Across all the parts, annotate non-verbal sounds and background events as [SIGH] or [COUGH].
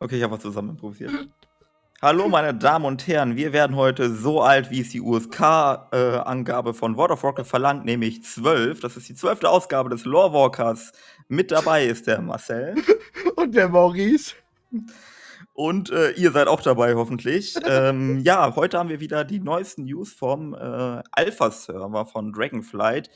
Okay, ich habe was zusammen improvisiert. Hallo, meine Damen und Herren, wir werden heute so alt, wie es die USK-Angabe äh, von World of Warcraft verlangt, nämlich 12. Das ist die zwölfte Ausgabe des Lorewalkers. Mit dabei ist der Marcel. [LAUGHS] Und der Maurice. Und äh, ihr seid auch dabei, hoffentlich. [LAUGHS] ähm, ja, heute haben wir wieder die neuesten News vom äh, Alpha-Server von Dragonflight.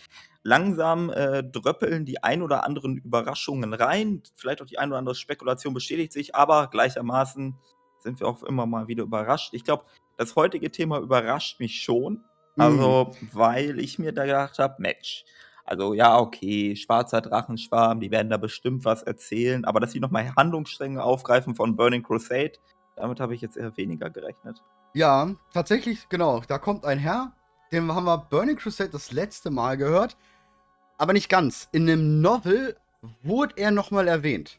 Langsam äh, dröppeln die ein oder anderen Überraschungen rein. Vielleicht auch die ein oder andere Spekulation bestätigt sich, aber gleichermaßen sind wir auch immer mal wieder überrascht. Ich glaube, das heutige Thema überrascht mich schon. Also, mhm. weil ich mir da gedacht habe, Match. Also ja, okay, schwarzer Drachenschwarm, die werden da bestimmt was erzählen, aber dass sie nochmal Handlungsstränge aufgreifen von Burning Crusade, damit habe ich jetzt eher weniger gerechnet. Ja, tatsächlich, genau. Da kommt ein Herr, den haben wir Burning Crusade das letzte Mal gehört, aber nicht ganz. In einem Novel wurde er nochmal erwähnt.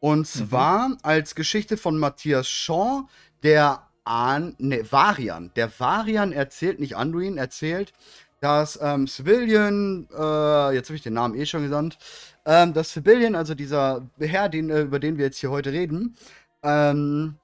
Und mhm. zwar mhm. als Geschichte von Matthias Shaw, der an, ne, Varian. Der Varian erzählt, nicht Anduin, erzählt, dass ähm, Civilian, äh, jetzt habe ich den Namen eh schon gesandt, ähm, dass Civilian, also dieser Herr, den, äh, über den wir jetzt hier heute reden, ähm,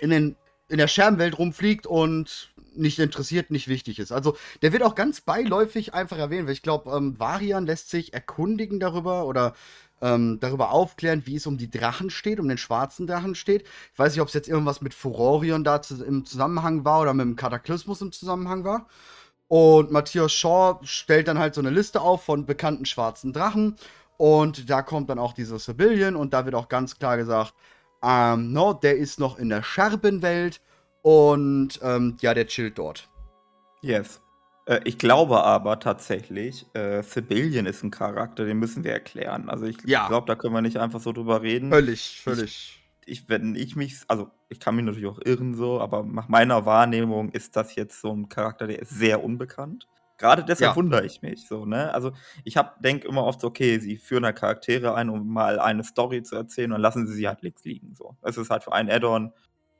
in, den, in der Scherbenwelt rumfliegt und nicht interessiert, nicht wichtig ist. Also der wird auch ganz beiläufig einfach erwähnt, weil ich glaube, ähm, Varian lässt sich erkundigen darüber oder ähm, darüber aufklären, wie es um die Drachen steht, um den schwarzen Drachen steht. Ich weiß nicht, ob es jetzt irgendwas mit Furorion da zu, im Zusammenhang war oder mit dem Kataklysmus im Zusammenhang war. Und Matthias Shaw stellt dann halt so eine Liste auf von bekannten schwarzen Drachen. Und da kommt dann auch dieser Sibylian und da wird auch ganz klar gesagt, ähm, no, der ist noch in der Scherbenwelt und ähm, ja, der chillt dort. Yes. Äh, ich glaube aber tatsächlich, äh, Sibylian ist ein Charakter, den müssen wir erklären. Also ich ja. glaube, da können wir nicht einfach so drüber reden. Völlig, völlig. Ich, ich, wenn ich mich, also ich kann mich natürlich auch irren so, aber nach meiner Wahrnehmung ist das jetzt so ein Charakter, der ist sehr unbekannt. Gerade deshalb ja. wundere ich mich so, ne? Also ich denke immer oft so, okay, sie führen da Charaktere ein, um mal eine Story zu erzählen und lassen sie sie halt links liegen. So. Es ist halt für einen Add-on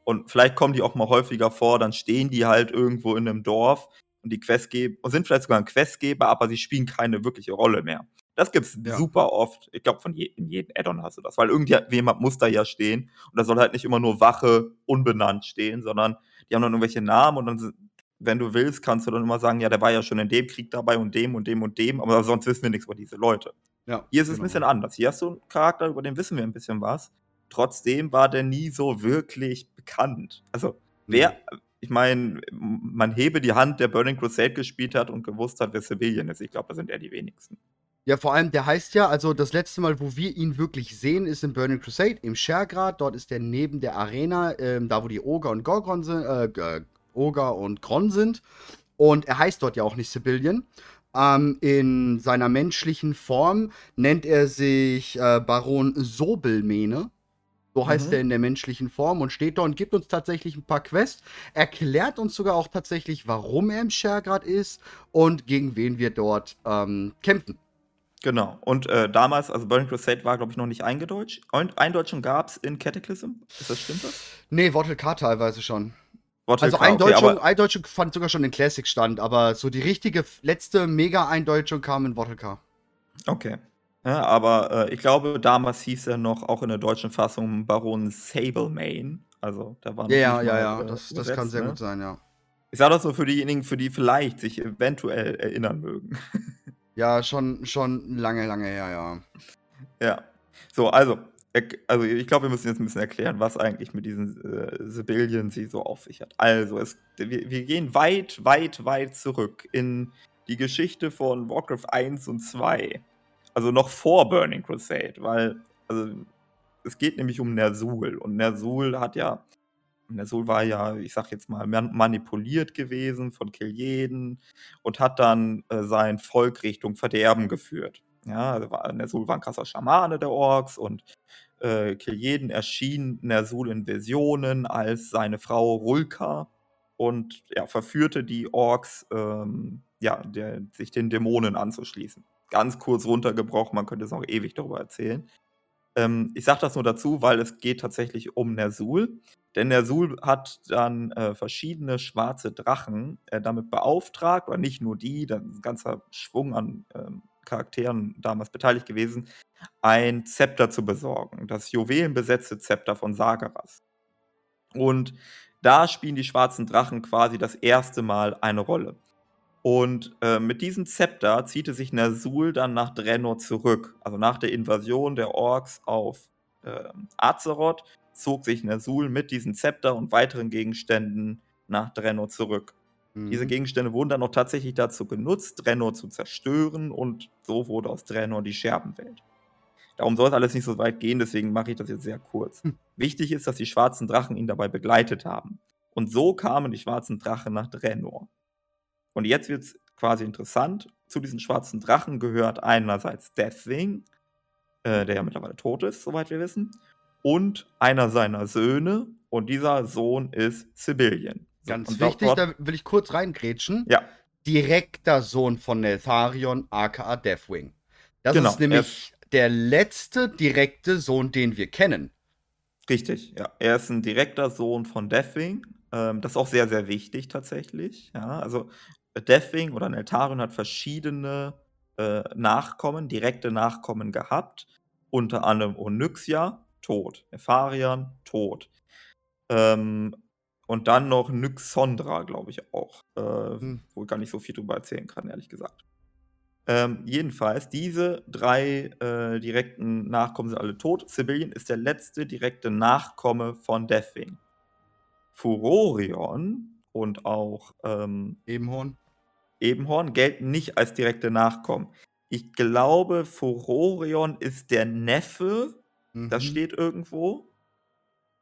und vielleicht kommen die auch mal häufiger vor, dann stehen die halt irgendwo in einem Dorf und die Questgeber sind vielleicht sogar ein Questgeber, aber sie spielen keine wirkliche Rolle mehr. Das gibt's ja. super oft. Ich glaube, von je, in jedem Addon hast du das, weil irgendjemand muss da ja stehen und da soll halt nicht immer nur Wache unbenannt stehen, sondern die haben dann irgendwelche Namen und dann, wenn du willst, kannst du dann immer sagen, ja, der war ja schon in dem Krieg dabei und dem und dem und dem, aber sonst wissen wir nichts über diese Leute. Ja, Hier ist es genau. ein bisschen anders. Hier hast du einen Charakter, über den wissen wir ein bisschen was. Trotzdem war der nie so wirklich bekannt. Also, wer, ich meine, man hebe die Hand, der Burning Crusade gespielt hat und gewusst hat, wer Civilian ist. Ich glaube, das sind eher die wenigsten. Ja, vor allem, der heißt ja, also das letzte Mal, wo wir ihn wirklich sehen, ist in Burning Crusade, im Shergrad. Dort ist er neben der Arena, ähm, da wo die Oger und Gorgon sind, äh, Oger und Gron sind. Und er heißt dort ja auch nicht Sibylian. Ähm, in seiner menschlichen Form nennt er sich äh, Baron Sobelmene. So heißt mhm. er in der menschlichen Form und steht da und gibt uns tatsächlich ein paar Quests, erklärt uns sogar auch tatsächlich, warum er im Shergrad ist und gegen wen wir dort ähm, kämpfen. Genau. Und äh, damals, also Burning Crusade war, glaube ich, noch nicht eingedeutscht. Eindeutschung gab es in Cataclysm. Ist das stimmt das? Nee, Wortel K teilweise schon. Wortel also Eindeutschung, okay, Eindeutschung fand sogar schon in Classic stand, aber so die richtige letzte Mega-Eindeutschung kam in Wortel K. Okay. Ja, aber äh, ich glaube, damals hieß er noch auch in der deutschen Fassung Baron Sablemane. Also da war noch Ja, ja, ja, äh, das, das kann sehr ne? gut sein, ja. Ich sage das so für diejenigen, für die vielleicht sich eventuell erinnern mögen. [LAUGHS] Ja, schon, schon lange, lange her, ja. Ja. So, also, also ich glaube, wir müssen jetzt ein bisschen erklären, was eigentlich mit diesen äh, Sibilien sie so auf sich hat. Also, es, wir, wir gehen weit, weit, weit zurück in die Geschichte von Warcraft 1 und 2. Also noch vor Burning Crusade, weil, also, es geht nämlich um Nersul. Und Nersul hat ja Ner'zhul war ja, ich sag jetzt mal, manipuliert gewesen von Kil'jaeden und hat dann äh, sein Volk Richtung Verderben geführt. Ja, also war, Ner'zhul war ein krasser Schamane der Orks und äh, Kil'jaeden erschien Ner'zhul in Visionen als seine Frau Rulka und ja, verführte die Orks, ähm, ja, der, sich den Dämonen anzuschließen. Ganz kurz runtergebrochen, man könnte es noch ewig darüber erzählen. Ähm, ich sage das nur dazu, weil es geht tatsächlich um Ner'zhul. Denn Ner'zhul hat dann äh, verschiedene schwarze Drachen äh, damit beauftragt, oder nicht nur die, dann ein ganzer Schwung an ähm, Charakteren damals beteiligt gewesen, ein Zepter zu besorgen, das juwelenbesetzte Zepter von Sagaras. Und da spielen die schwarzen Drachen quasi das erste Mal eine Rolle. Und äh, mit diesem Zepter zieht es sich Nersul dann nach Draenor zurück. Also nach der Invasion der Orks auf äh, Azeroth zog sich Nersul mit diesem Zepter und weiteren Gegenständen nach Draenor zurück. Mhm. Diese Gegenstände wurden dann auch tatsächlich dazu genutzt, Draenor zu zerstören und so wurde aus Draenor die Scherbenwelt. Darum soll es alles nicht so weit gehen, deswegen mache ich das jetzt sehr kurz. Hm. Wichtig ist, dass die schwarzen Drachen ihn dabei begleitet haben. Und so kamen die schwarzen Drachen nach Draenor. Und jetzt wird es quasi interessant. Zu diesen schwarzen Drachen gehört einerseits Deathwing, äh, der ja mittlerweile tot ist, soweit wir wissen, und einer seiner Söhne. Und dieser Sohn ist Sibylian. Ganz und wichtig, dort, da will ich kurz reingrätschen. Ja. Direkter Sohn von Neltharion, aka Deathwing. Das genau, ist nämlich der letzte direkte Sohn, den wir kennen. Richtig, ja. Er ist ein direkter Sohn von Deathwing. Ähm, das ist auch sehr, sehr wichtig tatsächlich. Ja, also Deathwing oder Neltarion hat verschiedene äh, Nachkommen, direkte Nachkommen gehabt. Unter anderem Onyxia, tot. Nefarian, tot. Ähm, und dann noch Nyxondra, glaube ich auch. Äh, hm. Wo ich gar nicht so viel drüber erzählen kann, ehrlich gesagt. Ähm, jedenfalls, diese drei äh, direkten Nachkommen sind alle tot. Sibylian ist der letzte direkte Nachkomme von Deathwing. Furorion und auch ähm, Ebenhorn. Ebenhorn gelten nicht als direkte Nachkommen. Ich glaube, Furorion ist der Neffe, mhm. das steht irgendwo.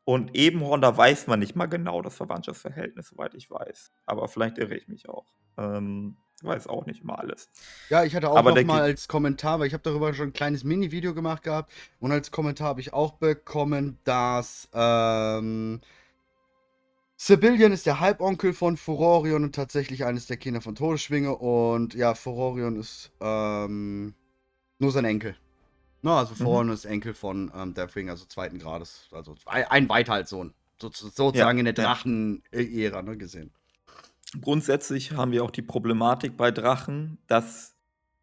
Und Ebenhorn, da weiß man nicht mal genau das Verwandtschaftsverhältnis, soweit ich weiß. Aber vielleicht irre ich mich auch. Ähm, weiß auch nicht immer alles. Ja, ich hatte auch Aber noch mal als Kommentar, weil ich habe darüber schon ein kleines Mini-Video gemacht gehabt. Und als Kommentar habe ich auch bekommen, dass ähm, Sibylian ist der Halbonkel von Furorion und tatsächlich eines der Kinder von Todesschwinge. Und ja, Furorion ist ähm, nur sein Enkel. Na, also Furorion mhm. ist Enkel von ähm, Deathwing, also zweiten Grades. Also ein Weithaltssohn. So, sozusagen ja, in der Drachen-Ära ne, gesehen. Grundsätzlich haben wir auch die Problematik bei Drachen, dass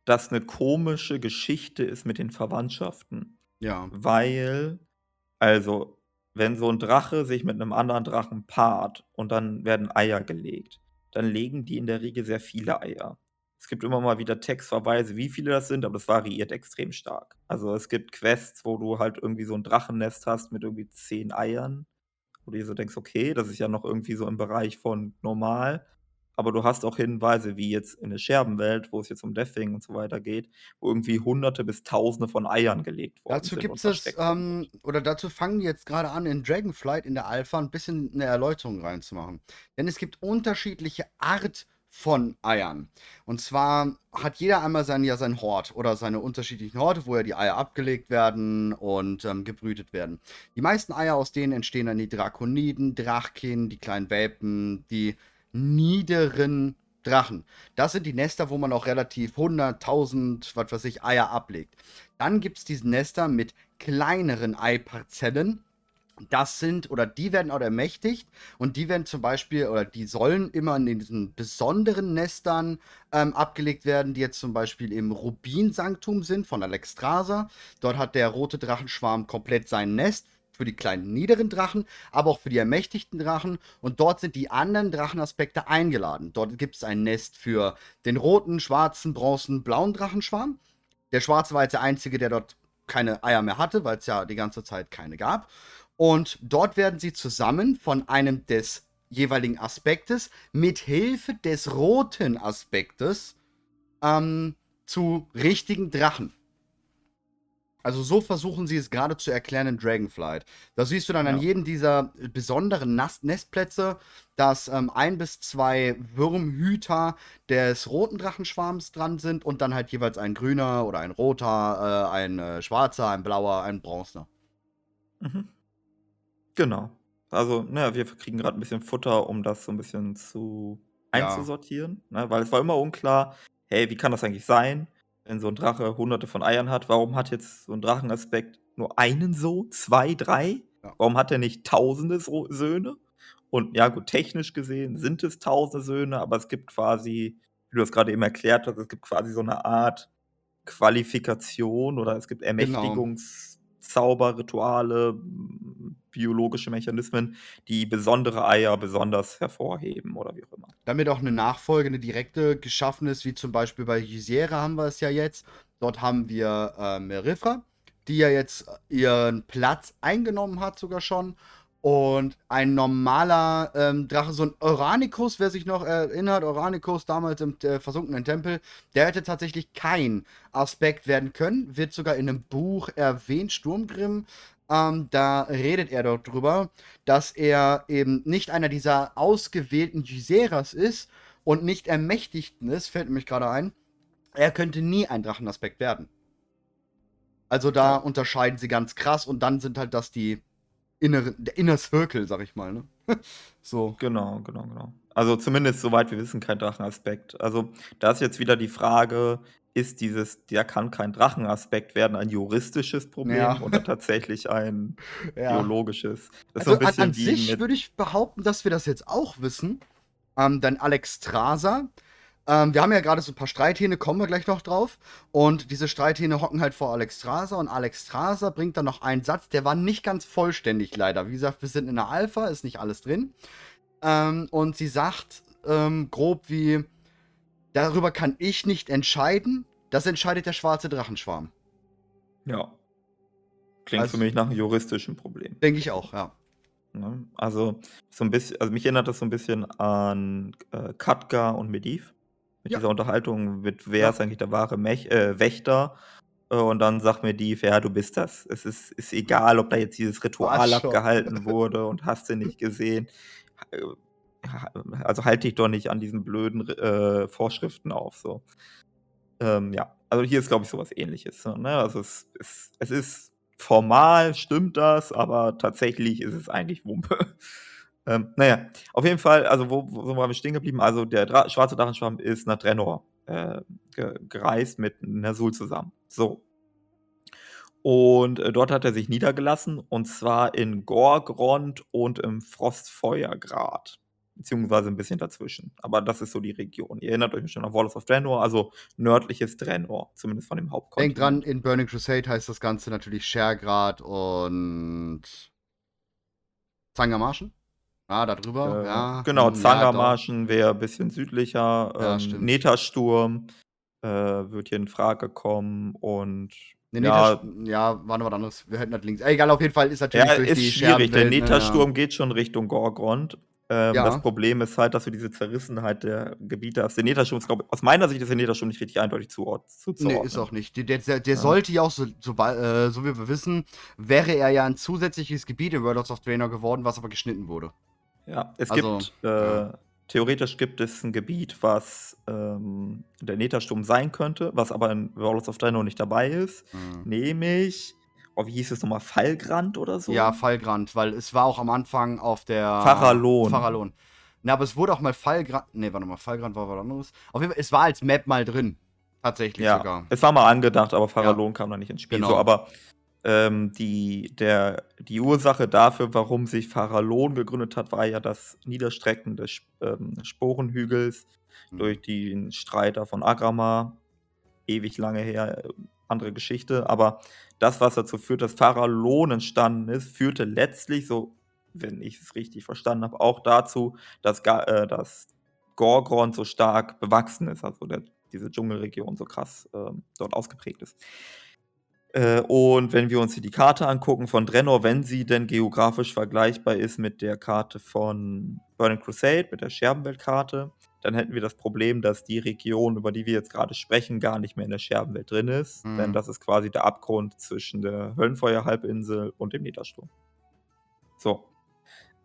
das eine komische Geschichte ist mit den Verwandtschaften. Ja. Weil, also wenn so ein Drache sich mit einem anderen Drachen paart und dann werden Eier gelegt, dann legen die in der Regel sehr viele Eier. Es gibt immer mal wieder Textverweise, wie viele das sind, aber das variiert extrem stark. Also es gibt Quests, wo du halt irgendwie so ein Drachennest hast mit irgendwie zehn Eiern, wo du dir so denkst, okay, das ist ja noch irgendwie so im Bereich von normal aber du hast auch Hinweise, wie jetzt in der Scherbenwelt, wo es jetzt um Deathwing und so weiter geht, wo irgendwie Hunderte bis Tausende von Eiern gelegt worden dazu sind. Dazu gibt es, ähm, oder dazu fangen die jetzt gerade an, in Dragonflight in der Alpha ein bisschen eine Erläuterung reinzumachen. Denn es gibt unterschiedliche Art von Eiern. Und zwar hat jeder einmal sein, ja, sein Hort oder seine unterschiedlichen Horte, wo ja die Eier abgelegt werden und ähm, gebrütet werden. Die meisten Eier aus denen entstehen dann die Drakoniden, Drachkin, die kleinen Welpen, die niederen Drachen. Das sind die Nester, wo man auch relativ 100.000, was weiß ich, Eier ablegt. Dann gibt es diese Nester mit kleineren Eiparzellen. Das sind, oder die werden auch ermächtigt und die werden zum Beispiel, oder die sollen immer in diesen besonderen Nestern ähm, abgelegt werden, die jetzt zum Beispiel im Rubinsanktum sind von Alexstrasza. Dort hat der rote Drachenschwarm komplett sein Nest für die kleinen niederen Drachen, aber auch für die ermächtigten Drachen. Und dort sind die anderen Drachenaspekte eingeladen. Dort gibt es ein Nest für den roten, schwarzen, bronzen, blauen Drachenschwarm. Der schwarze war jetzt der einzige, der dort keine Eier mehr hatte, weil es ja die ganze Zeit keine gab. Und dort werden sie zusammen von einem des jeweiligen Aspektes mit Hilfe des roten Aspektes ähm, zu richtigen Drachen. Also so versuchen sie es gerade zu erklären in Dragonflight. Da siehst du dann ja. an jedem dieser besonderen Nast Nestplätze, dass ähm, ein bis zwei Würmhüter des roten Drachenschwarms dran sind und dann halt jeweils ein grüner oder ein roter, äh, ein äh, schwarzer, ein blauer, ein bronzener. Mhm. Genau. Also, naja, wir kriegen gerade ein bisschen Futter, um das so ein bisschen zu einzusortieren, ja. ne? weil es war immer unklar, hey, wie kann das eigentlich sein? Wenn so ein Drache hunderte von Eiern hat, warum hat jetzt so ein Drachenaspekt nur einen so, zwei, drei? Ja. Warum hat er nicht tausende so Söhne? Und ja, gut, technisch gesehen sind es tausende Söhne, aber es gibt quasi, wie du das gerade eben erklärt hast, es gibt quasi so eine Art Qualifikation oder es gibt genau. Ermächtigungszauber, Rituale, biologische Mechanismen, die besondere Eier besonders hervorheben oder wie auch immer. Damit auch eine Nachfolge, eine direkte geschaffen ist, wie zum Beispiel bei Ysera haben wir es ja jetzt. Dort haben wir äh, Merifra, die ja jetzt ihren Platz eingenommen hat sogar schon. Und ein normaler ähm, Drache, so ein Oranicus, wer sich noch erinnert, Oranicus damals im äh, versunkenen Tempel, der hätte tatsächlich kein Aspekt werden können. Wird sogar in einem Buch erwähnt, Sturmgrimm. Ähm, da redet er dort drüber, dass er eben nicht einer dieser ausgewählten Gyseras ist und nicht Ermächtigten ist, fällt nämlich gerade ein. Er könnte nie ein Drachenaspekt werden. Also da unterscheiden sie ganz krass und dann sind halt das die innere, der Inner Circle, sag ich mal, ne? [LAUGHS] so. Genau, genau, genau. Also zumindest soweit wir wissen, kein Drachenaspekt. Also da ist jetzt wieder die Frage, ist dieses, der kann kein Drachenaspekt werden, ein juristisches Problem ja. oder tatsächlich ein [LAUGHS] ja. biologisches? Das also so an, an sich würde ich behaupten, dass wir das jetzt auch wissen. Ähm, denn Alex Traser, ähm, wir haben ja gerade so ein paar Streithähne, kommen wir gleich noch drauf. Und diese Streithähne hocken halt vor Alex Traser und Alex Traser bringt dann noch einen Satz, der war nicht ganz vollständig leider. Wie gesagt, wir sind in der Alpha, ist nicht alles drin. Ähm, und sie sagt ähm, grob wie, darüber kann ich nicht entscheiden, das entscheidet der schwarze Drachenschwarm. Ja. Klingt also, für mich nach einem juristischen Problem. Denke ich auch, ja. Ne? Also, so ein bisschen, also mich erinnert das so ein bisschen an äh, Katka und Mediv mit ja. dieser Unterhaltung mit, wer ja. ist eigentlich der wahre Mech äh, Wächter? Äh, und dann sagt mir die, ja, du bist das. Es ist, ist egal, ob da jetzt dieses Ritual abgehalten [LAUGHS] wurde und hast du nicht gesehen. Äh, also halte dich doch nicht an diesen blöden äh, Vorschriften auf. So. Ähm, ja, also hier ist, glaube ich, sowas ähnliches. Ne? Also es, es, es ist formal, stimmt das, aber tatsächlich ist es eigentlich Wumpe. [LAUGHS] Ähm, naja, auf jeden Fall, also wo, wo waren wir stehen geblieben? Also der Dra schwarze Drachenschwamm ist nach Drenor äh, ge gereist mit Nersul zusammen. So. Und äh, dort hat er sich niedergelassen und zwar in Gorgrond und im Frostfeuergrad. Beziehungsweise ein bisschen dazwischen. Aber das ist so die Region. Ihr erinnert euch schon an Wallace of Draenor, also nördliches Draenor, zumindest von dem Hauptkontinent. Denkt dran, in Burning Crusade heißt das Ganze natürlich Shergrad und Zangamarschen. Ah, da drüber, Äh, ja. genau, Hm, ja, Zangermarschen wäre ein bisschen südlicher. Ja, Ähm. Netersturm äh, wird hier in Frage kommen und Ne, ja, ja, war noch was anderes. Wir hätten das links. Egal, auf jeden Fall ist natürlich ja, ist schwierig. Der ne, Netersturm geht schon Richtung Gorgrond. Ähm, ja. Das Problem ist halt, dass du diese Zerrissenheit der Gebiete hast. Der Netersturm ist, glaube ich, aus meiner Sicht ist der Netersturm nicht richtig eindeutig zuzuordnen. Nee, ist auch nicht. Der, der, der ja. sollte ja auch, so, so, äh, so, wie wir wissen, wäre er ja ein zusätzliches Gebiet in World of Draenor geworden, was aber geschnitten wurde. Ja, es also, gibt, äh, theoretisch gibt es ein Gebiet, was ähm, der Netersturm sein könnte, was aber in World of Draenor nicht dabei ist. Mhm. Nämlich, oh, wie hieß es nochmal, Fallgrand oder so? Ja, Fallgrand, weil es war auch am Anfang auf der Farallon. Farallon. Na, aber es wurde auch mal Fallgrand. Ne, warte mal, Fallgrand war was anderes. Auf jeden Fall, es war als Map mal drin. Tatsächlich ja, sogar. Es war mal angedacht, aber Farallon ja. kam da nicht ins Spiel. Genau. So, aber ähm, die, der, die Ursache dafür, warum sich Farallon gegründet hat, war ja das Niederstrecken des ähm, Sporenhügels mhm. durch den Streiter von Agrama. Ewig lange her, äh, andere Geschichte. Aber das, was dazu führt, dass Farallon entstanden ist, führte letztlich, so wenn ich es richtig verstanden habe, auch dazu, dass, äh, dass Gorgron so stark bewachsen ist, also der, diese Dschungelregion so krass äh, dort ausgeprägt ist. Äh, und wenn wir uns hier die Karte angucken von Drenor, wenn sie denn geografisch vergleichbar ist mit der Karte von Burning Crusade, mit der Scherbenweltkarte, dann hätten wir das Problem, dass die Region, über die wir jetzt gerade sprechen, gar nicht mehr in der Scherbenwelt drin ist. Mhm. Denn das ist quasi der Abgrund zwischen der Höllenfeuerhalbinsel und dem Niedersturm. So.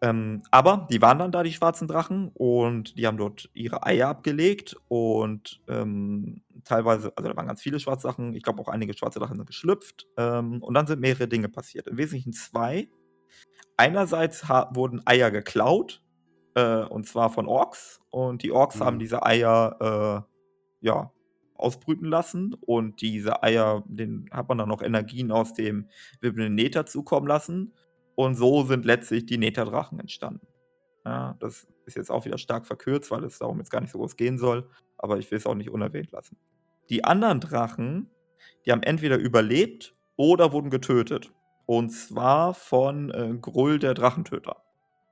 Ähm, aber die waren dann da, die schwarzen Drachen, und die haben dort ihre Eier abgelegt und ähm, teilweise, also da waren ganz viele schwarze Drachen, ich glaube auch einige schwarze Drachen sind geschlüpft. Ähm, und dann sind mehrere Dinge passiert. Im Wesentlichen zwei. Einerseits wurden Eier geklaut, äh, und zwar von Orks, und die Orks mhm. haben diese Eier äh, ja, ausbrüten lassen und diese Eier, den hat man dann noch Energien aus dem wirbelnden Nether zukommen lassen. Und so sind letztlich die Netherdrachen entstanden. Ja, das ist jetzt auch wieder stark verkürzt, weil es darum jetzt gar nicht so groß gehen soll, aber ich will es auch nicht unerwähnt lassen. Die anderen Drachen die haben entweder überlebt oder wurden getötet. Und zwar von äh, Grull, der Drachentöter.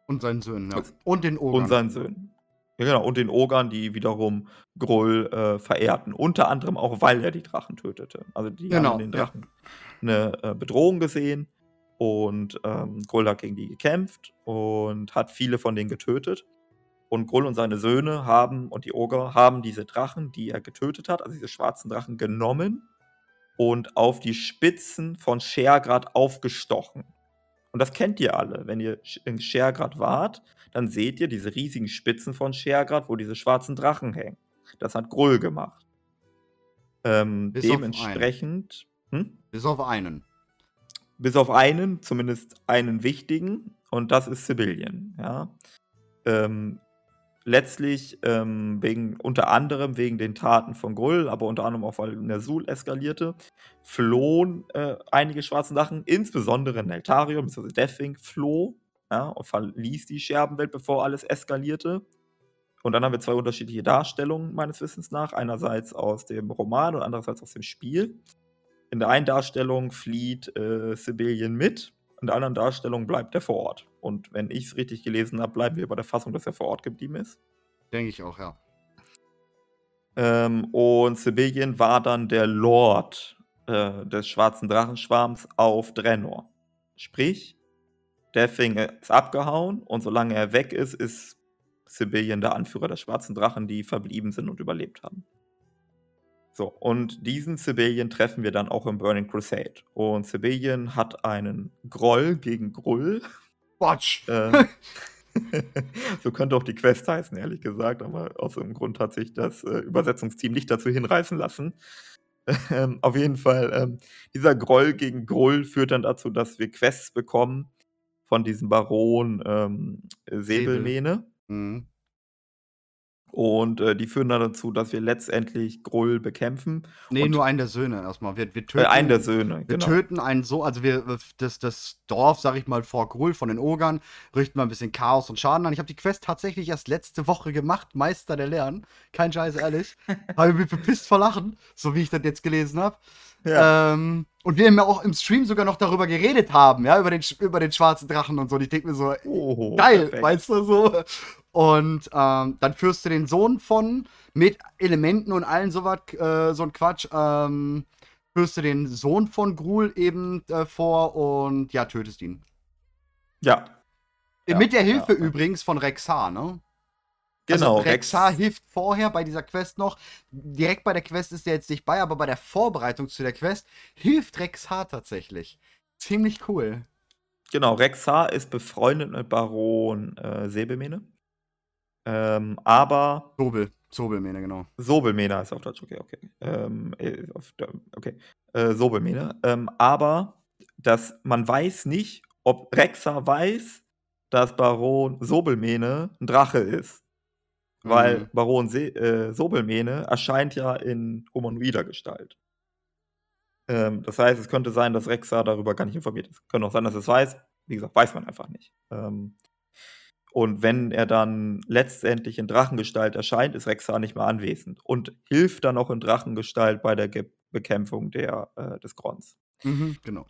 Und seinen Söhnen, ja. Und den Ogern. Und seinen Söhnen. Ja, genau. Und den Ogern, die wiederum Grull äh, verehrten. Unter anderem auch, weil er die Drachen tötete. Also die genau, haben den Drachen ja. eine äh, Bedrohung gesehen. Und ähm, Grull hat gegen die gekämpft und hat viele von denen getötet. Und Grull und seine Söhne haben und die Oger haben diese Drachen, die er getötet hat, also diese schwarzen Drachen, genommen und auf die Spitzen von Schergrad aufgestochen. Und das kennt ihr alle. Wenn ihr in Schergrad wart, dann seht ihr diese riesigen Spitzen von Schergrad, wo diese schwarzen Drachen hängen. Das hat Grull gemacht. Ähm, Bis dementsprechend. Hm? Bis auf einen. Bis auf einen, zumindest einen wichtigen, und das ist Sibyllien. Ja. Ähm, letztlich ähm, wegen, unter anderem wegen den Taten von Grull, aber unter anderem auch, weil Nersul eskalierte, flohen äh, einige schwarze Sachen, insbesondere Neltarion bzw. Deathwing floh ja, und verließ die Scherbenwelt, bevor alles eskalierte. Und dann haben wir zwei unterschiedliche Darstellungen meines Wissens nach. Einerseits aus dem Roman und andererseits aus dem Spiel. In der einen Darstellung flieht äh, Sibyllien mit, in der anderen Darstellung bleibt er vor Ort. Und wenn ich es richtig gelesen habe, bleiben wir bei der Fassung, dass er vor Ort geblieben ist. Denke ich auch, ja. Ähm, und Sibyllien war dann der Lord äh, des schwarzen Drachenschwarms auf Drenor. Sprich, Deathwing ist abgehauen und solange er weg ist, ist Sibyllien der Anführer der schwarzen Drachen, die verblieben sind und überlebt haben. So, und diesen Sibyllien treffen wir dann auch im Burning Crusade. Und Sibyllien hat einen Groll gegen Grull. Quatsch! Äh, [LAUGHS] [LAUGHS] so könnte auch die Quest heißen, ehrlich gesagt, aber aus irgendeinem Grund hat sich das äh, Übersetzungsteam nicht dazu hinreißen lassen. [LAUGHS] Ähm, auf jeden Fall, ähm, dieser Groll gegen Grull führt dann dazu, dass wir Quests bekommen von diesem Baron ähm, Säbelmähne. Mhm. Und äh, die führen dann dazu, dass wir letztendlich Grull bekämpfen. Nee, nur einen der Söhne erstmal. Wir, wir töten, äh, einen der Söhne, Wir genau. töten einen so, also wir, das, das Dorf, sag ich mal, vor Grull von den Ogern, richten wir ein bisschen Chaos und Schaden an. Ich habe die Quest tatsächlich erst letzte Woche gemacht, Meister der Lernen. Kein Scheiß, ehrlich. habe mich bepisst vor Lachen, so wie ich das jetzt gelesen habe. Ja. Ähm, und wir ja auch im Stream sogar noch darüber geredet haben, ja, über den, über den schwarzen Drachen und so. Und ich denke mir so, oh, geil, perfekt. weißt du so. Und ähm, dann führst du den Sohn von mit Elementen und allen sowas, äh, so ein Quatsch, ähm, führst du den Sohn von Gruul eben äh, vor und ja, tötest ihn. Ja. Mit der Hilfe ja, übrigens von Rexar, ne? Genau. Also Rexar Rex hilft vorher bei dieser Quest noch. Direkt bei der Quest ist er jetzt nicht bei, aber bei der Vorbereitung zu der Quest hilft Rexar tatsächlich. Ziemlich cool. Genau, Rexar ist befreundet mit Baron äh, Säbelmene. Ähm, aber. Sobel. Sobelmene, genau. Sobelmene ist auf Deutsch, okay, okay. Ähm, äh, okay. Äh, Sobelmene. Ähm, aber dass man weiß nicht, ob Rexa weiß, dass Baron Sobelmene ein Drache ist. Weil mhm. Baron Se äh, Sobelmene erscheint ja in humanoider Gestalt. Ähm, das heißt, es könnte sein, dass Rexa darüber gar nicht informiert ist. Könnte auch sein, dass es weiß. Wie gesagt, weiß man einfach nicht. Ähm, und wenn er dann letztendlich in Drachengestalt erscheint, ist Rexar nicht mehr anwesend und hilft dann auch in Drachengestalt bei der Ge Bekämpfung der, äh, des Grons. Mhm, genau.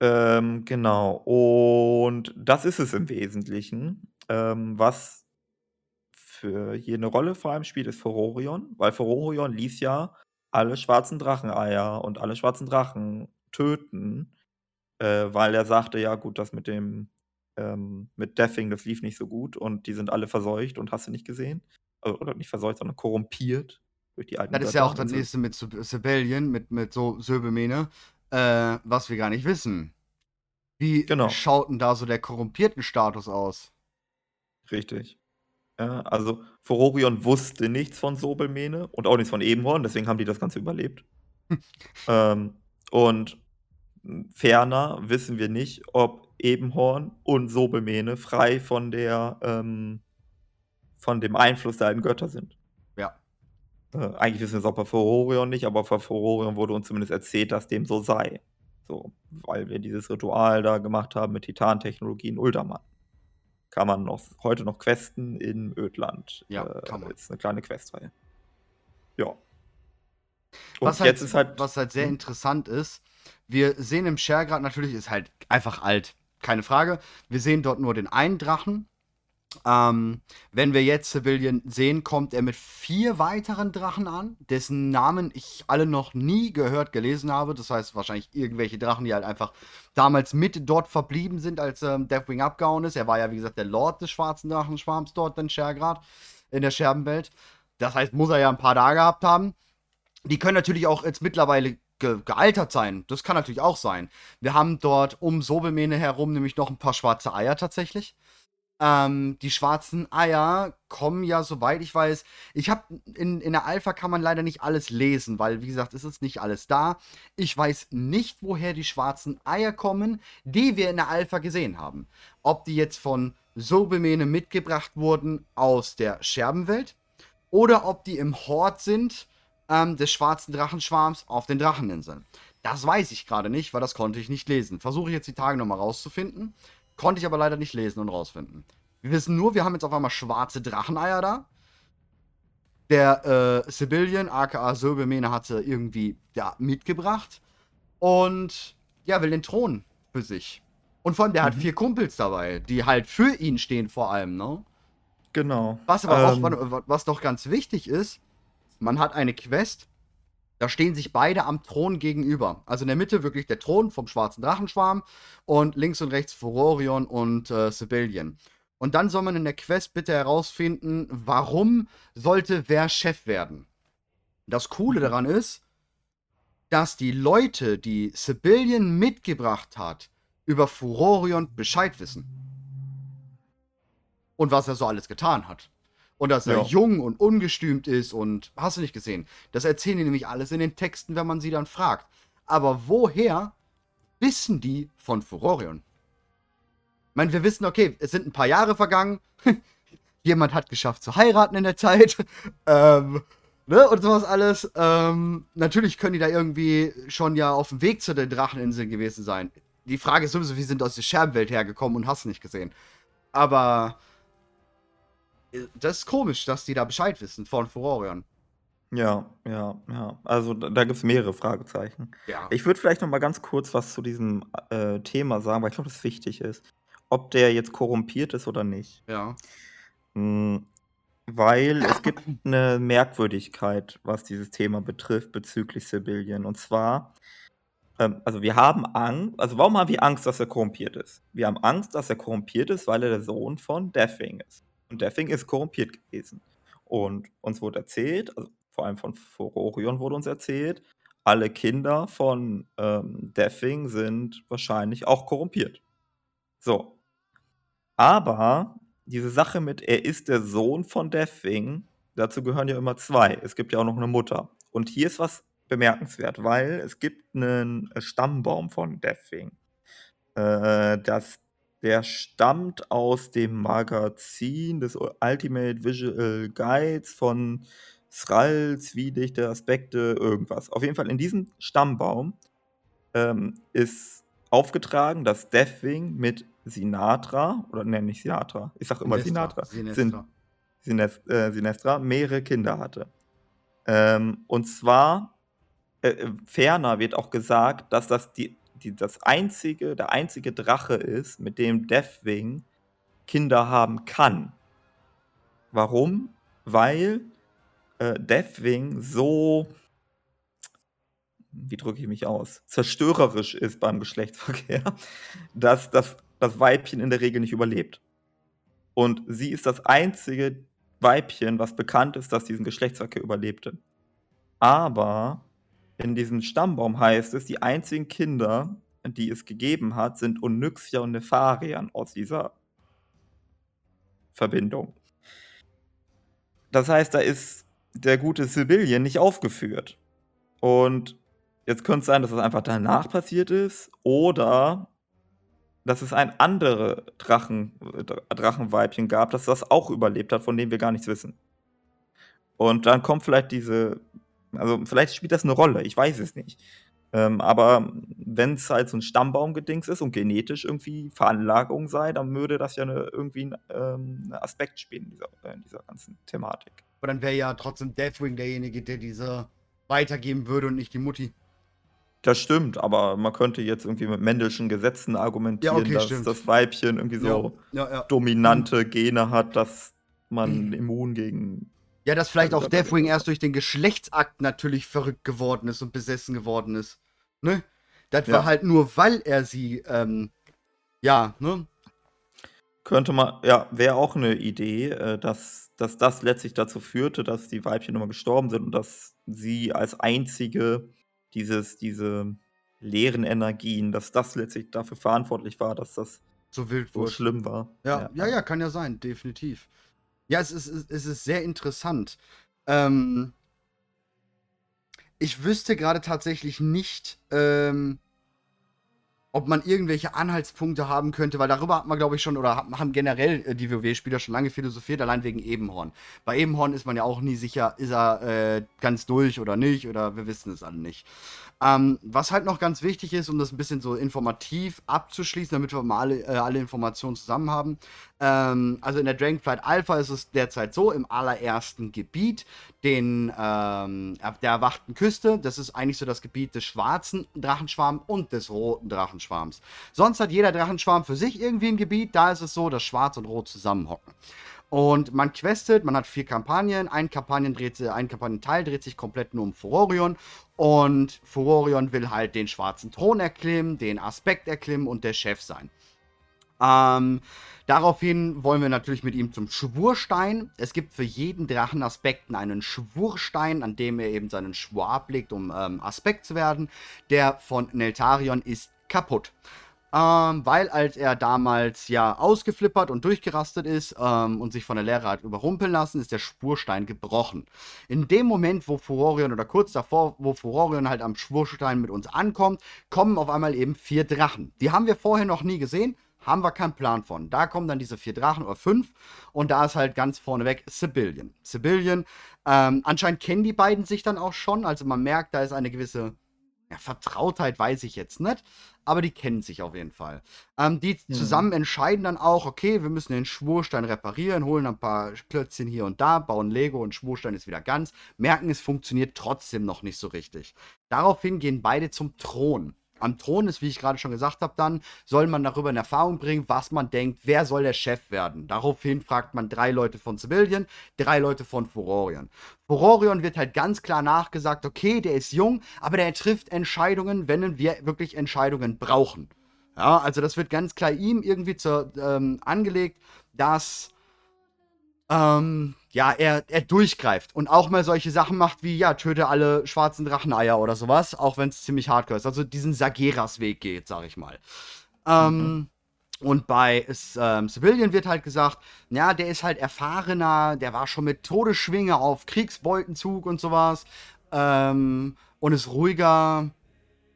Ähm, genau. Und das ist es im Wesentlichen. Ähm, was für hier eine Rolle vor allem spielt, ist Ferorion, weil Ferorion ließ ja alle schwarzen Dracheneier und alle schwarzen Drachen töten, äh, weil er sagte, ja gut, das mit dem ähm, mit Deathing, das lief nicht so gut und die sind alle verseucht und hast du nicht gesehen. Also, oder nicht verseucht, sondern korrumpiert durch die alten Das ist ja auch das nächste mit Sibellion, mit, mit so Söbemene, äh, was wir gar nicht wissen. Wie genau. schaut denn da so der korrumpierten Status aus? Richtig. Ja, also Furorion wusste nichts von Sobelmene und auch nichts von Ebenhorn, deswegen haben die das Ganze überlebt. [LAUGHS] ähm, und ferner wissen wir nicht, ob Ebenhorn und Sobelmene frei von der ähm, von dem Einfluss der alten Götter sind. Ja. Äh, eigentlich wissen wir es auch bei Furorion nicht, aber bei Furorion wurde uns zumindest erzählt, dass dem so sei. So, weil wir dieses Ritual da gemacht haben mit Titantechnologie in Uldaman. Kann man noch heute noch questen in Ödland. Ja, äh, kann man. Ist eine kleine Questreihe. Ja. Was halt, halt, was halt sehr hm? interessant ist, wir sehen im Shergrad natürlich, ist halt einfach alt, keine Frage. Wir sehen dort nur den einen Drachen, ähm, wenn wir jetzt Civilian sehen, kommt er mit vier weiteren Drachen an, dessen Namen ich alle noch nie gehört, gelesen habe. Das heißt wahrscheinlich irgendwelche Drachen, die halt einfach damals mit dort verblieben sind, als ähm, Deathwing abgehauen ist. Er war ja, wie gesagt, der Lord des schwarzen Drachenschwarms dort in Schergrad, in der Scherbenwelt. Das heißt, muss er ja ein paar da gehabt haben. Die können natürlich auch jetzt mittlerweile ge gealtert sein. Das kann natürlich auch sein. Wir haben dort um Sobelmene herum nämlich noch ein paar schwarze Eier tatsächlich. Ähm, die schwarzen Eier kommen ja, soweit ich weiß. Ich habe in, in der Alpha kann man leider nicht alles lesen, weil, wie gesagt, es ist nicht alles da. Ich weiß nicht, woher die schwarzen Eier kommen, die wir in der Alpha gesehen haben. Ob die jetzt von Sobemene mitgebracht wurden aus der Scherbenwelt oder ob die im Hort sind ähm, des schwarzen Drachenschwarms auf den Dracheninseln. Das weiß ich gerade nicht, weil das konnte ich nicht lesen. Versuche ich jetzt die Tage nochmal rauszufinden. Konnte ich aber leider nicht lesen und rausfinden. Wir wissen nur, wir haben jetzt auf einmal schwarze Dracheneier da. Der äh, Sibylian, aka Söbemene, hatte irgendwie da mitgebracht. Und ja, will den Thron für sich. Und vor allem, der mhm. hat vier Kumpels dabei, die halt für ihn stehen, vor allem, ne? Genau. Was aber ähm, auch, was doch ganz wichtig ist, man hat eine Quest, da stehen sich beide am Thron gegenüber. Also in der Mitte wirklich der Thron vom schwarzen Drachenschwarm und links und rechts Furorion und äh, Sibylian. Und dann soll man in der Quest bitte herausfinden, warum sollte wer Chef werden. Das Coole daran ist, dass die Leute, die Sibylian mitgebracht hat, über Furorion Bescheid wissen. Und was er so alles getan hat. Und dass er ja. jung und ungestümt ist und hast du nicht gesehen. Das erzählen die nämlich alles in den Texten, wenn man sie dann fragt. Aber woher wissen die von Furorion? Ich meine, wir wissen, okay, es sind ein paar Jahre vergangen. [LAUGHS] Jemand hat geschafft zu heiraten in der Zeit. [LAUGHS] ähm, ne? Und sowas alles. Ähm, natürlich können die da irgendwie schon ja auf dem Weg zu den Dracheninseln gewesen sein. Die Frage ist sowieso, wie sind aus der Scherbenwelt hergekommen und hast nicht gesehen. Aber das ist komisch, dass die da Bescheid wissen von Furorion. Ja, ja, ja. Also da, da gibt es mehrere Fragezeichen. Ja. Ich würde vielleicht noch mal ganz kurz was zu diesem äh, Thema sagen, weil ich glaube, das wichtig ist. Ob der jetzt korrumpiert ist oder nicht. Ja. Hm, weil es gibt eine Merkwürdigkeit, was dieses Thema betrifft bezüglich Sibyllien. Und zwar, ähm, also wir haben Angst, also warum haben wir Angst, dass er korrumpiert ist? Wir haben Angst, dass er korrumpiert ist, weil er der Sohn von Deathwing ist. Und Deathwing ist korrumpiert gewesen. Und uns wurde erzählt, also vor allem von Furorion wurde uns erzählt, alle Kinder von ähm, Deathwing sind wahrscheinlich auch korrumpiert. So. Aber diese Sache mit, er ist der Sohn von Deathwing, dazu gehören ja immer zwei. Es gibt ja auch noch eine Mutter. Und hier ist was bemerkenswert, weil es gibt einen Stammbaum von Deathwing. Äh, das der stammt aus dem Magazin des Ultimate Visual Guides von Sral, Zwiedichte, Aspekte, irgendwas. Auf jeden Fall in diesem Stammbaum ähm, ist aufgetragen, dass Deathwing mit Sinatra, oder nenne ich Sinatra, ich sag immer Sinestra, Sinatra, Sinestra. äh, Sinestra mehrere Kinder hatte. Ähm, und zwar, äh, äh ferner wird auch gesagt, dass das die die das einzige der einzige Drache ist, mit dem Deathwing Kinder haben kann. Warum? Weil, äh, Deathwing so wie drücke ich mich aus? Zerstörerisch ist beim Geschlechtsverkehr, [LAUGHS] dass das das Weibchen in der Regel nicht überlebt. Und sie ist das einzige Weibchen, was bekannt ist, dass diesen Geschlechtsverkehr überlebte. Aber in diesem Stammbaum heißt es, die einzigen Kinder, die es gegeben hat, sind Onyxia und Nefarian aus dieser Verbindung. Das heißt, da ist der gute Sibyllien nicht aufgeführt. Und jetzt könnte es sein, dass es einfach danach passiert ist oder dass es ein anderes Drachen, Drachenweibchen gab, das das auch überlebt hat, von dem wir gar nichts wissen. Und dann kommt vielleicht diese also vielleicht spielt das eine Rolle, ich weiß es nicht. Ähm, aber wenn es halt so ein Stammbaumgedings ist und genetisch irgendwie Veranlagung sei, dann würde das ja eine, irgendwie ein ähm, Aspekt spielen in dieser, äh, in dieser ganzen Thematik. Aber dann wäre ja trotzdem Deathwing derjenige, der diese weitergeben würde und nicht die Mutti. Das stimmt, aber man könnte jetzt irgendwie mit Mendelschen Gesetzen argumentieren, ja, okay, dass stimmt. das Weibchen irgendwie so ja, ja, dominante Gene hat, dass man mhm. immun gegen. Ja, dass vielleicht auch Deathwing erst durch den Geschlechtsakt natürlich verrückt geworden ist und besessen geworden ist. Ne? Das war halt nur, weil er sie, ähm, ja, ne? Könnte man, ja, wäre auch eine Idee, äh, dass, dass das letztlich dazu führte, dass die Weibchen immer gestorben sind und dass sie als einzige dieses, diese leeren Energien, dass das letztlich dafür verantwortlich war, dass das so wild so schlimm war. Ja, ja, ja, ja, kann ja sein, definitiv. Ja, es ist, es ist sehr interessant. Ähm, ich wüsste gerade tatsächlich nicht, ähm, ob man irgendwelche Anhaltspunkte haben könnte, weil darüber hat man, glaube ich, schon, oder haben generell äh, die WoW-Spieler schon lange philosophiert, allein wegen Ebenhorn. Bei Ebenhorn ist man ja auch nie sicher, ist er äh, ganz durch oder nicht, oder wir wissen es alle nicht. Ähm, was halt noch ganz wichtig ist, um das ein bisschen so informativ abzuschließen, damit wir mal alle, äh, alle Informationen zusammen haben. Ähm, also in der Dragonflight Alpha ist es derzeit so, im allerersten Gebiet, den, ähm, der erwachten Küste, das ist eigentlich so das Gebiet des schwarzen Drachenschwarms und des roten Drachenschwarms. Sonst hat jeder Drachenschwarm für sich irgendwie ein Gebiet, da ist es so, dass schwarz und rot zusammenhocken. Und man questet, man hat vier Kampagnen. Ein, Kampagnen dreht, ein Kampagnenteil dreht sich komplett nur um Furorion. Und Furorion will halt den schwarzen Thron erklimmen, den Aspekt erklimmen und der Chef sein. Ähm, daraufhin wollen wir natürlich mit ihm zum Schwurstein. Es gibt für jeden Drachenaspekten einen Schwurstein, an dem er eben seinen Schwur ablegt, um ähm, Aspekt zu werden. Der von Neltarion ist kaputt. Ähm, weil als er damals ja ausgeflippert und durchgerastet ist ähm, und sich von der Lehre hat überrumpeln lassen, ist der Spurstein gebrochen. In dem Moment, wo Furorion oder kurz davor, wo Furorion halt am Spurstein mit uns ankommt, kommen auf einmal eben vier Drachen. Die haben wir vorher noch nie gesehen, haben wir keinen Plan von. Da kommen dann diese vier Drachen oder fünf und da ist halt ganz vorneweg Sibylian. Sibylian, ähm, anscheinend kennen die beiden sich dann auch schon, also man merkt, da ist eine gewisse ja, Vertrautheit weiß ich jetzt nicht, aber die kennen sich auf jeden Fall. Ähm, die mhm. zusammen entscheiden dann auch, okay, wir müssen den Schwurstein reparieren, holen ein paar Klötzchen hier und da, bauen Lego und Schwurstein ist wieder ganz, merken, es funktioniert trotzdem noch nicht so richtig. Daraufhin gehen beide zum Thron am Thron ist, wie ich gerade schon gesagt habe, dann soll man darüber in Erfahrung bringen, was man denkt, wer soll der Chef werden. Daraufhin fragt man drei Leute von Civilian, drei Leute von Furorion. Furorion wird halt ganz klar nachgesagt, okay, der ist jung, aber der trifft Entscheidungen, wenn wir wirklich Entscheidungen brauchen. Ja, also das wird ganz klar ihm irgendwie zur, ähm, angelegt, dass ähm, ja, er, er durchgreift und auch mal solche Sachen macht wie, ja, töte alle schwarzen Dracheneier oder sowas, auch wenn es ziemlich hardcore ist. Also diesen Sageras-Weg geht, sag ich mal. Ähm, mhm. Und bei ähm, Civilian wird halt gesagt, ja, der ist halt erfahrener, der war schon mit Todesschwinge auf Kriegsbeutenzug und sowas. Ähm, und ist ruhiger,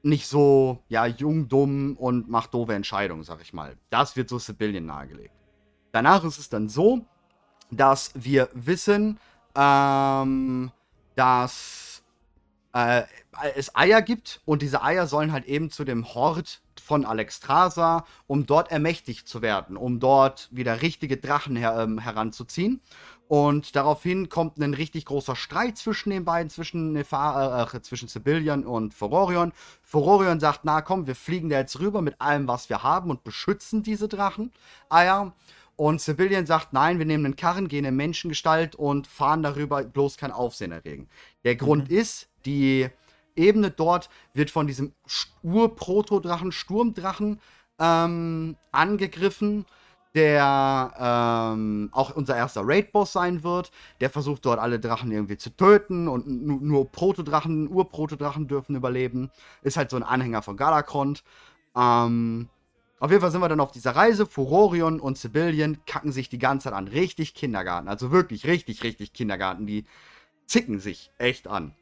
nicht so, ja, jung, dumm und macht doofe Entscheidungen, sag ich mal. Das wird so Civilian nahegelegt. Danach ist es dann so, dass wir wissen, ähm, dass äh, es Eier gibt und diese Eier sollen halt eben zu dem Hort von Alexstrasza, um dort ermächtigt zu werden, um dort wieder richtige Drachen her ähm, heranzuziehen. Und daraufhin kommt ein richtig großer Streit zwischen den beiden, zwischen, Nefa äh, zwischen Sibylian und Fororion. Fororion sagt, na komm, wir fliegen da jetzt rüber mit allem, was wir haben und beschützen diese Drachen. Eier. Und Civilian sagt, nein, wir nehmen einen Karren, gehen in Menschengestalt und fahren darüber, bloß kein Aufsehen erregen. Der Grund mhm. ist, die Ebene dort wird von diesem Ur-Protodrachen, Sturmdrachen ähm, angegriffen, der ähm, auch unser erster Raid-Boss sein wird. Der versucht dort alle Drachen irgendwie zu töten und nur Protodrachen, Ur-Protodrachen dürfen überleben. Ist halt so ein Anhänger von Galakrond. Ähm, auf jeden Fall sind wir dann auf dieser Reise. Furorion und Sibylian kacken sich die ganze Zeit an. Richtig Kindergarten. Also wirklich richtig, richtig Kindergarten. Die zicken sich echt an.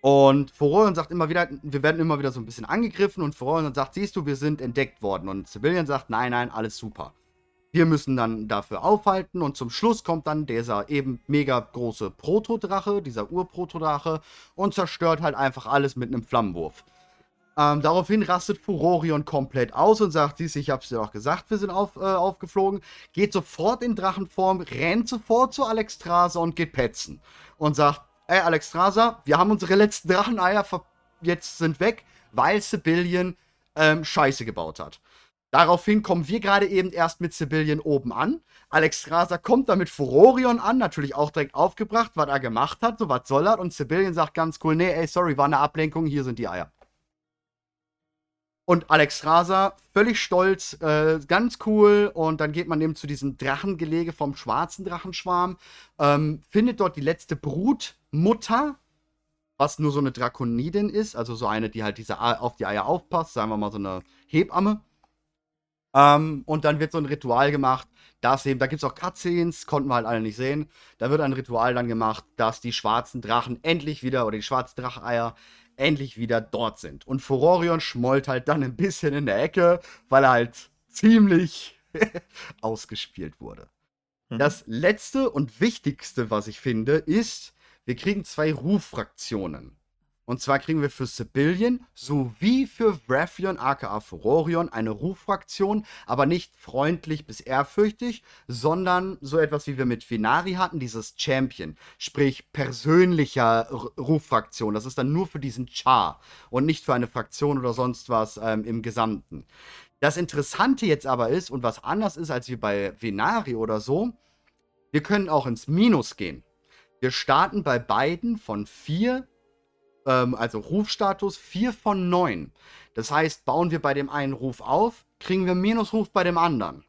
Und Furorion sagt immer wieder, wir werden immer wieder so ein bisschen angegriffen. Und Furorion sagt, siehst du, wir sind entdeckt worden. Und Sibylian sagt, nein, nein, alles super. Wir müssen dann dafür aufhalten. Und zum Schluss kommt dann dieser eben mega große Protodrache, dieser Urprotodrache, und zerstört halt einfach alles mit einem Flammenwurf. Ähm, daraufhin rastet Furorion komplett aus und sagt, dies, ich hab's dir auch gesagt, wir sind auf, äh, aufgeflogen, geht sofort in Drachenform, rennt sofort zu Alexstrasza und geht petzen. Und sagt, ey, Alexstrasza, wir haben unsere letzten Dracheneier jetzt sind weg, weil Sibillion ähm, Scheiße gebaut hat. Daraufhin kommen wir gerade eben erst mit Sibillion oben an. Alex Raser kommt dann mit Furorion an, natürlich auch direkt aufgebracht, was er gemacht hat, so was soll er. Und Sibillion sagt ganz cool, nee, ey, sorry, war eine Ablenkung, hier sind die Eier. Und Alex Raser, völlig stolz, äh, ganz cool. Und dann geht man eben zu diesem Drachengelege vom schwarzen Drachenschwarm, ähm, findet dort die letzte Brutmutter, was nur so eine Drakonidin ist, also so eine, die halt diese auf die Eier aufpasst, sagen wir mal so eine Hebamme. Ähm, und dann wird so ein Ritual gemacht, dass eben, da gibt es auch Cutscenes, konnten wir halt alle nicht sehen. Da wird ein Ritual dann gemacht, dass die schwarzen Drachen endlich wieder, oder die schwarzen Dracheier endlich wieder dort sind. Und Furorion schmollt halt dann ein bisschen in der Ecke, weil er halt ziemlich [LAUGHS] ausgespielt wurde. Mhm. Das letzte und wichtigste, was ich finde, ist, wir kriegen zwei Ruffraktionen. Und zwar kriegen wir für Sibillion sowie für Wrathion aka Furorion eine Ruffraktion, aber nicht freundlich bis ehrfürchtig, sondern so etwas wie wir mit Venari hatten, dieses Champion, sprich persönlicher Ruffraktion. Das ist dann nur für diesen Char und nicht für eine Fraktion oder sonst was ähm, im Gesamten. Das Interessante jetzt aber ist, und was anders ist als wie bei Venari oder so, wir können auch ins Minus gehen. Wir starten bei beiden von 4 ähm, also Rufstatus 4 von 9. Das heißt, bauen wir bei dem einen Ruf auf, kriegen wir Minusruf bei dem anderen.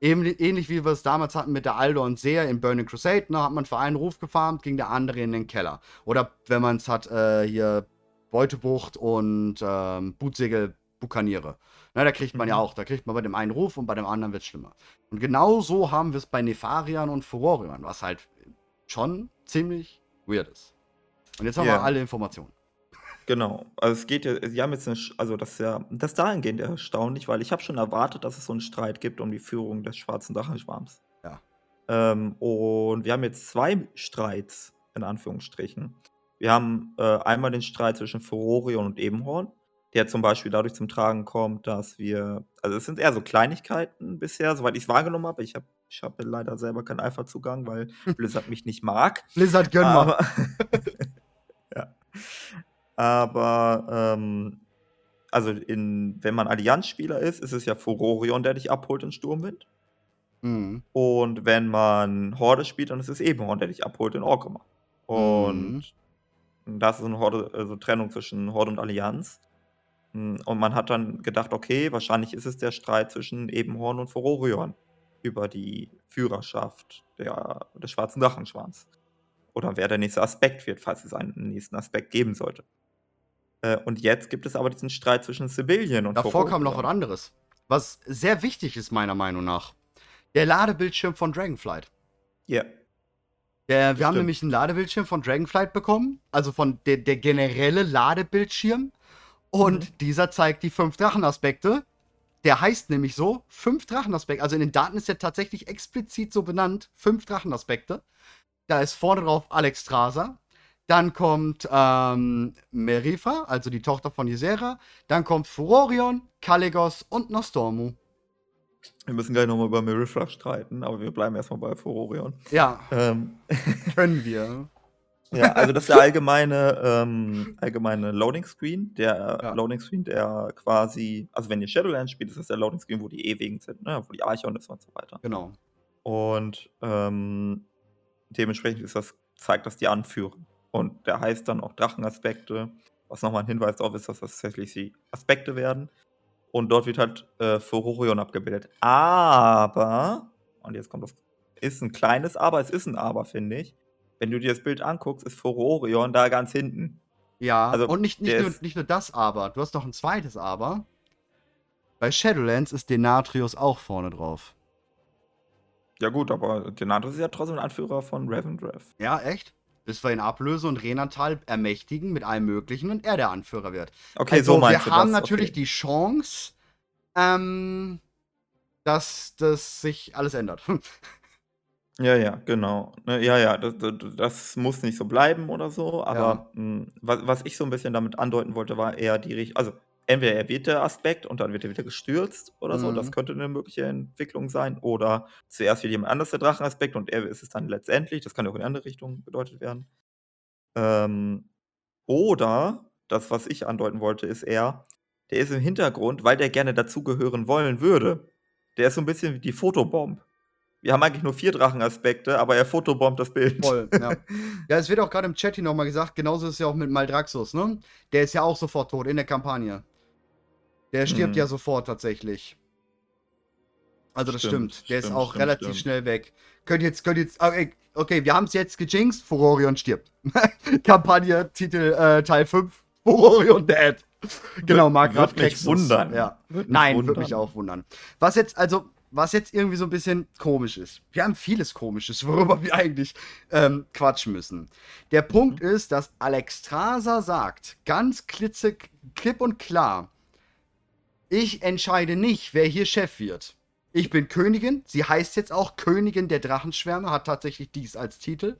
Ähnlich wie wir es damals hatten mit der Aldo und Seer in Burning Crusade, ne, hat man für einen Ruf gefarmt, ging der andere in den Keller. Oder wenn man es hat, äh, hier Beutebucht und ähm, Bootsegel Bukaniere. Ne, da kriegt man ja mhm. auch, da kriegt man bei dem einen Ruf und bei dem anderen wird es schlimmer. Und genau so haben wir es bei Nefarian und Furorion, was halt schon ziemlich weird ist. Und jetzt haben yeah. wir alle Informationen. Genau. Also es geht ja, sie haben jetzt eine, also das ist ja, das dahingehend erstaunlich, weil ich habe schon erwartet, dass es so einen Streit gibt um die Führung des schwarzen Drachenschwarms. Ja. Ähm, und wir haben jetzt zwei Streits, in Anführungsstrichen. Wir haben äh, einmal den Streit zwischen Furorion und Ebenhorn, der zum Beispiel dadurch zum Tragen kommt, dass wir, also es sind eher so Kleinigkeiten bisher, soweit ich es wahrgenommen habe. Ich habe ich habe leider selber keinen Alpha-Zugang, weil [LAUGHS] Blizzard mich nicht mag. Blizzard gönn mal. Aber, ähm, also in, wenn man Allianz-Spieler ist, ist es ja Furorion, der dich abholt in Sturmwind. Mhm. Und wenn man Horde spielt, dann ist es Eberhorn, der dich abholt in Orgrimmar. Und mhm. das ist eine Horde, also Trennung zwischen Horde und Allianz. Hm, und man hat dann gedacht, okay, wahrscheinlich ist es der Streit zwischen Ebenhorn und Furorion über die Führerschaft der, des schwarzen Drachenschwarms. Oder wer der nächste Aspekt wird, falls es einen nächsten Aspekt geben sollte. Äh, und jetzt gibt es aber diesen Streit zwischen Sibillion und Davor kam noch was anderes. Was sehr wichtig ist, meiner Meinung nach. Der Ladebildschirm von Dragonflight. Ja. Yeah. wir haben nämlich einen Ladebildschirm von Dragonflight bekommen. Also von der, der generelle Ladebildschirm. Und mhm. dieser zeigt die fünf Drachenaspekte, der heißt nämlich so, fünf Drachenaspekte. Also in den Daten ist er tatsächlich explizit so benannt, fünf Drachenaspekte. Da ist vorne drauf Alex Strasa. Dann kommt ähm, Merifa, also die Tochter von Ysera. Dann kommt Furorion, Kalegos und Nostormu. Wir müssen gleich nochmal über Merifa streiten, aber wir bleiben erstmal bei Furorion. Ja. Ähm. [LAUGHS] Können wir. Ja, also das ist der allgemeine, ähm, allgemeine Loading Screen. Der ja. Loading Screen, der quasi, also wenn ihr Shadowlands spielt, ist das der Loading Screen, wo die ewigen sind, ne? wo die Archon ist und so weiter. Genau. Und ähm, dementsprechend ist das, zeigt das die Anführung. Und der heißt dann auch Drachenaspekte, was nochmal ein Hinweis darauf ist, dass das tatsächlich die Aspekte werden. Und dort wird halt äh, Furorion abgebildet. Aber, und jetzt kommt das, ist ein kleines Aber, es ist ein Aber, finde ich wenn du dir das Bild anguckst, ist Furorion da ganz hinten. Ja, also, und nicht, nicht, nur, nicht nur das Aber, du hast noch ein zweites Aber. Bei Shadowlands ist Denatrius auch vorne drauf. Ja gut, aber Denatrius ist ja trotzdem ein Anführer von Revendreth. Ja, echt? Bis wir ihn ablösen und Renatal ermächtigen mit allem Möglichen und er der Anführer wird. Okay, also, so meinst wir haben das? natürlich okay. die Chance, ähm, dass das sich alles ändert. [LAUGHS] Ja, ja, genau. Ne, ja, ja, das das muss nicht so bleiben oder so, aber, Ja. hm, was was ich so ein bisschen damit andeuten wollte, war eher die Richt also, entweder er wird der Aspekt und dann wird er wieder gestürzt oder so, das mhm. könnte eine mögliche Entwicklung sein, oder zuerst wird jemand anders der Drachenaspekt und er ist es dann letztendlich, das kann ja auch in andere Richtung gedeutet werden. Ähm, oder, das, was ich andeuten wollte, ist eher, der ist im Hintergrund, weil der gerne dazugehören wollen würde. Der ist so ein bisschen wie die Fotobomb. Wir haben eigentlich nur vier Drachenaspekte, aber er fotobombt das Bild. Voll, ja. [LAUGHS] ja, es wird auch gerade im Chat hier nochmal gesagt, genauso ist es ja auch mit Maldraxus, ne? Der ist ja auch sofort tot in der Kampagne. Der stirbt hm. ja sofort tatsächlich. Also das stimmt. stimmt. Der stimmt, ist auch stimmt, relativ schnell weg. Könnt jetzt, könnt jetzt, okay, okay wir haben es jetzt gejinxt, Furorion stirbt. [LAUGHS] Kampagne, Titel, äh, Teil 5, [LAUGHS] Furorion dead. genau, Marc Wird mich wundern. Ja. Nein, würde mich auch wundern. Was jetzt, also, was jetzt irgendwie so ein bisschen komisch ist. Wir haben vieles Komisches, [LAUGHS] worüber wir eigentlich ähm, quatschen müssen. Der Punkt mhm. ist, dass Alex Traser sagt, ganz klitze, klipp und klar, ich entscheide nicht, wer hier Chef wird. Ich bin Königin. Sie heißt jetzt auch Königin der Drachenschwärme, hat tatsächlich dies als Titel.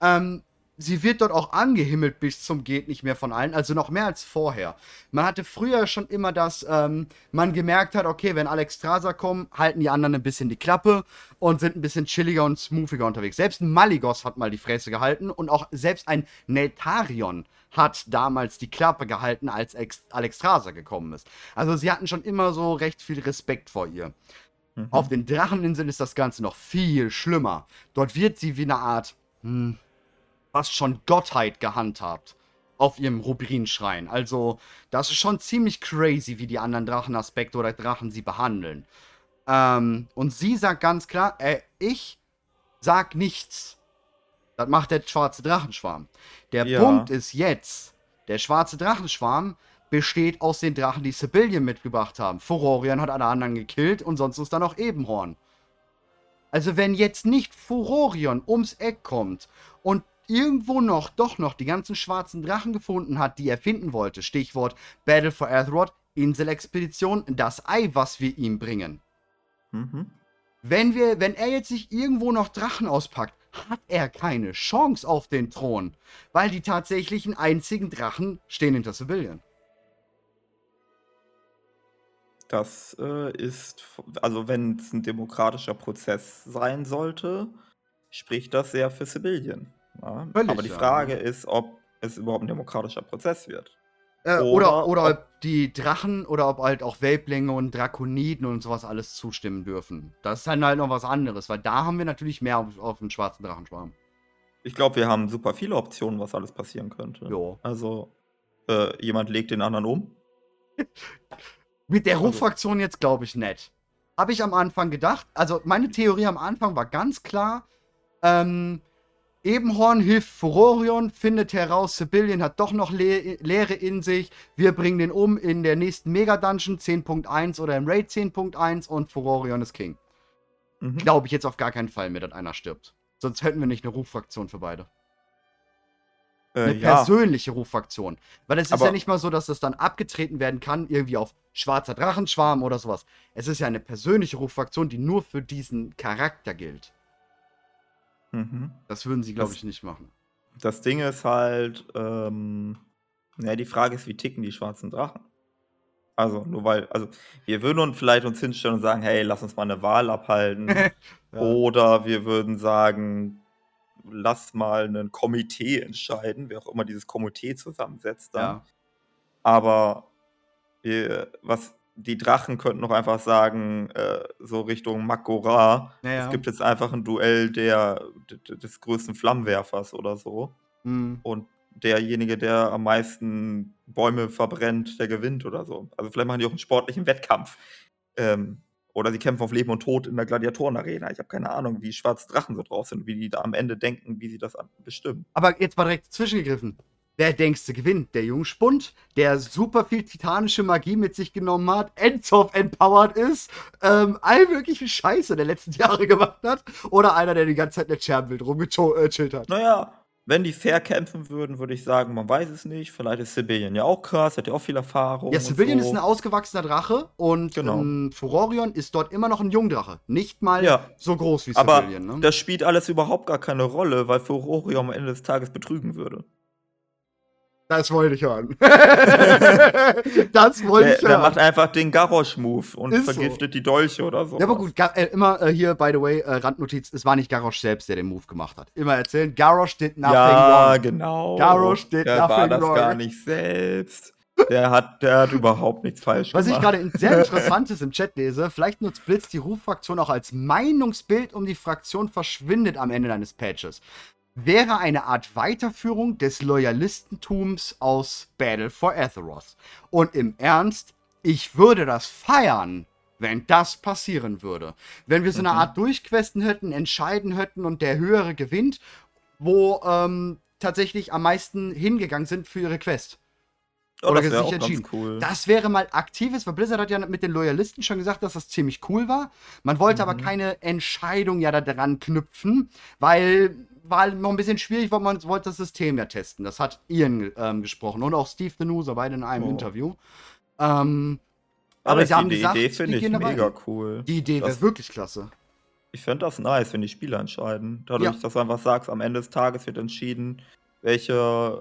Ähm, sie wird dort auch angehimmelt bis zum geht nicht mehr von allen, also noch mehr als vorher. Man hatte früher schon immer das, ähm, man gemerkt hat, okay, wenn Alex Strasa kommen, halten die anderen ein bisschen die Klappe und sind ein bisschen chilliger und smoothiger unterwegs. Selbst ein Maligos hat mal die Fresse gehalten und auch selbst ein Neltarion hat damals die Klappe gehalten, als Alex Strasa gekommen ist. Also sie hatten schon immer so recht viel Respekt vor ihr. Mhm. Auf den Dracheninseln ist das Ganze noch viel schlimmer. Dort wird sie wie eine Art, hm, fast schon Gottheit gehandhabt auf ihrem Rubinschrein. Also, das ist schon ziemlich crazy, wie die anderen Drachenaspekte oder Drachen sie behandeln. Ähm, und sie sagt ganz klar, äh, ich sag nichts. Das macht der schwarze Drachenschwarm. Der ja. Punkt ist jetzt, der schwarze Drachenschwarm besteht aus den Drachen, die Sibyllien mitgebracht haben. Furorion hat alle anderen gekillt und sonst ist da noch Ebenhorn. Also wenn jetzt nicht Furorion ums Eck kommt und irgendwo noch, doch noch die ganzen schwarzen Drachen gefunden hat, die er finden wollte. Stichwort Battle for Azeroth, Inselexpedition, das Ei, was wir ihm bringen. Mhm. Wenn, wir, wenn er jetzt sich irgendwo noch Drachen auspackt, hat er keine Chance auf den Thron, weil die tatsächlichen einzigen Drachen stehen hinter Civilian. Das äh, ist, also wenn es ein demokratischer Prozess sein sollte, spricht das sehr für Civilian. Ja? Aber die Frage ja. ist, ob es überhaupt ein demokratischer Prozess wird. Äh, oder, oder, oder ob die Drachen oder ob halt auch Welblinge und Drakoniden und sowas alles zustimmen dürfen. Das ist dann halt noch was anderes, weil da haben wir natürlich mehr auf, auf den schwarzen Drachenschwarm. Ich glaube, wir haben super viele Optionen, was alles passieren könnte. Jo. Also, äh, jemand legt den anderen um. [LAUGHS] Mit der Ruffraktion also. jetzt glaube ich nicht. Habe ich am Anfang gedacht. Also, meine Theorie am Anfang war ganz klar, ähm, Ebenhorn hilft Furorion, findet heraus, Sibyllien hat doch noch Le Leere in sich. Wir bringen den um in der nächsten Mega-Dungeon 10.1 oder im Raid 10.1 und Furorion ist King. Mhm. Glaube ich jetzt auf gar keinen Fall mehr, dass einer stirbt. Sonst hätten wir nicht eine Ruffraktion für beide. Äh, eine ja. persönliche Ruffraktion. Weil es ist Aber ja nicht mal so, dass das dann abgetreten werden kann, irgendwie auf schwarzer Drachenschwarm oder sowas. Es ist ja eine persönliche Ruffraktion, die nur für diesen Charakter gilt. Mhm. Das würden sie, glaube ich, nicht machen. Das Ding ist halt, ähm, ja, die Frage ist, wie ticken die schwarzen Drachen? Also, nur weil, also, wir würden uns vielleicht uns hinstellen und sagen, hey, lass uns mal eine Wahl abhalten. [LAUGHS] ja. Oder wir würden sagen, lass mal ein Komitee entscheiden, wer auch immer dieses Komitee zusammensetzt dann. Ja. Aber wir, was, die Drachen könnten noch einfach sagen, äh, so Richtung Makora, ja, es gibt jetzt einfach ein Duell der, des größten Flammenwerfers oder so. Mhm. Und derjenige, der am meisten Bäume verbrennt, der gewinnt oder so. Also vielleicht machen die auch einen sportlichen Wettkampf. Ähm, oder sie kämpfen auf Leben und Tod in der Gladiatorenarena. Ich habe keine Ahnung, wie schwarze Drachen so drauf sind, wie die da am Ende denken, wie sie das bestimmen. Aber jetzt mal direkt zwischengegriffen. Wer denkst du gewinnt? Der Jungspund, der super viel titanische Magie mit sich genommen hat, Endzoff empowered ist, ähm, all mögliche Scheiße der letzten [LAUGHS] Jahre gemacht hat, oder einer, der die ganze Zeit in der Scherbenbild rumgechillt hat? Naja, wenn die fair kämpfen würden, würde ich sagen, man weiß es nicht. Vielleicht ist Sibillion ja auch krass, hat ja auch viel Erfahrung. Ja, Sibillion so. ist ein ausgewachsener Drache und genau. ähm, Furorion ist dort immer noch ein Jungdrache. Nicht mal ja. so groß wie Sibillion. Aber ne? das spielt alles überhaupt gar keine Rolle, weil Furorion am Ende des Tages betrügen würde. Das wollte ich hören. [LAUGHS] das wollte ich hören. Der macht einfach den Garrosh-Move und Ist vergiftet so. die Dolche oder so. Ja, aber gut, äh, immer äh, hier, by the way, äh, Randnotiz, es war nicht Garrosh selbst, der den Move gemacht hat. Immer erzählen, Garrosh did nothing ja, wrong. Ja, genau. Garrosh did der nothing wrong. Der war das gar nicht selbst. Der hat, der hat überhaupt nichts falsch gemacht. Was ich gerade [LAUGHS] sehr interessantes im Chat lese, vielleicht nutzt Blitz die Ruffraktion auch als Meinungsbild, um die Fraktion verschwindet am Ende deines Patches wäre eine Art Weiterführung des Loyalistentums aus Battle for Azeroth. Und im Ernst, ich würde das feiern, wenn das passieren würde. Wenn wir so eine mhm. Art Durchquesten hätten, entscheiden hätten und der Höhere gewinnt, wo ähm, tatsächlich am meisten hingegangen sind für ihre Quest. Oh, Oder sich entschieden. Cool. Das wäre mal aktives, weil Blizzard hat ja mit den Loyalisten schon gesagt, dass das ziemlich cool war. Man wollte mhm. aber keine Entscheidung ja daran knüpfen, weil war noch ein bisschen schwierig, weil man wollte das System ja testen. Das hat Ian ähm, gesprochen und auch Steve the Nooser beide in einem oh. Interview. Ähm, aber, aber sie haben die gesagt, Idee finde ich mega cool. Die Idee wäre wirklich klasse. Ich fände das nice, wenn die Spieler entscheiden. Dadurch, ja. dass du einfach sagst, am Ende des Tages wird entschieden, welche,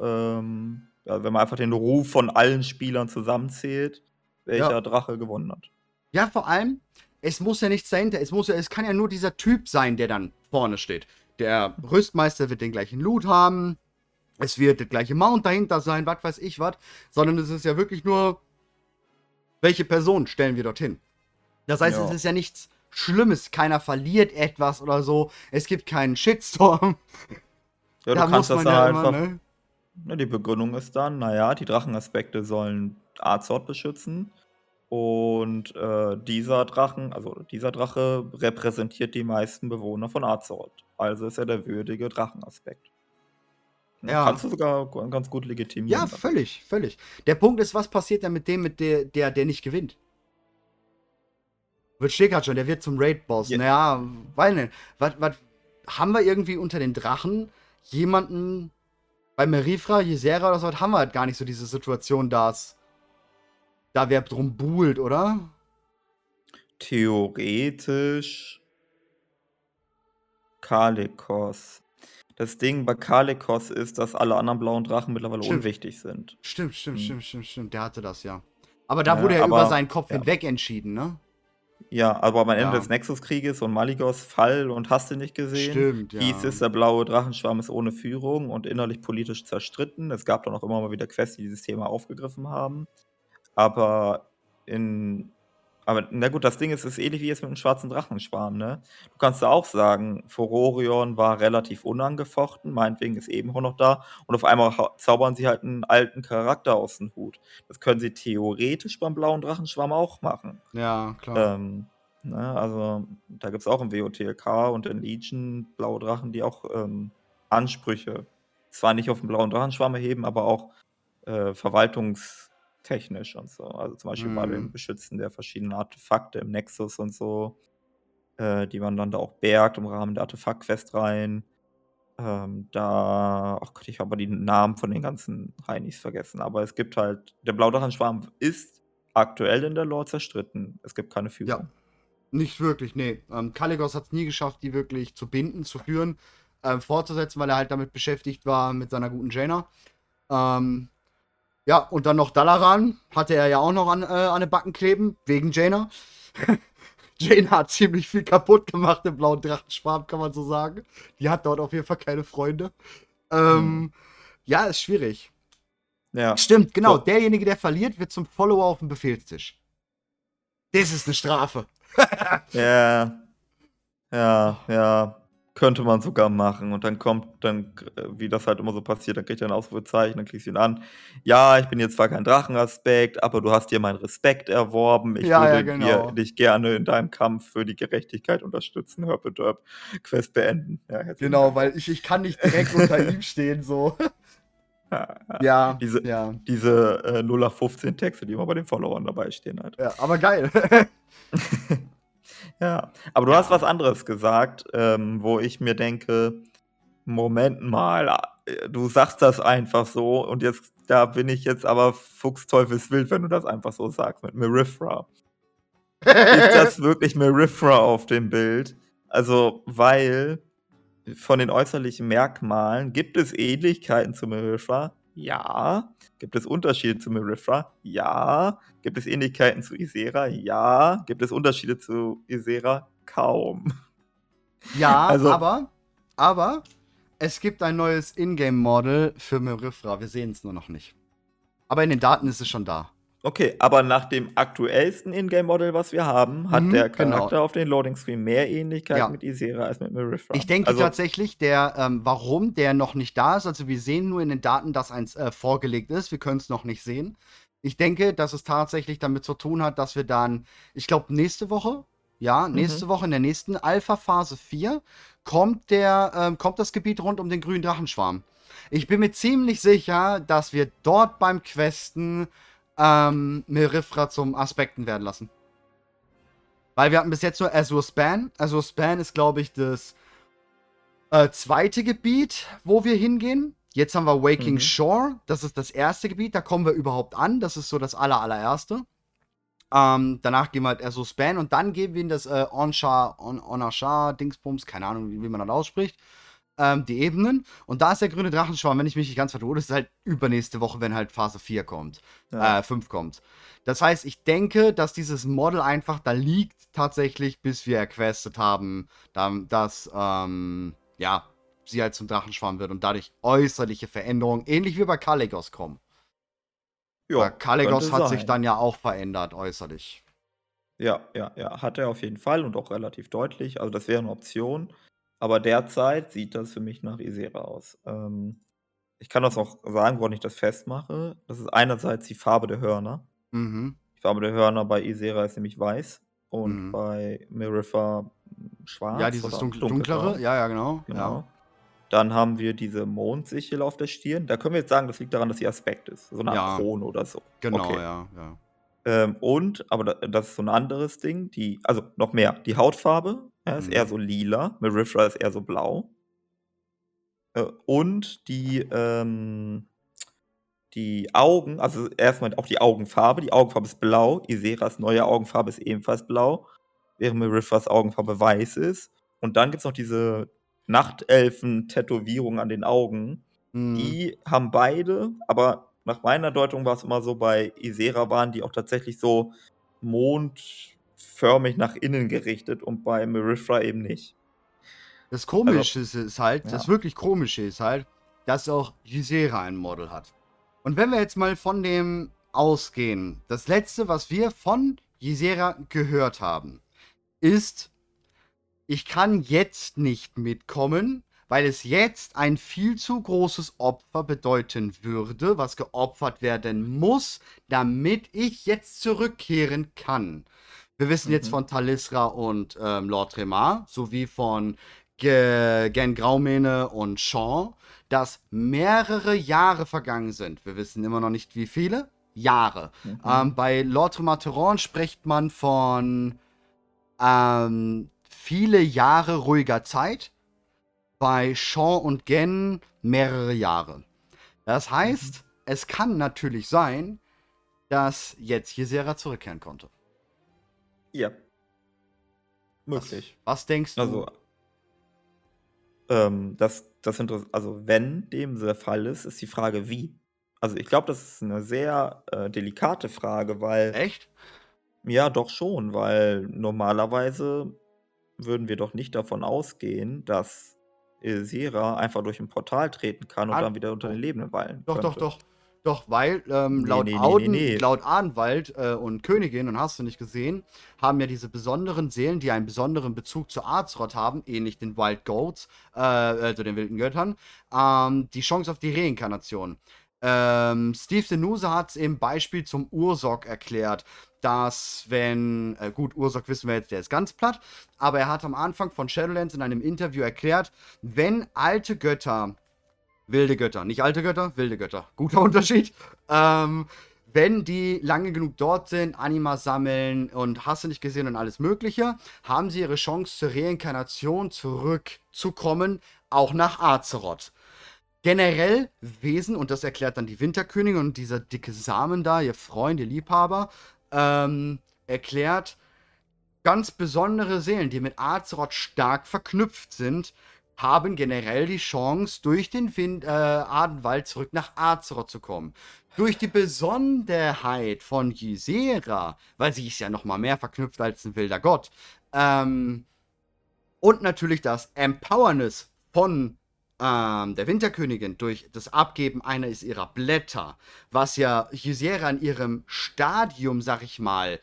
ähm, ja, wenn man einfach den Ruf von allen Spielern zusammenzählt, welcher ja. Drache gewonnen hat. Ja, vor allem, es muss ja nichts dahinter. Es, muss ja, es kann ja nur dieser Typ sein, der dann vorne steht. Der Rüstmeister wird den gleichen Loot haben. Es wird der gleiche Mount dahinter sein, was weiß ich was. Sondern es ist ja wirklich nur, welche Person stellen wir dorthin. Das heißt, ja. es ist ja nichts Schlimmes. Keiner verliert etwas oder so. Es gibt keinen Shitstorm. Ja, da du kannst das ja einfach. Immer, ne? Die Begründung ist dann, naja, die Drachenaspekte sollen Arzort beschützen. Und äh, dieser Drachen, also dieser Drache repräsentiert die meisten Bewohner von Azeroth. Also ist er der würdige Drachenaspekt. Ja. Kannst du sogar ganz gut legitimieren. Ja, völlig, völlig. Der Punkt ist, was passiert denn mit dem, mit der, der, der nicht gewinnt? Wird Schickert schon, der wird zum Raid-Boss. Ja. Naja, weil nicht. Was, was, haben wir irgendwie unter den Drachen jemanden bei Merifra, Ysera oder so, haben wir halt gar nicht so diese Situation, dass da wer drum buhlt, oder? Theoretisch Kalikos. Das Ding bei Kalikos ist, dass alle anderen blauen Drachen mittlerweile stimmt. unwichtig sind. Stimmt, stimmt, hm. stimmt, stimmt, stimmt. Der hatte das ja. Aber da ja, wurde er aber, über seinen Kopf ja. hinweg entschieden, ne? Ja, aber am Ende ja. des Nexus-Krieges und Maligos Fall und hast du nicht gesehen, Stimmt, ja. hieß es, der blaue Drachenschwarm ist ohne Führung und innerlich politisch zerstritten. Es gab dann auch immer mal wieder Quests, die dieses Thema aufgegriffen haben. Aber in aber na gut, das Ding ist, es ist ähnlich wie jetzt mit dem schwarzen Drachenschwarm, ne? Du kannst ja auch sagen, Furorion war relativ unangefochten, meinetwegen ist Ebenho noch da und auf einmal zaubern sie halt einen alten Charakter aus dem Hut. Das können sie theoretisch beim blauen Drachenschwarm auch machen. Ja, klar. Ähm, ne, also da gibt es auch im WOTLK und in Legion blaue Drachen, die auch ähm, Ansprüche zwar nicht auf den blauen Drachenschwarm erheben, aber auch äh, Verwaltungs- technisch und so. Also zum Beispiel bei dem mhm. Beschützen der verschiedenen Artefakte im Nexus und so, äh, die man dann da auch bergt im Rahmen der Artefaktquest rein. Ähm, da, ach Gott, ich habe die Namen von den ganzen Heinis vergessen, aber es gibt halt, der Blaudrachenschwarm ist aktuell in der Lore zerstritten. Es gibt keine Führung. Ja, nicht wirklich, nee. Ähm, Kaligos hat es nie geschafft, die wirklich zu binden, zu führen, ähm, fortzusetzen, weil er halt damit beschäftigt war mit seiner guten Jaina. Ähm, ja, und dann noch Dalaran. Hatte er ja auch noch an, äh, an den Backen kleben, wegen Jaina. [LAUGHS] Jaina hat ziemlich viel kaputt gemacht im blauen Drachenschwarm, kann man so sagen. Die hat dort auf jeden Fall keine Freunde. Ähm, hm. Ja, ist schwierig. Ja. Stimmt, genau. So. Derjenige, der verliert, wird zum Follower auf dem Befehlstisch. Das ist eine Strafe. [LAUGHS] ja. Ja, ja. Könnte man sogar machen. Und dann kommt dann, wie das halt immer so passiert, dann kriegt er ein Ausrufezeichen, dann klickst du ihn an. Ja, ich bin jetzt zwar kein Drachenaspekt, aber du hast dir meinen Respekt erworben. Ich ja, würde ja, genau. dich gerne in deinem Kampf für die Gerechtigkeit unterstützen. Hörpedörp, Quest beenden. Ja, genau, weil ich, ich kann nicht direkt unter ihm [LAUGHS] stehen, so. [LAUGHS] Ja, diese, ja. diese äh, 0 auf 15 Texte, die immer bei den Followern dabei stehen halt. Ja, aber geil. [LAUGHS] Ja, aber du hast was anderes gesagt, ähm, wo ich mir denke, Moment mal, äh, du sagst das einfach so und jetzt, da bin ich jetzt aber fuchsteufelswild, wenn du das einfach so sagst mit Mirifra. ist [LAUGHS] das wirklich Mirifra auf dem Bild? Also, weil von den äußerlichen Merkmalen gibt es Ähnlichkeiten zu Mirifra, Ja. Gibt es Unterschiede zu Mirifra? Ja. Gibt es Ähnlichkeiten zu Isera? Ja. Gibt es Unterschiede zu Isera? Kaum. Ja, [LAUGHS] also, aber, aber es gibt ein neues Ingame-Model für Mirifra. Wir sehen es nur noch nicht. Aber in den Daten ist es schon da. Okay, aber nach dem aktuellsten Ingame-Model, was wir haben, hat mhm, der. Charakter genau. auf den Loading-Screen mehr Ähnlichkeit ja. mit Isera als mit Mirifra. Ich denke also, tatsächlich, der, ähm, warum der noch nicht da ist, also wir sehen nur in den Daten, dass eins äh, vorgelegt ist, wir können es noch nicht sehen. Ich denke, dass es tatsächlich damit zu tun hat, dass wir dann, ich glaube, nächste Woche, ja, mhm. nächste mhm. Woche in der nächsten Alpha-Phase 4 kommt, der, ähm, kommt das Gebiet rund um den grünen Drachenschwarm. Ich bin mir ziemlich sicher, dass wir dort beim Questen ähm, Merifra zum Aspekten werden lassen. Weil wir hatten bis jetzt nur Azure Span. Azure Span ist, glaube ich, das äh, zweite Gebiet, wo wir hingehen. Jetzt haben wir Waking mhm. Shore. Das ist das erste Gebiet. Da kommen wir überhaupt an. Das ist so das aller, allererste. Ähm, danach gehen wir halt Azure Span und dann gehen wir in das äh, Onshar, On Onashar, Dingsbums, keine Ahnung, wie, wie man das ausspricht ähm, die Ebenen. Und da ist der grüne Drachenschwarm, wenn ich mich nicht ganz vertue, das ist halt übernächste Woche, wenn halt Phase 4 kommt. Ja. Äh, 5 kommt. Das heißt, ich denke, dass dieses Model einfach da liegt, tatsächlich, bis wir erquestet haben, dass, ähm, ja, sie halt zum Drachenschwarm wird und dadurch äußerliche Veränderungen, ähnlich wie bei Kalegos, kommen. Ja, Kalegos hat sein. sich dann ja auch verändert, äußerlich. Ja, ja, ja, hat er auf jeden Fall und auch relativ deutlich. Also, das wäre eine Option. Aber derzeit sieht das für mich nach Isera aus. Ähm, ich kann das auch sagen, woran ich das festmache. Das ist einerseits die Farbe der Hörner. Mhm. Die Farbe der Hörner bei Isera ist nämlich weiß und mhm. bei Mirifa schwarz. Ja, dieses dunkel, dunklere. Ja, ja, genau. genau. Ja. Dann haben wir diese Mondsichel auf der Stirn. Da können wir jetzt sagen, das liegt daran, dass sie Aspekt ist. So eine ja. Krone oder so. Genau, okay. ja, ja. Ähm, und, aber das ist so ein anderes Ding, die, also noch mehr, die Hautfarbe ja, ist eher mhm. so lila, Marifra ist eher so blau. Äh, und die, ähm, die Augen, also erstmal auch die Augenfarbe, die Augenfarbe ist blau, Iseras neue Augenfarbe ist ebenfalls blau, während Marifras Augenfarbe weiß ist. Und dann gibt es noch diese Nachtelfen-Tätowierung an den Augen. Mhm. Die haben beide, aber nach meiner Deutung war es immer so, bei Isera waren die auch tatsächlich so mondförmig nach innen gerichtet und bei Marifra eben nicht. Das Komische also, ist halt, ja. das wirklich Komische ist halt, dass auch Gisera ein Model hat. Und wenn wir jetzt mal von dem ausgehen, das letzte, was wir von Gisera gehört haben, ist, ich kann jetzt nicht mitkommen, weil es jetzt ein viel zu großes Opfer bedeuten würde, was geopfert werden muss, damit ich jetzt zurückkehren kann. Wir wissen mhm. jetzt von Talisra und ähm, Lord Tremar sowie von Ge Gen Graumene und Sean, dass mehrere Jahre vergangen sind. Wir wissen immer noch nicht wie viele. Jahre. Mhm. Ähm, bei Lord Tremar spricht man von ähm, viele Jahre ruhiger Zeit bei Sean und Gen mehrere Jahre. Das heißt, mhm. es kann natürlich sein, dass jetzt Jesera zurückkehren konnte. Ja. Möglich. Was, was denkst du? Also, ähm, das, das also wenn dem der Fall ist, ist die Frage, wie. Also ich glaube, das ist eine sehr äh, delikate Frage, weil. Echt? Ja, doch schon, weil normalerweise würden wir doch nicht davon ausgehen, dass Sera einfach durch ein Portal treten kann und ah, dann wieder unter den Lebenden weilen Doch, könnte. doch, doch. Doch, weil ähm, nee, laut, nee, Auden, nee, laut Adenwald äh, und Königin, und hast du nicht gesehen, haben ja diese besonderen Seelen, die einen besonderen Bezug zu Azeroth haben, ähnlich den Wild Goats, äh, also den wilden Göttern, ähm, die Chance auf die Reinkarnation. Ähm, Steve Denuse hat es im Beispiel zum Ursorg erklärt, dass wenn, äh, gut, Ursorg wissen wir jetzt, der ist ganz platt, aber er hat am Anfang von Shadowlands in einem Interview erklärt, wenn alte Götter, wilde Götter, nicht alte Götter, wilde Götter, [LAUGHS] guter Unterschied, ähm, wenn die lange genug dort sind, Anima sammeln und hast du nicht gesehen und alles Mögliche, haben sie ihre Chance zur Reinkarnation zurückzukommen, auch nach Azeroth. Generell Wesen, und das erklärt dann die Winterkönigin und dieser dicke Samen da, ihr Freund, ihr Liebhaber, ähm, erklärt, ganz besondere Seelen, die mit Azeroth stark verknüpft sind, haben generell die Chance, durch den Wind, äh, Adenwald zurück nach Azeroth zu kommen. Durch die Besonderheit von Ysera, weil sie ist ja noch mal mehr verknüpft als ein wilder Gott, ähm, und natürlich das Empowerness von ähm, der Winterkönigin durch das Abgeben eines ihrer Blätter, was ja Ysera in ihrem Stadium, sag ich mal,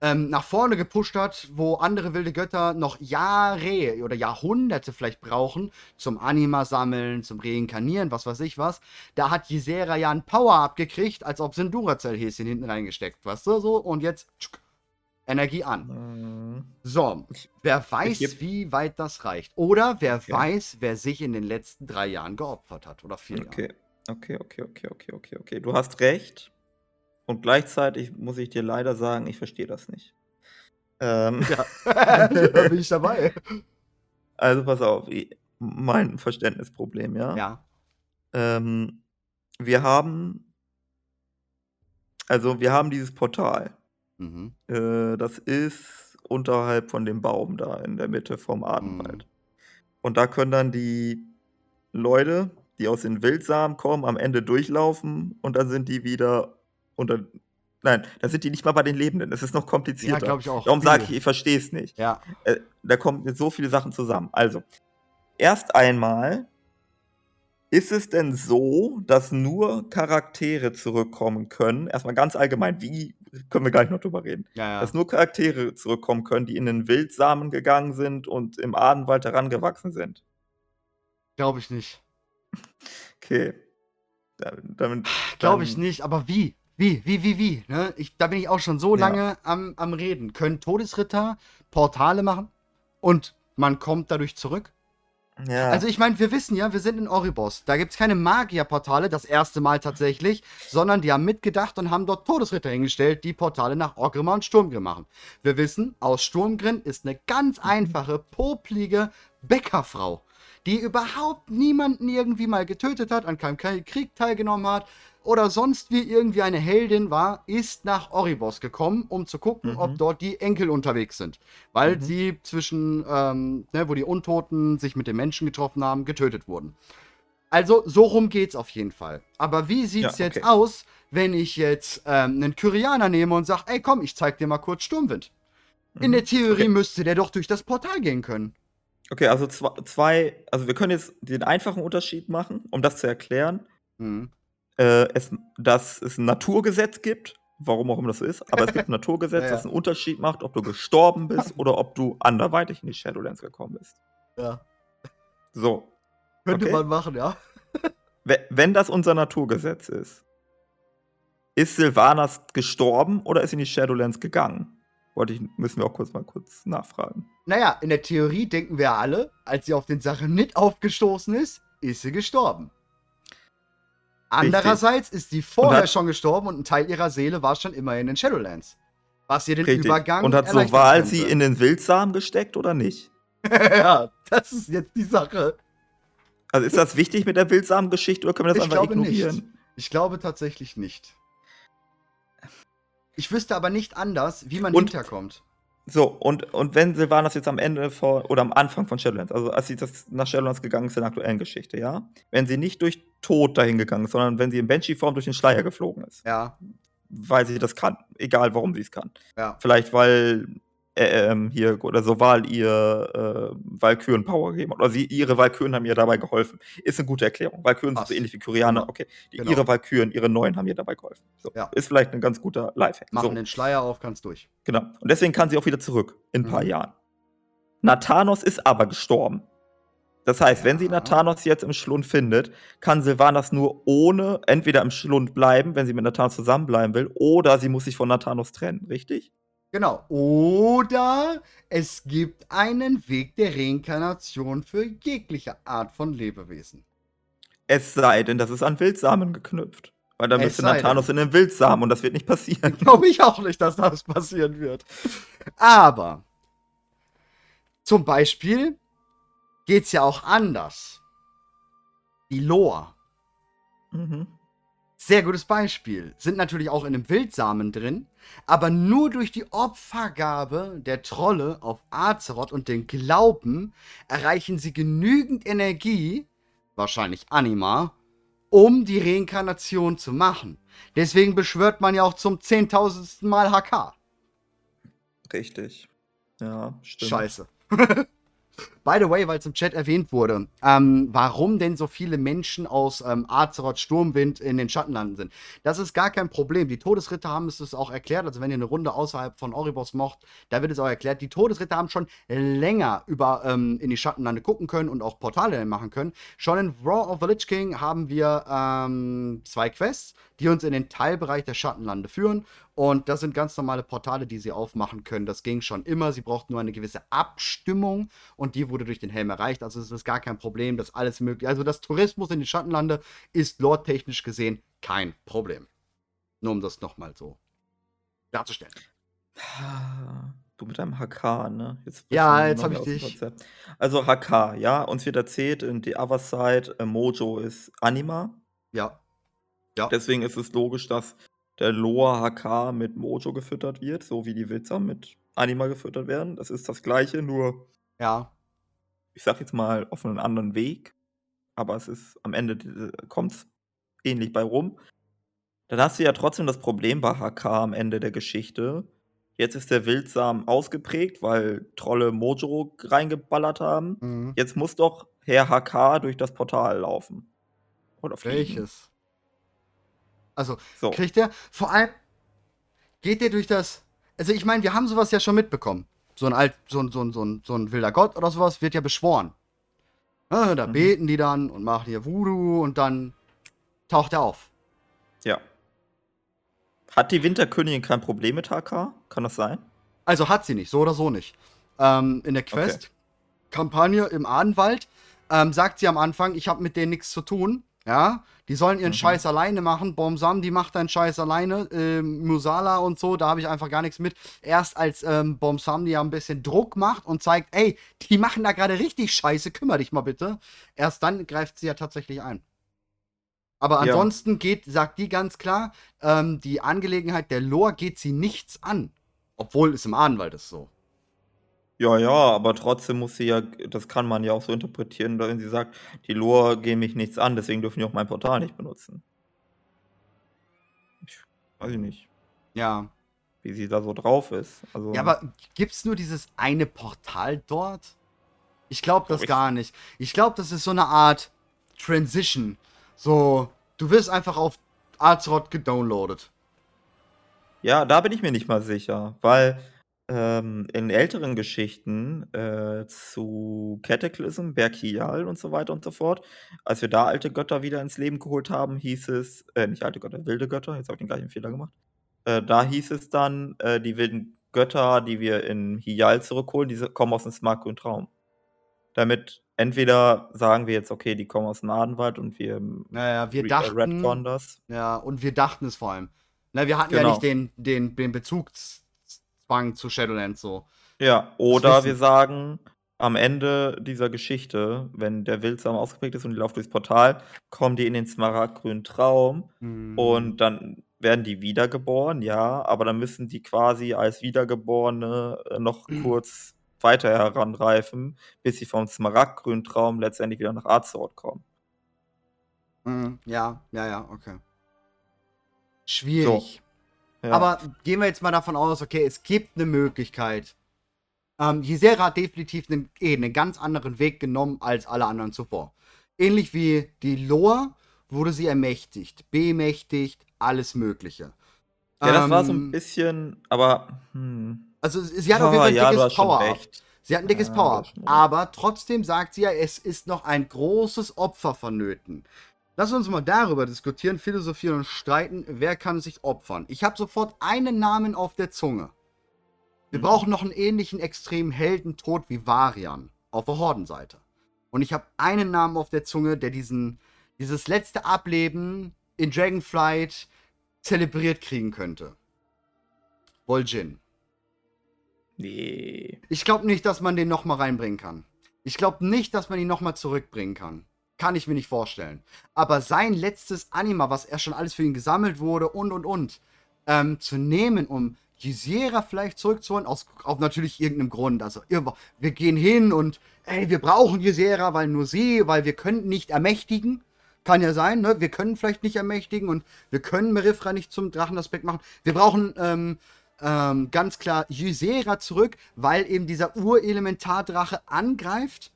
ähm, nach vorne gepusht hat, wo andere wilde Götter noch Jahre oder Jahrhunderte vielleicht brauchen zum Anima sammeln, zum Reinkarnieren, was weiß ich was. Da hat Ysera ja ein Power-Up gekriegt, als ob sie ein Duracell-Häschen hinten reingesteckt, weißt du, so und jetzt tschuk, Energie an. Mhm. So, wer weiß, wie weit das reicht. Oder wer okay. weiß, wer sich in den letzten drei Jahren geopfert hat oder vier okay. Jahren. Okay, okay, okay, okay, okay, okay. Du hast recht. Und gleichzeitig muss ich dir leider sagen, ich verstehe das nicht. Ähm, ja, [LAUGHS] [LAUGHS] da bin ich dabei. Also pass auf, mein Verständnisproblem, ja. Ja. Ähm, wir haben, also wir haben dieses Portal. Mhm. Äh, das ist unterhalb von dem Baum da in der Mitte vom Adenwald. Mhm. Und da können dann die Leute, die aus den Wildsamen kommen, am Ende durchlaufen und dann sind die wieder dann, nein, da sind die nicht mal bei den Lebenden. Es ist noch komplizierter. Ja, glaube ich auch. Darum sage ich, ich verstehe es nicht. Ja. Äh, da kommen so viele Sachen zusammen. Also, erst einmal ist es denn so, dass nur Charaktere zurückkommen können? Erstmal ganz allgemein, wie können wir gleich noch drüber reden? Ja, ja. Dass nur Charaktere zurückkommen können, die in den Wildsamen gegangen sind und im Adenwald herangewachsen sind. Glaube ich nicht. Okay. Glaube ich nicht, aber wie? Wie, wie, wie, wie? Ne? Ich, da bin ich auch schon so lange ja. am, am Reden. Können Todesritter Portale machen und man kommt dadurch zurück? Ja. Also ich meine, wir wissen ja, wir sind in Oribos. Da gibt es keine Magierportale, das erste Mal tatsächlich, sondern die haben mitgedacht und haben dort Todesritter hingestellt, die Portale nach Orgrimmar und Sturmgrim machen. Wir wissen, aus Sturmgrim ist eine ganz einfache, poplige Bäckerfrau, die überhaupt niemanden irgendwie mal getötet hat, an keinem Krieg teilgenommen hat, oder sonst wie irgendwie eine Heldin war, ist nach Oribos gekommen, um zu gucken, mhm. ob dort die Enkel unterwegs sind. Weil mhm. sie zwischen, ähm, ne, wo die Untoten sich mit den Menschen getroffen haben, getötet wurden. Also, so rum geht's auf jeden Fall. Aber wie sieht's ja, okay. jetzt aus, wenn ich jetzt ähm, einen Kyrianer nehme und sage, ey komm, ich zeig dir mal kurz Sturmwind? Mhm. In der Theorie okay. müsste der doch durch das Portal gehen können. Okay, also zwei, also wir können jetzt den einfachen Unterschied machen, um das zu erklären. Mhm äh, es, dass es ein Naturgesetz gibt, warum auch immer das so ist, aber es gibt ein [LAUGHS] Naturgesetz, ja, ja. das einen Unterschied macht, ob du gestorben bist oder ob du anderweitig in die Shadowlands gekommen bist. Ja. So. Könnte okay? man machen, ja. [LAUGHS] Wenn das unser Naturgesetz ist, ist Sylvanas gestorben oder ist in die Shadowlands gegangen? Wollte ich, müssen wir auch kurz mal kurz nachfragen. Naja, in der Theorie denken wir alle, als sie auf den Sachen nicht aufgestoßen ist, ist sie gestorben. Andererseits ist sie vorher schon gestorben und ein Teil ihrer Seele war schon immer in den Shadowlands. Was ihr den richtig. Übergang. Und hat so Wahl sie in den Wildsamen gesteckt oder nicht? [LAUGHS] ja, das ist jetzt die Sache. Also ist das wichtig mit der Wildsamengeschichte oder können wir das ich einfach ignorieren? Nicht. Ich glaube tatsächlich nicht. Ich wüsste aber nicht anders, wie man und, hinterkommt. So, und, und wenn Silvanas jetzt am Ende vor, oder am Anfang von Shadowlands, also als sie das nach Shadowlands gegangen ist in der aktuellen Geschichte, ja, wenn sie nicht durch Tod dahin gegangen ist, sondern wenn sie in Banshee-Form durch den Schleier geflogen ist. Ja. Weil sie das kann, egal warum sie es kann. Ja. Vielleicht, weil äh, ähm, hier oder Soval ihr äh, Valkyren-Power gegeben Oder sie, ihre Valkyren haben ihr dabei geholfen. Ist eine gute Erklärung. Valkyren sind so ähnlich wie Kyrianer. Genau. Okay. Die, genau. Ihre Valkyren, ihre neuen haben ihr dabei geholfen. So. Ja. Ist vielleicht ein ganz guter Lifehack. Machen so. den Schleier auf, kannst durch. Genau. Und deswegen kann sie auch wieder zurück in ein paar mhm. Jahren. Nathanos ist aber gestorben. Das heißt, ja. wenn sie Nathanos jetzt im Schlund findet, kann Silvanas nur ohne entweder im Schlund bleiben, wenn sie mit Nathanos zusammenbleiben will, oder sie muss sich von Nathanos trennen, richtig? Genau. Oder es gibt einen Weg der Reinkarnation für jegliche Art von Lebewesen. Es sei denn, das ist an Wildsamen geknüpft. Weil dann müsste Nathanos in den Wildsamen und das wird nicht passieren. [LAUGHS] Glaube ich auch nicht, dass das passieren wird. Aber zum Beispiel geht es ja auch anders. Die Lore. Mhm. Sehr gutes Beispiel. Sind natürlich auch in dem Wildsamen drin, aber nur durch die Opfergabe der Trolle auf Azeroth und den Glauben erreichen sie genügend Energie, wahrscheinlich Anima, um die Reinkarnation zu machen. Deswegen beschwört man ja auch zum zehntausendsten Mal HK. Richtig. Ja, stimmt. Scheiße. [LAUGHS] By the way, weil es im Chat erwähnt wurde, ähm, warum denn so viele Menschen aus ähm, Azeroth Sturmwind in den Schattenlanden sind. Das ist gar kein Problem. Die Todesritter haben es auch erklärt. Also, wenn ihr eine Runde außerhalb von Oribos mocht, da wird es auch erklärt. Die Todesritter haben schon länger über ähm, in die Schattenlande gucken können und auch Portale machen können. Schon in Raw of the Lich King haben wir ähm, zwei Quests, die uns in den Teilbereich der Schattenlande führen. Und das sind ganz normale Portale, die sie aufmachen können. Das ging schon immer. Sie brauchten nur eine gewisse Abstimmung und die wurde durch den Helm erreicht. Also es ist gar kein Problem, dass alles möglich. Also das Tourismus in die Schattenlande ist lore-technisch gesehen kein Problem. Nur um das nochmal so darzustellen. Du mit deinem HK, ne? Jetzt ja, jetzt habe ich dich. Also HK, ja, uns wird erzählt, in die Other Side, äh, Mojo ist Anima. Ja. ja. Deswegen ist es logisch, dass der Lore HK mit Mojo gefüttert wird, so wie die Witzer mit Anima gefüttert werden. Das ist das gleiche, nur ja. Ich sag jetzt mal auf einen anderen Weg, aber es ist am Ende kommt es ähnlich bei rum. Dann hast du ja trotzdem das Problem bei HK am Ende der Geschichte. Jetzt ist der Wildsamen ausgeprägt, weil Trolle Mojo reingeballert haben. Mhm. Jetzt muss doch Herr HK durch das Portal laufen. Oder fliegen. Welches? Also, so. kriegt er, vor allem, geht der durch das, also ich meine, wir haben sowas ja schon mitbekommen. So ein, alt, so, ein, so, ein, so, ein, so ein wilder Gott oder sowas wird ja beschworen. Ja, da mhm. beten die dann und machen hier Voodoo und dann taucht er auf. Ja. Hat die Winterkönigin kein Problem mit HK? Kann das sein? Also hat sie nicht, so oder so nicht. Ähm, in der Quest-Kampagne okay. im Adenwald ähm, sagt sie am Anfang, ich habe mit denen nichts zu tun. Ja, die sollen ihren mhm. Scheiß alleine machen. Bomsam, die macht deinen Scheiß alleine. Ähm, Musala und so, da habe ich einfach gar nichts mit. Erst als ähm, Bomsam die ja ein bisschen Druck macht und zeigt, ey, die machen da gerade richtig Scheiße, kümmere dich mal bitte. Erst dann greift sie ja tatsächlich ein. Aber ansonsten ja. geht, sagt die ganz klar, ähm, die Angelegenheit der Lore geht sie nichts an. Obwohl es im Ahnenwald ist so. Ja, ja, aber trotzdem muss sie ja das kann man ja auch so interpretieren, wenn sie sagt: „Die Lore gehen mich nichts an, deswegen dürfen die auch mein Portal nicht benutzen.“ Ich weiß ich nicht. Ja. Wie sie da so drauf ist. Also Ja, aber gibt's nur dieses eine Portal dort? Ich glaube das ich gar nicht. Ich glaube, das ist so eine Art Transition. So, du wirst einfach auf Azeroth gedownloadet. Ja, da bin ich mir nicht mal sicher, weil ähm, in älteren Geschichten äh, zu Cataclysm, Berkial und so weiter und so fort, als wir da alte Götter wieder ins Leben geholt haben, hieß es, äh, nicht alte Götter, wilde Götter, jetzt habe ich den gleichen Fehler gemacht. Äh, da hieß es dann, äh, die wilden Götter, die wir in Hial zurückholen, die kommen aus dem smartgrünen Traum. Damit entweder sagen wir jetzt, okay, die kommen aus dem Adenwald und wir, naja, wir dachten, das. Ja, und wir dachten es vor allem. Na, wir hatten genau. ja nicht den, den, den Bezug Zwang zu Shadowlands so. Ja, oder wir sagen am Ende dieser Geschichte, wenn der Wildsam ausgeprägt ist und die laufen durchs Portal, kommen die in den smaragdgrünen Traum mhm. und dann werden die wiedergeboren, ja, aber dann müssen die quasi als Wiedergeborene äh, noch mhm. [CLEARS THROAT] kurz weiter heranreifen, bis sie vom smaragdgrünen Traum letztendlich wieder nach Azeroth kommen. Mhm. Ja, ja, ja, okay. Schwierig. So. Ja. Aber gehen wir jetzt mal davon aus, okay, es gibt eine Möglichkeit. Ähm, Gisera hat definitiv einen, eh, einen ganz anderen Weg genommen als alle anderen zuvor. Ähnlich wie die Lore wurde sie ermächtigt, bemächtigt, alles Mögliche. Ja, das ähm, war so ein ähm, bisschen, aber. Hm. Also, sie hat auf jeden Fall ein ja, dickes Power. Sie hat ein dickes ja, Power. Aber trotzdem sagt sie ja, es ist noch ein großes Opfer vonnöten. Lass uns mal darüber diskutieren, philosophieren und streiten, wer kann sich opfern. Ich habe sofort einen Namen auf der Zunge. Wir mhm. brauchen noch einen ähnlichen extremen Heldentod wie Varian auf der Hordenseite. Und ich habe einen Namen auf der Zunge, der diesen, dieses letzte Ableben in Dragonflight zelebriert kriegen könnte. Vol'jin. Nee. Ich glaube nicht, dass man den nochmal reinbringen kann. Ich glaube nicht, dass man ihn nochmal zurückbringen kann. Kann ich mir nicht vorstellen. Aber sein letztes Anima, was er schon alles für ihn gesammelt wurde und und und, ähm, zu nehmen, um Gisera vielleicht zurückzuholen, aus, auf natürlich irgendeinem Grund. Also, wir gehen hin und, ey, wir brauchen Gisera, weil nur sie, weil wir können nicht ermächtigen. Kann ja sein, ne? Wir können vielleicht nicht ermächtigen und wir können Merifra nicht zum Drachenaspekt machen. Wir brauchen ähm, ähm, ganz klar Ysera zurück, weil eben dieser Urelementardrache angreift.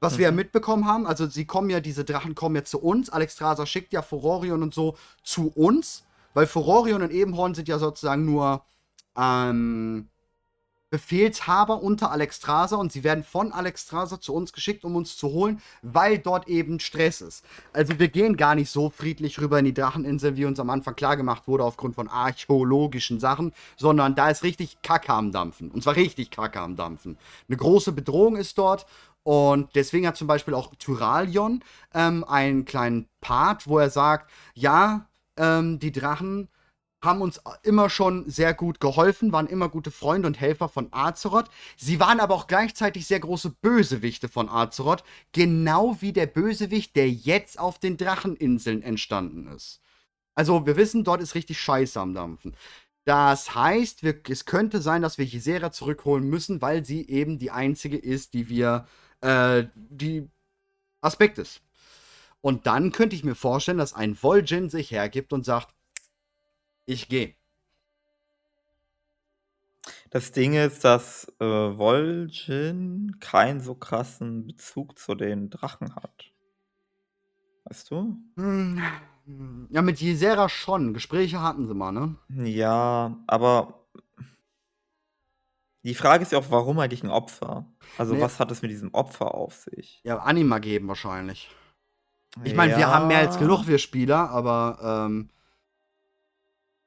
Was mhm. wir ja mhm. mitbekommen haben, also sie kommen ja, diese Drachen kommen ja zu uns. Alexstrasza schickt ja Furorion und so zu uns, weil Furorion und Ebenhorn sind ja sozusagen nur ähm, Befehlshaber unter Alexstrasza und sie werden von Alexstrasza zu uns geschickt, um uns zu holen, weil dort eben Stress ist. Also wir gehen gar nicht so friedlich rüber in die Dracheninsel, wie uns am Anfang klargemacht wurde, aufgrund von archäologischen Sachen, sondern da ist richtig Kacke am Dampfen. Und zwar richtig Kacke am Dampfen. Eine große Bedrohung ist dort und deswegen hat zum Beispiel auch Tyralion ähm, einen kleinen Part, wo er sagt, ja, ähm, die Drachen haben uns immer schon sehr gut geholfen, waren immer gute Freunde und Helfer von Azeroth. Sie waren aber auch gleichzeitig sehr große Bösewichte von Azeroth, genau wie der Bösewicht, der jetzt auf den Dracheninseln entstanden ist. Also wir wissen, dort ist richtig Scheiße am Dampfen. Das heißt, wir, es könnte sein, dass wir Gisera zurückholen müssen, weil sie eben die einzige ist, die wir, äh, die Aspekt ist. Und dann könnte ich mir vorstellen, dass ein Vol'jin sich hergibt und sagt, ich gehe. Das Ding ist, dass äh, Vol'jin keinen so krassen Bezug zu den Drachen hat. Weißt du? Hm, ja, mit Ysera schon. Gespräche hatten sie mal, ne? Ja, aber die Frage ist ja auch, warum eigentlich ein Opfer? Also, nee. was hat es mit diesem Opfer auf sich? Ja, Anima geben wahrscheinlich. Ich meine, ja. wir haben mehr als genug, wir Spieler, aber ähm,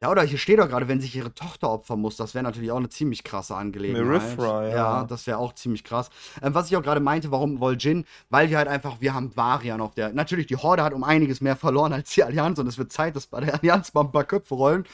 ja, oder hier steht doch gerade, wenn sich ihre Tochter opfern muss, das wäre natürlich auch eine ziemlich krasse Angelegenheit. Merifra, ja. Ja, das wäre auch ziemlich krass. Ähm, was ich auch gerade meinte, warum Vol'jin? Weil wir halt einfach, wir haben Varian auf der. Natürlich, die Horde hat um einiges mehr verloren als die Allianz und es wird Zeit, dass bei der Allianz mal ein paar Köpfe rollen.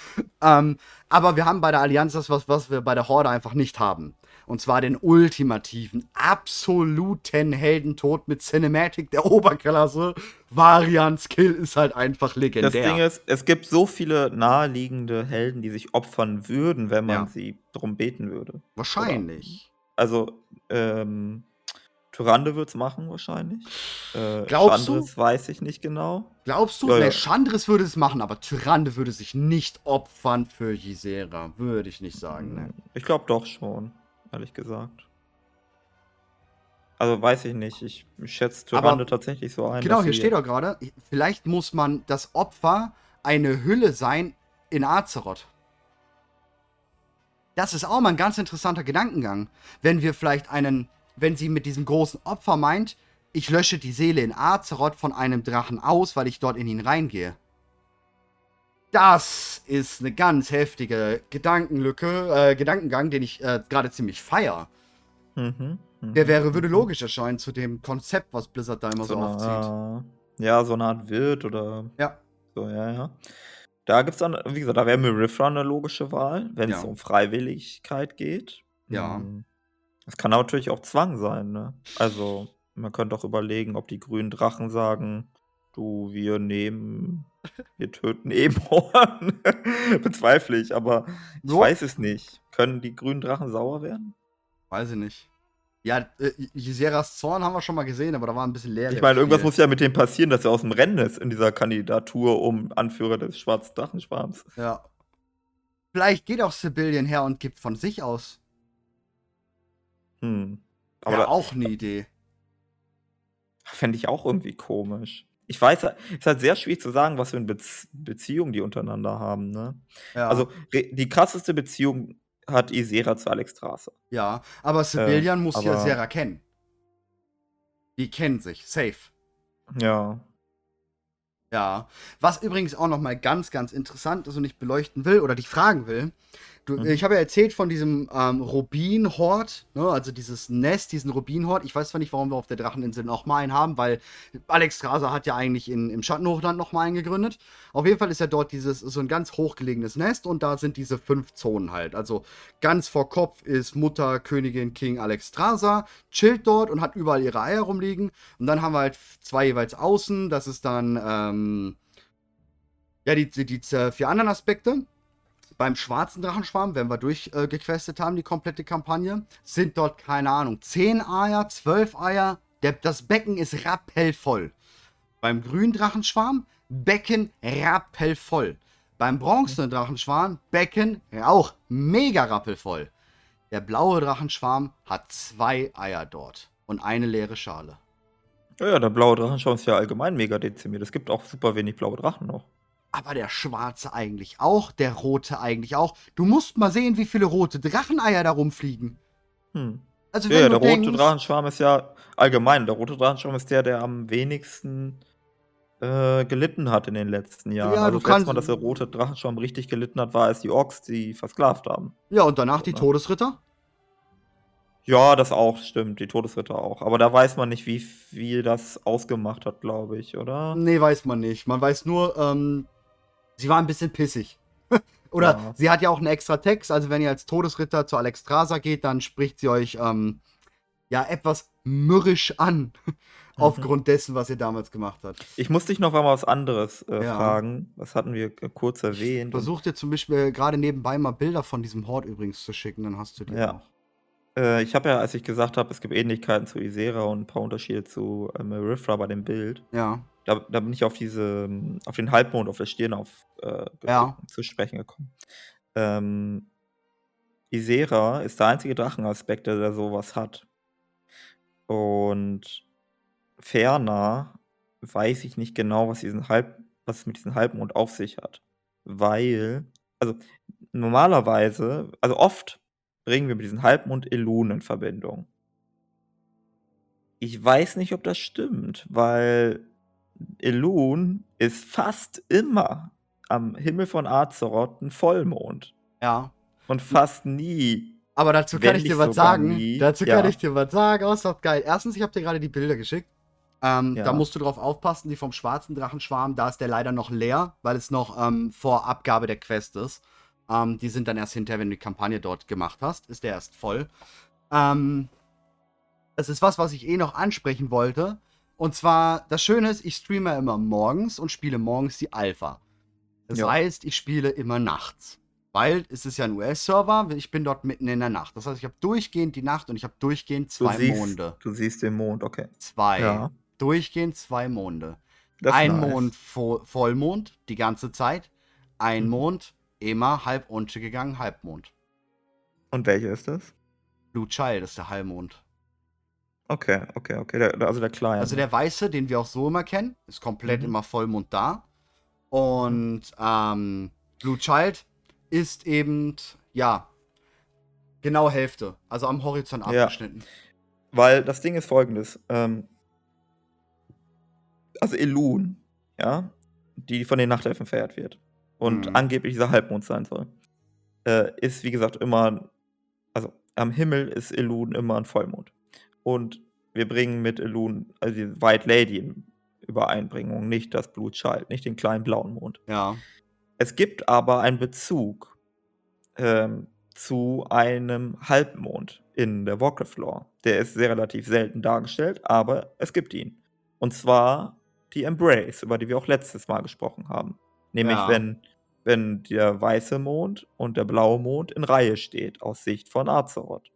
Ähm, aber wir haben bei der Allianz das, was, was wir bei der Horde einfach nicht haben. Und zwar den ultimativen, absoluten Heldentod mit Cinematic der Oberklasse. Varians Kill ist halt einfach legendär. Das Ding ist, es gibt so viele naheliegende Helden, die sich opfern würden, wenn man ja. sie drum beten würde. Wahrscheinlich. Oder, also, ähm, Tyrande wird es machen, wahrscheinlich. Äh, Glaubst Chandris du? weiß ich nicht genau. Glaubst du? Ja, ja. Chandris würde es machen, aber Tyrande würde sich nicht opfern für Gisera. Würde ich nicht sagen. Ne? Ich glaube doch schon ehrlich gesagt. Also weiß ich nicht. Ich schätze Tyrande tatsächlich so ein. Genau, hier steht doch gerade, vielleicht muss man das Opfer eine Hülle sein in Azeroth. Das ist auch mal ein ganz interessanter Gedankengang. Wenn wir vielleicht einen, wenn sie mit diesem großen Opfer meint, ich lösche die Seele in Azeroth von einem Drachen aus, weil ich dort in ihn reingehe. Das ist eine ganz heftige Gedankenlücke, äh, Gedankengang, den ich äh, gerade ziemlich feier. Mhm, mh, Der wäre, würde logisch erscheinen zu dem Konzept, was Blizzard da immer so, so aufzieht. ja, so eine Art Wirt oder. Ja. So, ja, ja. Da gibt es dann, wie gesagt, da wäre Mirifra eine logische Wahl, wenn es ja. um Freiwilligkeit geht. Ja. Hm. Es kann natürlich auch Zwang sein, ne? Also, man könnte auch überlegen, ob die grünen Drachen sagen, du, wir nehmen [LAUGHS] wir töten Ebenhorn. [LAUGHS] Bezweifle ich, aber ich so. weiß es nicht. Können die grünen Drachen sauer werden? Weiß ich nicht. Ja, äh, Jiseras Zorn haben wir schon mal gesehen, aber da war ein bisschen leer. Ich meine, irgendwas muss ja mit dem passieren, dass er aus dem Rennen ist in dieser Kandidatur um Anführer des schwarzen Drachenschwarms. Ja. Vielleicht geht auch Sibylian her und gibt von sich aus. Hm. Aber ja, auch eine Idee. Fände ich auch irgendwie komisch ich weiß, es ist halt sehr schwierig zu sagen, was für eine Bez Beziehung die untereinander haben, ne? Ja. Also, die krasseste Beziehung hat Isera zu Alexstrasza. Ja, aber Sibylian äh, muss ja Sera kennen. Die kennen sich, safe. Ja. Ja. Was übrigens auch noch mal ganz, ganz interessant ist und ich beleuchten will oder dich fragen will, Du, mhm. Ich habe ja erzählt von diesem ähm, Rubin-Hort, ne? also dieses Nest, diesen Rubin-Hort. Ich weiß zwar nicht, warum wir auf der Dracheninsel nochmal einen haben, weil Alex Graser hat ja eigentlich in, im Schattenhochland nochmal einen gegründet. Auf jeden Fall ist ja dort dieses so ein ganz hochgelegenes Nest und da sind diese fünf Zonen halt. Also ganz vor Kopf ist Mutter, Königin, King Alex Graser, chillt dort und hat überall ihre Eier rumliegen. Und dann haben wir halt zwei jeweils außen. Das ist dann ähm, ja die, die, die vier anderen Aspekte beim schwarzen Drachenschwarm, wenn wir durchgequestet äh, haben, die komplette Kampagne, sind dort, keine Ahnung, 10 Eier, 12 Eier. Der, das Becken ist rappellvoll. Beim grünen Drachenschwarm, Becken rappellvoll. Beim bronzenen Drachenschwarm, Becken auch mega rappelvoll. Der blaue Drachenschwarm hat zwei Eier dort und eine leere Schale. Ja, ja der blaue Drachenschwarm ist ja allgemein mega dezimiert. Es gibt auch super wenig blaue Drachen noch aber der schwarze eigentlich auch, der rote eigentlich auch. Du musst mal sehen, wie viele rote Dracheneier da rumfliegen. Hm. Also, ja, der denkst, rote Drachenschwarm ist ja allgemein, der rote Drachenschwarm ist der, der am wenigsten äh, gelitten hat in den letzten Jahren. Ja, also du das kannst, Mal, dass der rote Drachenschwarm richtig gelitten hat, war, als die Orks die versklavt haben. Ja, und danach die Todesritter? Ja, das auch, stimmt. Die Todesritter auch. Aber da weiß man nicht, wie viel das ausgemacht hat, glaube ich, oder? Nee, weiß man nicht. Man weiß nur, ähm, sie war ein bisschen pissig. [LAUGHS] Oder ja. sie hat ja auch einen extra Text, also wenn ihr als Todesritter zu Alexstrasza geht, dann spricht sie euch ähm, ja etwas mürrisch an. [LAUGHS] Mhm. aufgrund dessen, was ihr damals gemacht habt. Ich muss dich noch mal was anderes äh, ja. fragen. Was hatten wir äh, kurz erwähnt? Versuch dir zum Beispiel gerade nebenbei mal Bilder von diesem Hort übrigens zu schicken, dann hast du die ja. auch. Äh, ich habe ja, als ich gesagt habe, es gibt Ähnlichkeiten zu Isera und ein paar Unterschiede zu äh, Marifra bei dem Bild. Ja da, da bin ich auf diese, auf den Halbmond auf der Stirn auf, äh, ja. zu sprechen gekommen. Ähm, Isera ist der einzige Drachenaspekt, der sowas hat. Und ferner weiß ich nicht genau, was diesen Halb, was es mit diesem Halbmond auf sich hat. Weil, also normalerweise, also oft bringen wir mit diesem Halbmond Elun in Verbindung. Ich weiß nicht, ob das stimmt, weil Elun ist fast immer am Himmel von Azeroth ein Vollmond. Ja. Und fast nie. Aber dazu kann ich dir was sagen. Nie. Dazu ja. kann ich dir was sagen. Oh, ist doch geil. Erstens, ich habe dir gerade die Bilder geschickt. Ähm, ja. Da musst du drauf aufpassen, die vom schwarzen Drachenschwarm, da ist der leider noch leer, weil es noch ähm, vor Abgabe der Quest ist. Ähm, die sind dann erst hinterher, wenn du die Kampagne dort gemacht hast, ist der erst voll. Ähm, es ist was, was ich eh noch ansprechen wollte. Und zwar, das Schöne ist, ich streame immer morgens und spiele morgens die Alpha. Das ja. heißt, ich spiele immer nachts. Weil es ist ja ein US-Server, ich bin dort mitten in der Nacht. Das heißt, ich habe durchgehend die Nacht und ich habe durchgehend zwei du siehst, Monde. Du siehst den Mond, okay. Zwei. Ja. Durchgehend zwei Monde. ein nice. Mond Vo Vollmond die ganze Zeit. Ein mhm. Mond immer halb untergegangen, Halbmond. Und welcher ist das? Blue Child ist der Halbmond. Okay, okay, okay. Der, also der kleine. Also der weiße, den wir auch so immer kennen, ist komplett mhm. immer Vollmond da. Und ähm, Blue Child ist eben, ja, genau Hälfte. Also am Horizont ja. abgeschnitten. Weil das Ding ist folgendes. Ähm, also Elun, ja, die von den Nachtelfen verehrt wird und mhm. angeblich dieser Halbmond sein soll, äh, ist wie gesagt immer, also am Himmel ist Elun immer ein Vollmond. Und wir bringen mit Elun, also die White Lady in Übereinbringung, nicht das Blue Child, nicht den kleinen blauen Mond. Ja. Es gibt aber einen Bezug ähm, zu einem Halbmond in der Warcraft-Lore. Der ist sehr relativ selten dargestellt, aber es gibt ihn. Und zwar die Embrace, über die wir auch letztes Mal gesprochen haben. Nämlich, ja. wenn, wenn der weiße Mond und der blaue Mond in Reihe steht, aus Sicht von Azeroth.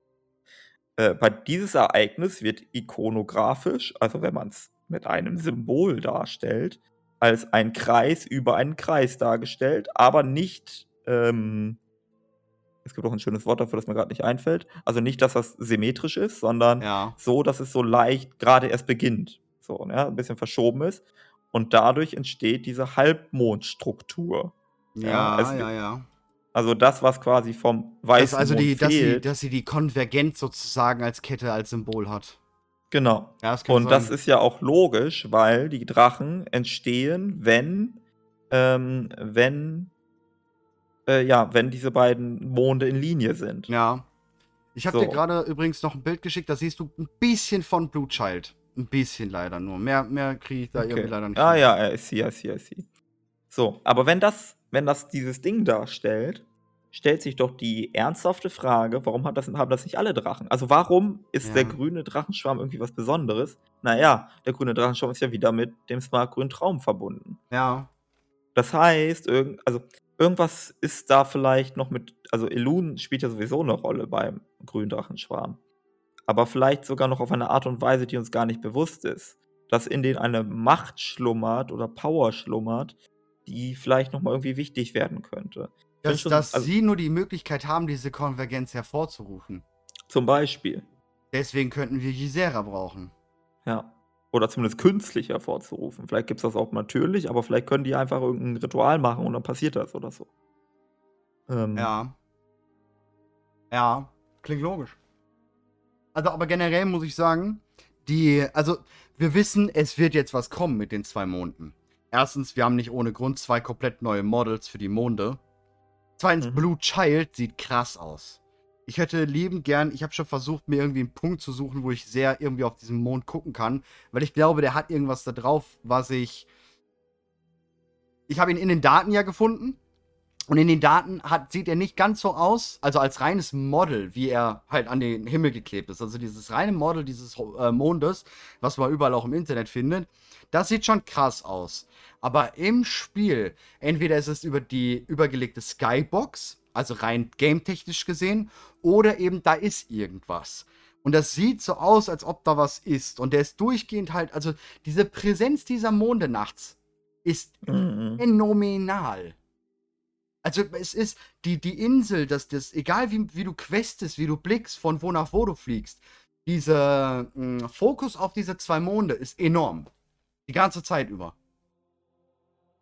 Äh, bei dieses Ereignis wird ikonografisch, also wenn man es mit einem Symbol darstellt, als ein Kreis über einen Kreis dargestellt, aber nicht, ähm, es gibt auch ein schönes Wort dafür, das mir gerade nicht einfällt, also nicht, dass das symmetrisch ist, sondern ja. so, dass es so leicht gerade erst beginnt, so, ne, ein bisschen verschoben ist und dadurch entsteht diese Halbmondstruktur. Ja, ja, ja, ja. Also das, was quasi vom weißen das, also die, dass fehlt. Sie, dass sie die Konvergenz sozusagen als Kette, als Symbol hat. Genau. Ja, das Und sein. das ist ja auch logisch, weil die Drachen entstehen, wenn, ähm, wenn Äh, ja, wenn diese beiden Monde in Linie sind. Ja. Ich habe so. dir gerade übrigens noch ein Bild geschickt, da siehst du ein bisschen von Blue Child. Ein bisschen leider nur. Mehr, mehr kriege ich da okay. irgendwie leider nicht. Ah ja, I see, I see, I see. So, aber wenn das, wenn das dieses Ding darstellt, stellt sich doch die ernsthafte Frage, warum hat das, haben das nicht alle Drachen? Also warum ist ja. der grüne Drachenschwarm irgendwie was Besonderes? Naja, der grüne Drachenschwarm ist ja wieder mit dem Smart Grünen Traum verbunden. Ja. Das heißt, irgend, also irgendwas ist da vielleicht noch mit, also Elun spielt ja sowieso eine Rolle beim grünen Drachenschwarm. Aber vielleicht sogar noch auf eine Art und Weise, die uns gar nicht bewusst ist. Dass in denen eine Macht schlummert oder Power schlummert, die vielleicht nochmal irgendwie wichtig werden könnte. Dass, schon, dass also, sie nur die Möglichkeit haben, diese Konvergenz hervorzurufen. Zum Beispiel. Deswegen könnten wir Gisera brauchen. Ja. Oder zumindest künstlich hervorzurufen. Vielleicht gibt es das auch natürlich, aber vielleicht können die einfach irgendein Ritual machen und dann passiert das oder so. Ähm. Ja. Ja, klingt logisch. Also, aber generell muss ich sagen, die, also, wir wissen, es wird jetzt was kommen mit den zwei Monden. Erstens, wir haben nicht ohne Grund zwei komplett neue Models für die Monde. Zweitens, mhm. Blue Child sieht krass aus. Ich hätte liebend gern, ich habe schon versucht, mir irgendwie einen Punkt zu suchen, wo ich sehr irgendwie auf diesen Mond gucken kann, weil ich glaube, der hat irgendwas da drauf, was ich. Ich habe ihn in den Daten ja gefunden. Und in den Daten hat, sieht er nicht ganz so aus, also als reines Model, wie er halt an den Himmel geklebt ist. Also dieses reine Model dieses äh, Mondes, was man überall auch im Internet findet, das sieht schon krass aus. Aber im Spiel, entweder ist es über die übergelegte Skybox, also rein game-technisch gesehen, oder eben da ist irgendwas. Und das sieht so aus, als ob da was ist. Und der ist durchgehend halt, also diese Präsenz dieser Monde nachts ist mhm. phänomenal. Also es ist die, die Insel, dass das, egal wie, wie du questest, wie du blickst, von wo nach wo du fliegst, dieser mh, Fokus auf diese zwei Monde ist enorm. Die ganze Zeit über.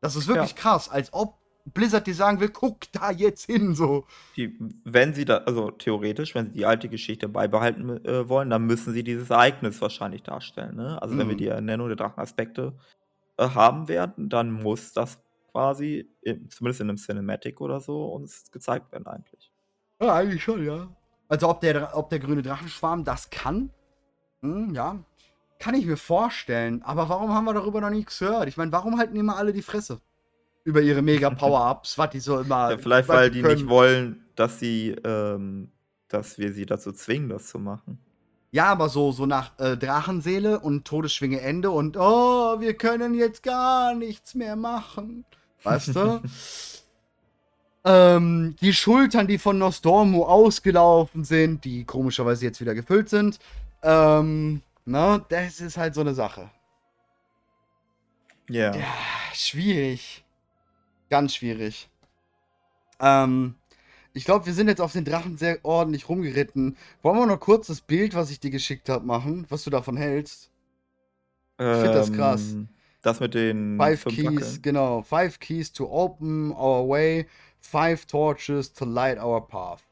Das ist wirklich ja. krass, als ob Blizzard dir sagen will, guck da jetzt hin, so. Die, wenn sie da, also theoretisch, wenn sie die alte Geschichte beibehalten äh, wollen, dann müssen sie dieses Ereignis wahrscheinlich darstellen. Ne? Also, mhm. wenn wir mhm. die Ernennung der Drachenaspekte äh, haben werden, dann muss das quasi, in, zumindest in einem Cinematic oder so, uns gezeigt werden, eigentlich. Ja, eigentlich schon, ja. Also, ob der, ob der grüne Drachenschwarm das kann, hm, ja, kann ich mir vorstellen. Aber warum haben wir darüber noch nichts gehört? Ich meine, warum halten immer alle die Fresse? Über ihre Mega-Power-Ups, [LAUGHS] was die so immer. Ja, vielleicht, weil die können. nicht wollen, dass sie, ähm, dass wir sie dazu zwingen, das zu machen. Ja, aber so, so nach äh, Drachenseele und Todesschwinge Ende und oh, wir können jetzt gar nichts mehr machen. Weißt du? [LAUGHS] ähm, die Schultern, die von Nostormu ausgelaufen sind, die komischerweise jetzt wieder gefüllt sind. Ähm, Ne? Das ist halt so eine Sache. Yeah. Ja. Schwierig. Ganz schwierig. Ähm, ich glaube, wir sind jetzt auf den Drachen sehr ordentlich rumgeritten. Wollen wir noch kurz das Bild, was ich dir geschickt habe, machen, was du davon hältst? Ich finde das krass. Ähm, das mit den Five Keys, Wackeln. genau. Five Keys to open our way, five torches to light our path.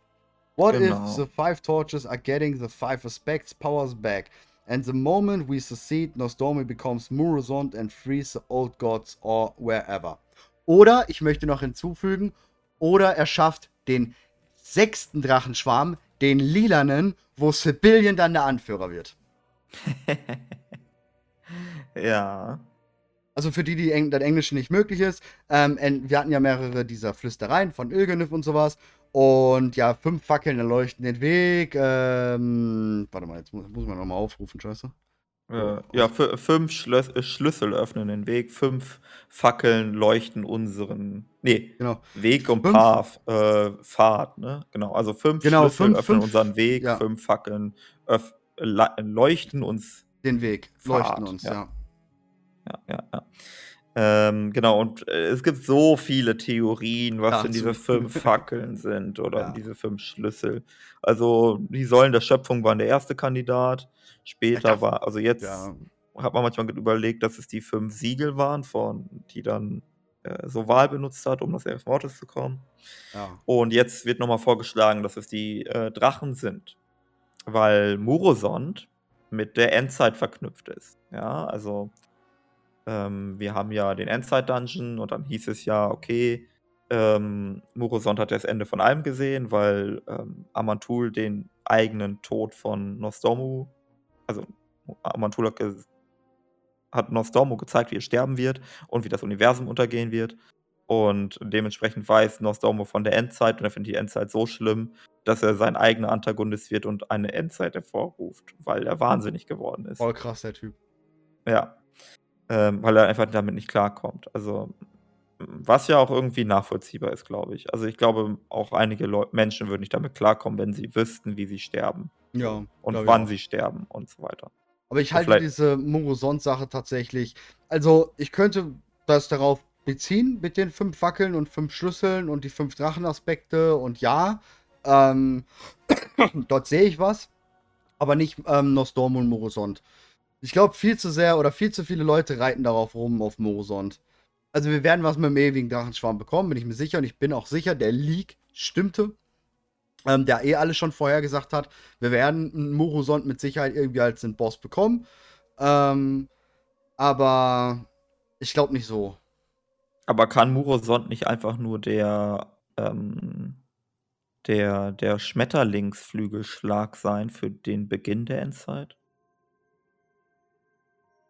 What genau. if the five torches are getting the five aspects powers back? And the moment we succeed, Nostormi becomes Murozond and frees the old gods or wherever. Oder, ich möchte noch hinzufügen, oder er schafft den sechsten Drachenschwarm, den lilanen, wo Sibylian dann der Anführer wird. [LAUGHS] ja. Also für die, die Eng das Englische nicht möglich ist, ähm, wir hatten ja mehrere dieser Flüstereien von Ilgenif und sowas. Und ja, fünf Fackeln erleuchten den Weg. Ähm, warte mal, jetzt muss, muss man nochmal aufrufen, scheiße. Äh, ja, fünf Schlös äh, Schlüssel öffnen den Weg, fünf Fackeln leuchten unseren nee, genau. Weg und Path, äh, Pfad, ne? Genau, also fünf genau, Schlüssel fünf, öffnen fünf, unseren Weg, ja. fünf Fackeln leuchten uns den Weg, leuchten uns, ja. Ja, ja, ja. ja. Ähm, genau, und äh, es gibt so viele Theorien, was denn diese fünf Fackeln sind oder Ja. diese fünf Schlüssel. Also, die Säulen der Schöpfung waren der erste Kandidat. Später war, also jetzt Ja. hat man manchmal überlegt, dass es die fünf Siegel waren, von die dann äh, Soval benutzt hat, um das Elf Mortis zu kommen. Ja. Und jetzt wird nochmal vorgeschlagen, dass es die äh, Drachen sind, weil Murosond mit der Endzeit verknüpft ist. Ja, also ähm, wir haben ja den Endzeit-Dungeon und dann hieß es ja, okay, ähm, Murosond hat das Ende von allem gesehen, weil ähm, Amantul den eigenen Tod von Nostormu, also Amantul hat, hat Nostormu gezeigt, wie er sterben wird und wie das Universum untergehen wird. Und dementsprechend weiß Nostormu von der Endzeit und er findet die Endzeit so schlimm, dass er sein eigener Antagonist wird und eine Endzeit hervorruft, weil er wahnsinnig geworden ist. Voll krass, der Typ. Ja. Ähm, weil er einfach damit nicht klarkommt. Also was ja auch irgendwie nachvollziehbar ist, glaube ich. Also ich glaube, auch einige Leu Menschen würden nicht damit klarkommen, wenn sie wüssten, wie sie sterben. Ja. Und wann sie sterben und so weiter. Aber ich halte diese Morosond-Sache tatsächlich. Also, ich könnte das darauf beziehen mit den fünf Fackeln und fünf Schlüsseln und die fünf Drachenaspekte und ja, ähm, [COUGHS] dort sehe ich was, aber nicht ähm, Nostorm und Morosond. Ich glaube, viel zu sehr oder viel zu viele Leute reiten darauf rum auf Morosond. Also wir werden was mit dem ewigen Drachenschwarm bekommen, bin ich mir sicher. Und ich bin auch sicher, der Leak stimmte. Ähm, der eh alles schon vorher gesagt hat. Wir werden Morosond mit Sicherheit irgendwie als den Boss bekommen. Ähm, aber ich glaube nicht so. Aber kann Murosond nicht einfach nur der, ähm, der, der Schmetterlingsflügelschlag sein für den Beginn der Endzeit?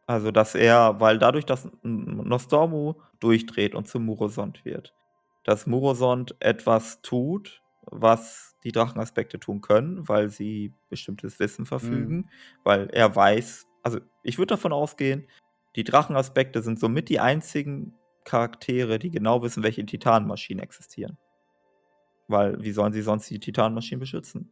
Also, dass er weil dadurch, dass Nostormu durchdreht und zu Murosond wird, dass Murosond etwas tut, was die Drachenaspekte tun können, weil sie bestimmtes Wissen verfügen, mhm. weil er weiß also, ich würde davon ausgehen, die Drachenaspekte sind somit die einzigen Charaktere, die genau wissen, welche Titanmaschinen existieren. Weil wie sollen sie sonst die Titanmaschinen beschützen?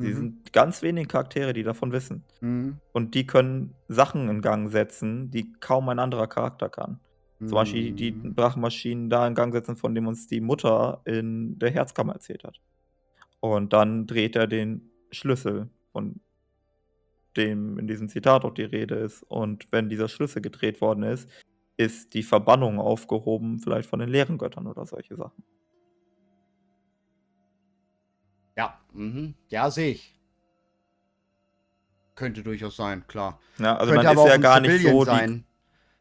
Sie mhm. sind ganz wenige Charaktere, die davon wissen. Mhm. Und die können Sachen in Gang setzen, die kaum ein anderer Charakter kann. Mhm. Zum Beispiel die mhm. Drachenmaschinen da in Gang setzen, von dem uns die Mutter in der Herzkammer erzählt hat. Und dann dreht er den Schlüssel, von dem in diesem Zitat auch die Rede ist. Und wenn dieser Schlüssel gedreht worden ist, ist die Verbannung aufgehoben, vielleicht von den leeren Göttern oder solche Sachen. Ja, mhm. ja, sehe ich. Könnte durchaus sein, klar. Ja, also Könnte man ist ja gar nicht so die,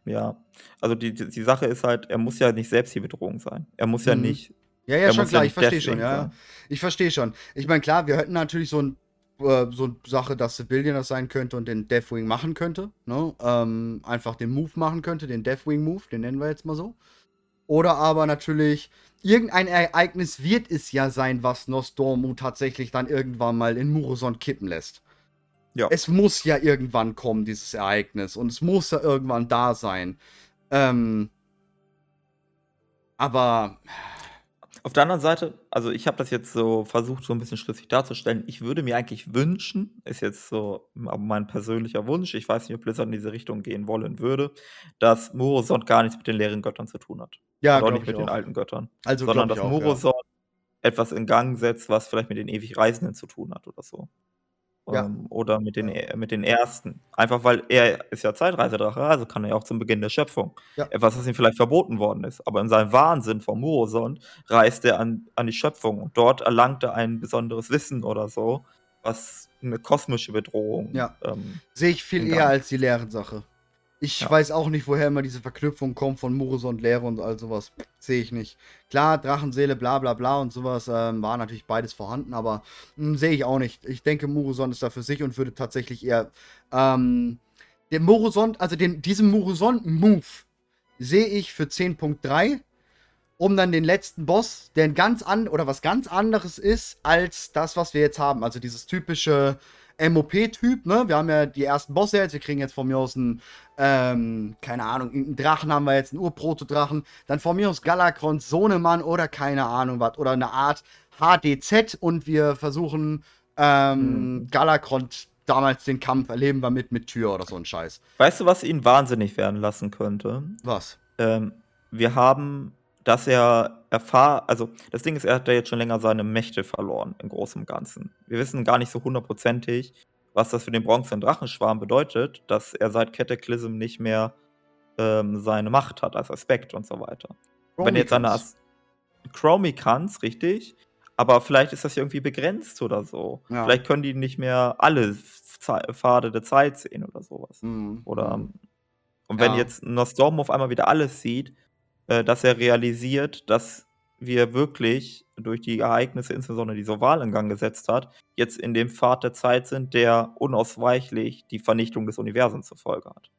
Ja, also die, die, die, Sache ist halt, er muss ja nicht selbst die Bedrohung sein. Er muss mhm. ja nicht. Ja, ja, schon klar, ja ich verstehe schon, ja. Ich verstehe schon. Ich meine, klar, wir hätten natürlich so ein äh, so eine Sache, dass Civilian das sein könnte und den Deathwing machen könnte. Ne? Ähm, einfach den Move machen könnte, den Deathwing-Move, den nennen wir jetzt mal so. Oder aber natürlich, irgendein Ereignis wird es ja sein, was Nostormu tatsächlich dann irgendwann mal in Murosond kippen lässt. Ja. Es muss ja irgendwann kommen, dieses Ereignis. Und es muss ja irgendwann da sein. Ähm, aber auf der anderen Seite, also ich habe das jetzt so versucht, so ein bisschen schlüssig darzustellen. Ich würde mir eigentlich wünschen, ist jetzt so mein persönlicher Wunsch, ich weiß nicht, ob Blizzard in diese Richtung gehen wollen würde, dass Morosond gar nichts mit den leeren Göttern zu tun hat. Ja, auch nicht mit auch. den alten Göttern. Also sondern dass Morosond ja. etwas in Gang setzt, was vielleicht mit den ewig Reisenden zu tun hat oder so. Ja. Ähm, oder mit den, ja. mit den ersten. Einfach weil er ist ja Zeitreisedrache, also kann er ja auch zum Beginn der Schöpfung. Etwas, was ihm vielleicht verboten worden ist. Aber in seinem Wahnsinn vom Murosond reist er an, an die Schöpfung und dort erlangt er ein besonderes Wissen oder so, was eine kosmische Bedrohung. Ja. Ähm, Sehe ich viel eher als die Lehrensache. Ich ja. weiß auch nicht, woher immer diese Verknüpfung kommt von Murus und Lehre und all sowas. Sehe ich nicht. Klar, Drachenseele, bla bla bla und sowas ähm, war natürlich beides vorhanden, aber hm, sehe ich auch nicht. Ich denke, Muruson ist da für sich und würde tatsächlich eher ähm, den Muruson, also den, diesen Muruson-Move sehe ich für 10.3, um dann den letzten Boss, der ein ganz an oder was ganz anderes ist als das, was wir jetzt haben. Also dieses typische MOP-Typ, ne? Wir haben ja die ersten Bosse jetzt, wir kriegen jetzt von mir aus einen, ähm, keine Ahnung, einen Drachen haben wir jetzt, einen Urprotodrachen, dann von mir aus Galakron, Sohnemann oder keine Ahnung was, oder eine Art HDZ und wir versuchen, ähm, mhm. Galakron damals den Kampf erleben wir mit, mit Tür oder so ein Scheiß. Weißt du, was ihn wahnsinnig werden lassen könnte? Was? Ähm, wir haben dass er erfahr also das Ding ist, er hat ja jetzt schon länger seine Mächte verloren im Großen und Ganzen. Wir wissen gar nicht so hundertprozentig, was das für den bronzenen Drachenschwarm bedeutet, dass er seit Cataclysm nicht mehr ähm, seine Macht hat als Aspekt und so weiter. Wenn jetzt seine As Chromicans, richtig, aber vielleicht ist das ja irgendwie begrenzt oder so. Ja. Vielleicht können die nicht mehr alle Pfade der Zeit sehen oder sowas. Mhm. Oder mhm. und wenn ja. jetzt Nostorm auf einmal wieder alles sieht, äh, dass er realisiert, dass wir wirklich durch die Ereignisse, insbesondere die Soval in Gang gesetzt hat, jetzt in dem Pfad der Zeit sind, der unausweichlich die Vernichtung des Universums zur Folge hat.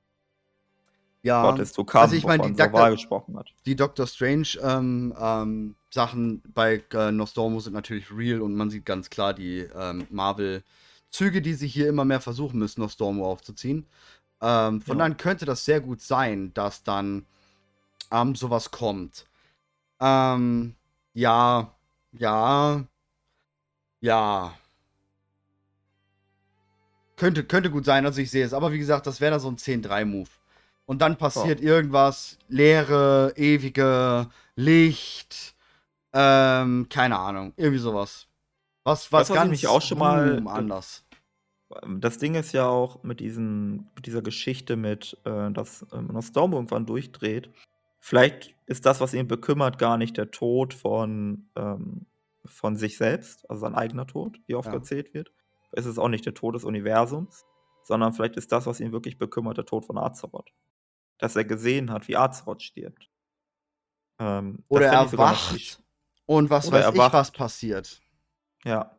Ja, Gott ist zu Kampf, also ich meine, die, gesprochen hat. die Doctor Strange ähm, ähm, Sachen bei äh, Nostormo sind natürlich real und man sieht ganz klar die ähm, Marvel-Züge, die sie hier immer mehr versuchen müssen, Nostormo aufzuziehen. Ähm, von Ja. dann könnte das sehr gut sein, dass dann ähm, sowas kommt. Ähm, ja, ja, ja. Könnte, könnte gut sein, also ich sehe es. Aber wie gesagt, das wäre da so ein 10-3-Move. Und dann passiert irgendwas, Leere, ewige, Licht, ähm, keine Ahnung, irgendwie sowas. Was, was was ich ganz mich auch schon mal- anders. Das Ding ist ja auch mit, diesen, mit dieser Geschichte mit, äh, dass ähm, Nostormo irgendwann durchdreht. Vielleicht ist das, was ihn bekümmert, gar nicht der Tod von, ähm, von sich selbst, also sein eigener Tod, wie oft Ja. erzählt wird. Es ist auch nicht der Tod des Universums, sondern vielleicht ist das, was ihn wirklich bekümmert, der Tod von Azeroth. Dass er gesehen hat, wie Azeroth stirbt. Ähm, Oder er ich sogar noch wacht viel sch- und was Oder weiß ich, was passiert. Ja.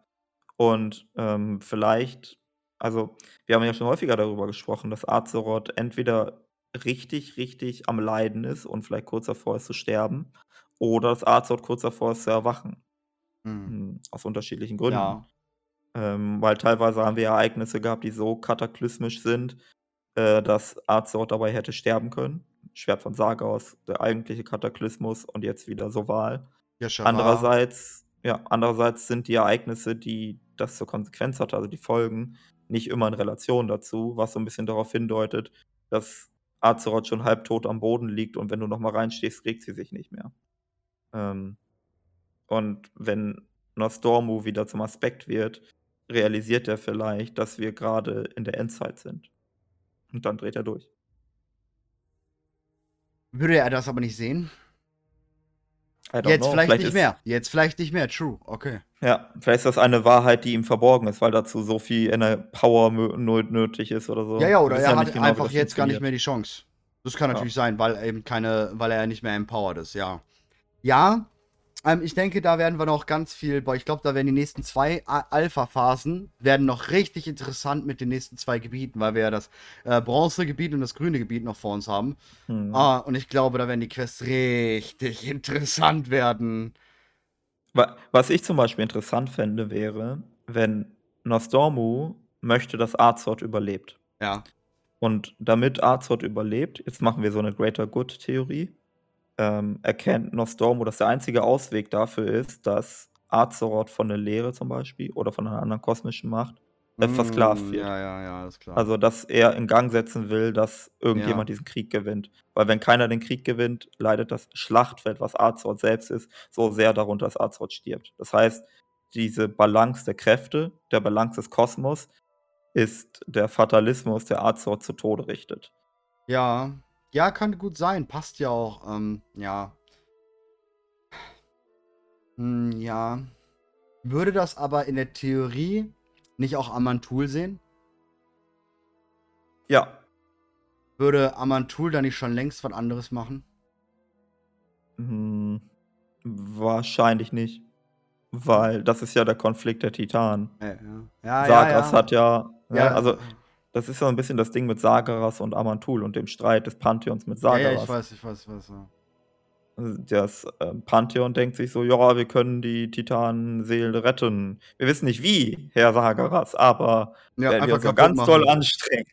Und ähm, vielleicht, also wir haben ja schon häufiger darüber gesprochen, dass Azeroth entweder richtig, richtig am Leiden ist und vielleicht kurz davor ist zu sterben, oder dass Azeroth kurz davor ist zu erwachen. Hm. Hm, Aus unterschiedlichen Gründen. Ja. Ähm, weil teilweise haben wir Ereignisse gehabt, die so kataklysmisch sind, äh, dass Azeroth dabei hätte sterben können. Schwert von Sargaus, der eigentliche Kataklysmus und jetzt wieder Soval. Yashara. Andererseits, ja, andererseits sind die Ereignisse, die das zur Konsequenz hatte, also die Folgen, nicht immer in Relation dazu, was so ein bisschen darauf hindeutet, dass Azeroth schon halbtot am Boden liegt und wenn du nochmal reinstehst, regt sie sich nicht mehr. Ähm, und wenn Nostormu wieder zum Aspekt wird, realisiert er vielleicht, dass wir gerade in der Endzeit sind. Und dann dreht er durch. Würde er das aber nicht sehen? Jetzt know, vielleicht, nicht mehr. Jetzt vielleicht nicht mehr. True. Okay. Ja, vielleicht ist das eine Wahrheit, die ihm verborgen ist, weil dazu so viel Power nötig ist oder so. Ja, ja, oder er hat nicht genau, einfach jetzt gar nicht mehr die Chance. Das kann Ja. natürlich sein, weil er eben keine, weil er nicht mehr empowered ist, ja. Ja, ähm, ich denke, da werden wir noch ganz viel, boah, ich glaube, da werden die nächsten zwei Alpha-Phasen werden noch richtig interessant mit den nächsten zwei Gebieten, weil wir ja das äh, Bronzegebiet und das grüne Gebiet noch vor uns haben. Hm. Ah, und ich glaube, da werden die Quests richtig [LAUGHS] interessant werden. Wa- Was ich zum Beispiel interessant fände, wäre, wenn Nostormu möchte, dass Azeroth überlebt. Ja. Und damit Azeroth überlebt, jetzt machen wir so eine Greater Good-Theorie, ähm, erkennt Nostormu, dass der einzige Ausweg dafür ist, dass Azeroth von der Leere zum Beispiel oder von einer anderen kosmischen Macht äh, versklavt Mm, wird. Ja, ja, ja, ist klar. Also, dass er in Gang setzen will, dass irgendjemand Ja. diesen Krieg gewinnt. Weil wenn keiner den Krieg gewinnt, leidet das Schlachtfeld, was Azeroth selbst ist, so sehr darunter, dass Azeroth stirbt. Das heißt, diese Balance der Kräfte, der Balance des Kosmos, ist der Fatalismus, der Azeroth zu Tode richtet. Ja, ja, kann gut sein. Passt ja auch. Ähm, ja. Hm, ja. Würde das aber in der Theorie nicht auch Amantul sehen? Ja, Würde Amantul da nicht schon längst was anderes machen? hm, wahrscheinlich nicht. Weil das ist ja der Konflikt der Titanen. Ja, ja. ja, Sargas ja. hat ja, Ja, ja, also das ist ja ein bisschen das Ding mit Sargeras und Amantul und dem Streit des Pantheons mit ja, Sargeras. ja, ich weiß, ich weiß, ich weiß. Ja. Das ähm, Pantheon denkt sich so, ja, wir können die Titanenseele retten. Wir wissen nicht wie, Herr Sargeras, aber Ja, werden wir uns ganz machen. doll anstrengen.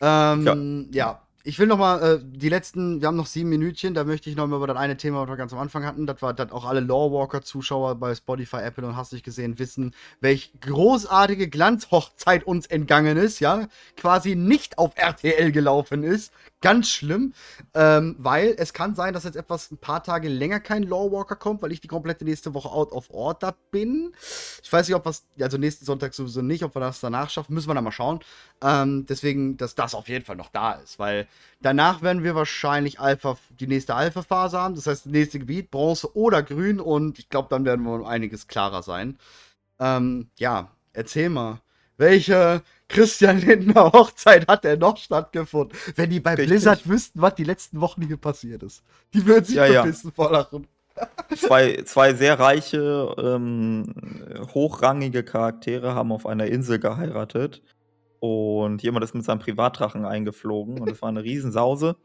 Ähm, ja. Ich will noch mal äh, die letzten, wir haben noch sieben Minütchen, da möchte ich noch mal über das eine Thema, was wir ganz am Anfang hatten, das war, dass auch alle Lawwalker-Zuschauer bei Spotify, Apple und hast nicht gesehen, wissen, welch großartige Glanzhochzeit uns entgangen ist, ja, quasi nicht auf RTL gelaufen ist, ganz schlimm, ähm, weil es kann sein, dass jetzt etwas ein paar Tage länger kein Lawwalker kommt, weil ich die komplette nächste Woche out of order bin. Ich weiß nicht, ob was, also nächsten Sonntag sowieso nicht, ob wir das danach schaffen, müssen wir dann mal schauen. Ähm, deswegen, dass das auf jeden Fall noch da ist, weil danach werden wir wahrscheinlich Alpha, die nächste Alpha-Phase haben. Das heißt, das nächste Gebiet, Bronze oder Grün und ich glaube, dann werden wir um einiges klarer sein. Ähm, ja, erzähl mal. Welche Christian Lindner Hochzeit hat denn noch stattgefunden? Wenn die bei Richtig. Blizzard wüssten, was die letzten Wochen hier passiert ist. Die würden sich Ja, ja. verpissen vor Lachen. zwei, zwei sehr reiche, ähm, hochrangige Charaktere haben auf einer Insel geheiratet. Und jemand ist mit seinem Privatdrachen eingeflogen und es war eine Riesensause.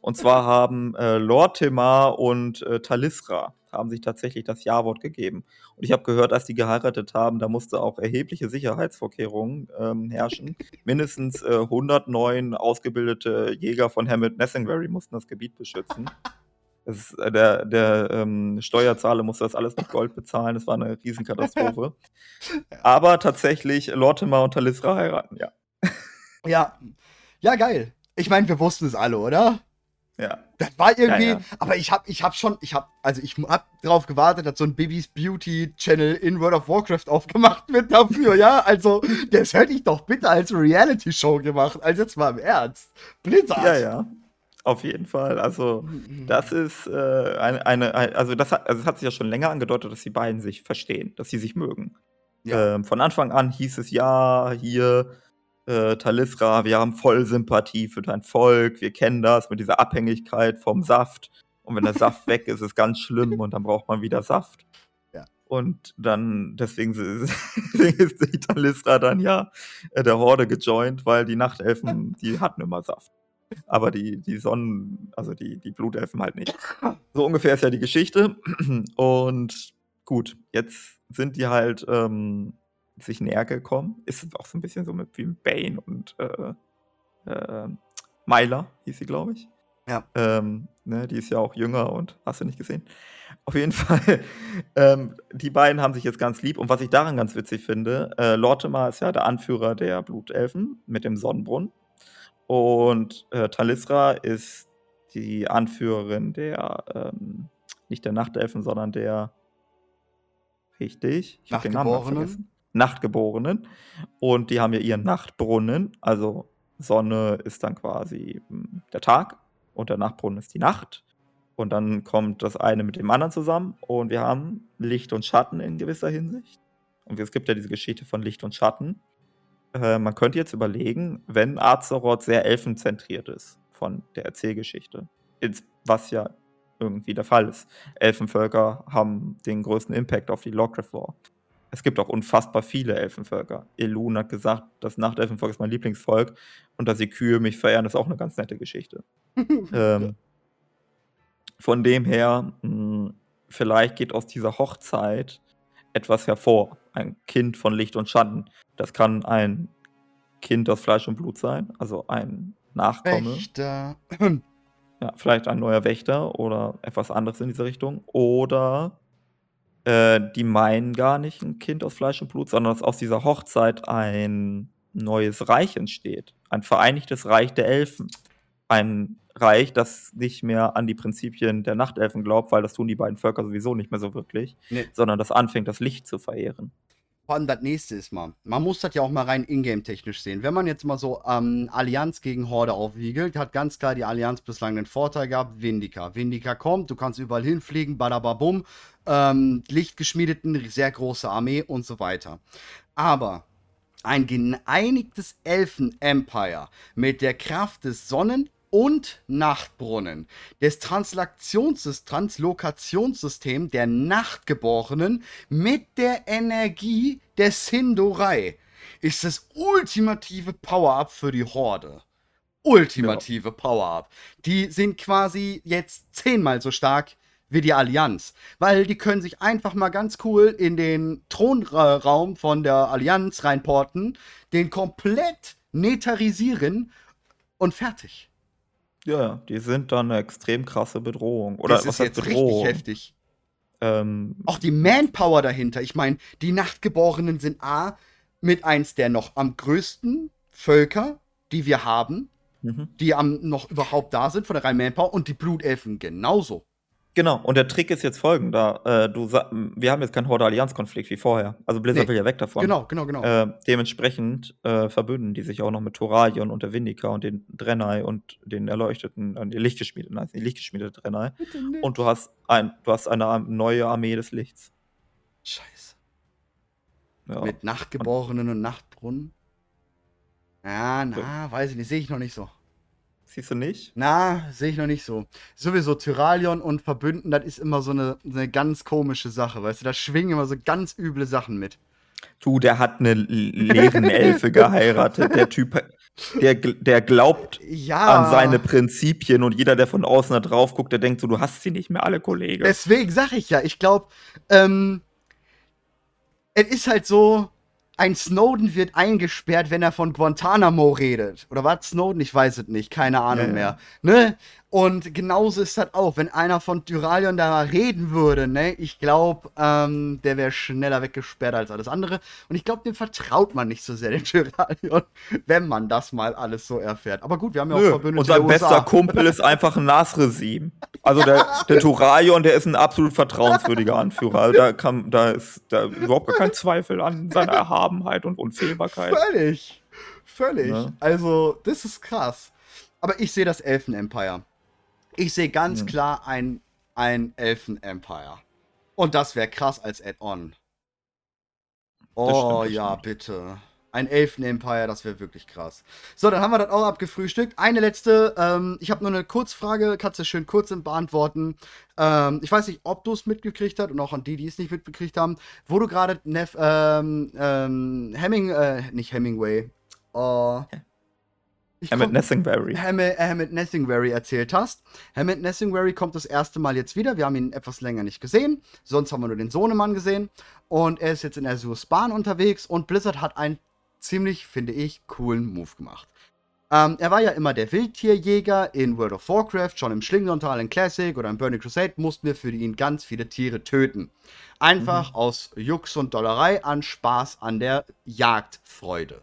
Und zwar haben äh, Lortimer und äh, Talisra haben sich tatsächlich das Ja-Wort gegeben. Und ich habe gehört, als die geheiratet haben, da musste auch erhebliche Sicherheitsvorkehrungen ähm, herrschen. Mindestens äh, 109 ausgebildete Jäger von Hammett Nessingbury mussten das Gebiet beschützen. Das, äh, der der ähm, Steuerzahler musste das alles mit Gold bezahlen. Das war eine Riesenkatastrophe. [LAUGHS] Aber tatsächlich, Lortimer und Talisra heiraten, ja. Ja. Ja, geil. Ich meine, wir wussten es alle, oder? Ja. Das war irgendwie, ja, ja. aber ich hab, ich hab schon, ich hab, also ich hab darauf gewartet, dass so ein Bibis Beauty Channel in World of Warcraft aufgemacht wird dafür, ja? Also, das hätte ich doch bitte als Reality Show gemacht, also jetzt mal im Ernst. Blizzard. Ja, ja. Auf jeden Fall. Also, das ist äh, eine, eine, also das hat, also es hat sich ja schon länger angedeutet, dass die beiden sich verstehen, dass sie sich mögen. Ja. Ähm, von Anfang an hieß es ja, hier, äh, Talisra, wir haben voll Sympathie für dein Volk, wir kennen das mit dieser Abhängigkeit vom Saft. Und wenn der Saft [LAUGHS] weg ist, ist es ganz schlimm und dann braucht man wieder Saft. Ja. Und dann, deswegen, [LAUGHS] deswegen ist die Talisra dann ja äh, der Horde gejoint, weil die Nachtelfen, [LAUGHS] die hatten immer Saft aber die, die Sonnen, also die, die Blutelfen halt nicht. So ungefähr ist ja die Geschichte. [CLEARS THROAT] Und gut, jetzt sind die halt ähm, sich näher gekommen. Ist es auch so ein bisschen so mit wie Bane und äh, äh, Myla, hieß sie, glaube ich. Ja. Ähm, ne, die ist ja auch jünger und hast du nicht gesehen. Auf jeden [LAUGHS] Fall, ähm, die beiden haben sich jetzt ganz lieb. Und was ich daran ganz witzig finde, äh, Lortimer ist ja der Anführer der Blutelfen mit dem Sonnenbrunnen. Und äh, Talisra ist die Anführerin der, ähm, nicht der Nachtelfen, sondern der, richtig, ich habe den Namen vergessen. Nachtgeborenen. Und die haben ja ihren Nachtbrunnen, also Sonne ist dann quasi hm, der Tag und der Nachtbrunnen ist die Nacht. Und dann kommt das eine mit dem anderen zusammen und wir haben Licht und Schatten in gewisser Hinsicht. Und es gibt ja diese Geschichte von Licht und Schatten. Äh, man könnte jetzt überlegen, wenn Azeroth sehr elfenzentriert ist von der Erzählgeschichte, was ja irgendwie der Fall ist. Elfenvölker haben den größten Impact auf die Lawcraft War. Es gibt auch unfassbar viele Elfenvölker. Elun hat gesagt, das Nachtelfenvolk ist mein Lieblingsvolk und dass die Kühe mich verehren, ist auch eine ganz nette Geschichte. [LAUGHS] ähm, von dem her, mh, hm, vielleicht geht aus dieser Hochzeit etwas hervor. Ein Kind von Licht und Schatten. Das kann ein Kind aus Fleisch und Blut sein, also ein Nachkomme. Wächter. Ja, vielleicht ein neuer Wächter oder etwas anderes in diese Richtung. Oder äh, die meinen gar nicht ein Kind aus Fleisch und Blut, sondern dass aus dieser Hochzeit ein neues Reich entsteht. Ein vereinigtes Reich der Elfen. Ein Reich, das nicht mehr an die Prinzipien der Nachtelfen glaubt, weil das tun die beiden Völker sowieso nicht mehr so wirklich, nee. sondern das anfängt, das Licht zu verehren. Vor allem das nächste ist mal, man muss das ja auch mal rein ingame-technisch sehen. Wenn man jetzt mal so ähm, Allianz gegen Horde aufwiegelt, hat ganz klar die Allianz bislang den Vorteil gehabt, Vindica. Vindica kommt, du kannst überall hinfliegen, badababum, ähm, Lichtgeschmiedeten, sehr große Armee und so weiter. Aber ein geeinigtes Elfen-Empire mit der Kraft des Sonnen- und Nachtbrunnen, des Translations Translokationssystems der Nachtgeborenen mit der Energie der Sindorei ist das ultimative Power-Up für die Horde. Ultimative ja. Power-Up. Die sind quasi jetzt zehnmal so stark wie die Allianz. Weil die können sich einfach mal ganz cool in den Thronraum von der Allianz reinporten, den komplett netarisieren und fertig. Ja, die sind dann eine extrem krasse Bedrohung. Oder das ist was heißt jetzt Bedrohung? richtig heftig. Ähm, Auch die Manpower dahinter. Ich meine, die Nachtgeborenen sind A, mit eins der noch am größten Völker, die wir haben, mhm. die am noch überhaupt da sind von der reinen Manpower und die Blutelfen genauso. Genau, und der Trick ist jetzt folgender. Äh, du wir haben jetzt keinen Horde-Allianz-Konflikt wie vorher. Also Blizzard nee. will ja weg davon. Genau, genau, genau. Äh, dementsprechend äh, verbünden die sich auch noch mit Thoralion und der Vindika und den Drenai und den erleuchteten, äh, die Lichtgeschmiedeten, nein, die lichtgeschmiedete Drenai. Und du hast, ein, du hast eine neue Armee des Lichts. Scheiße. Ja. Mit Nachtgeborenen und, und Nachtbrunnen? Ja, na, weiß ich nicht, sehe ich noch nicht so. Siehst du nicht? Na, sehe ich noch nicht so. Sowieso Tyralion und Verbünden, das ist immer so eine, eine ganz komische Sache, weißt du? Da schwingen immer so ganz üble Sachen mit. Du, der hat eine leeren Elfe geheiratet. Der Typ, der, der glaubt ja. an seine Prinzipien und jeder, der von außen da drauf guckt, der denkt so, du hast sie nicht mehr alle, Kollegen. Deswegen sag ich ja, ich glaube, ähm, es ist halt so, ein Snowden wird eingesperrt, wenn er von Guantanamo redet. Oder was Snowden? Ich weiß es nicht, keine Ahnung ja, mehr. Ne? Und genauso ist das auch, wenn einer von Tyralion da reden würde, ne? Ich glaube, ähm, der wäre schneller weggesperrt als alles andere. Und ich glaube, dem vertraut man nicht so sehr, dem Tyralion, [LAUGHS] wenn man das mal alles so erfährt. Aber gut, wir haben ja auch Verbündete Und sein bester Kumpel ist einfach ein NAS-Regime. Also der, [LAUGHS] der Turalion, der ist ein absolut vertrauenswürdiger Anführer. Also da, kann, da ist da überhaupt gar kein Zweifel an seiner Erhabenheit und Unfehlbarkeit. Völlig. Völlig. Ja. Also, das ist krass. Aber ich sehe das Elfen-Empire. Ich sehe ganz hm. klar ein, ein Elfen-Empire. Und das wäre krass als Add-on. Oh ja, bitte. Ein Elfen-Empire, das wäre wirklich krass. So, dann haben wir das auch abgefrühstückt. Eine letzte, ähm, ich habe nur eine Kurzfrage, kannst du schön kurz beantworten. Ähm, ich weiß nicht, ob du es mitgekriegt hast und auch an die, die es nicht mitbekriegt haben, wo du gerade ähm, ähm, Hemming, äh, nicht Hemingway, oh, Hammett Nessingberry. Hammett, Nessingberry erzählt hast. Hammett Nessingberry kommt das erste Mal jetzt wieder. Wir haben ihn etwas länger nicht gesehen. Sonst haben wir nur den Sohnemann gesehen. Und er ist jetzt in Azure's Bahn unterwegs. Und Blizzard hat einen ziemlich, finde ich, coolen Move gemacht. Ähm, er war ja immer der Wildtierjäger in World of Warcraft. Schon im Schlingental in Classic oder im Burning Crusade mussten wir für ihn ganz viele Tiere töten. Einfach mhm. aus Jux und Dollerei an Spaß an der Jagdfreude.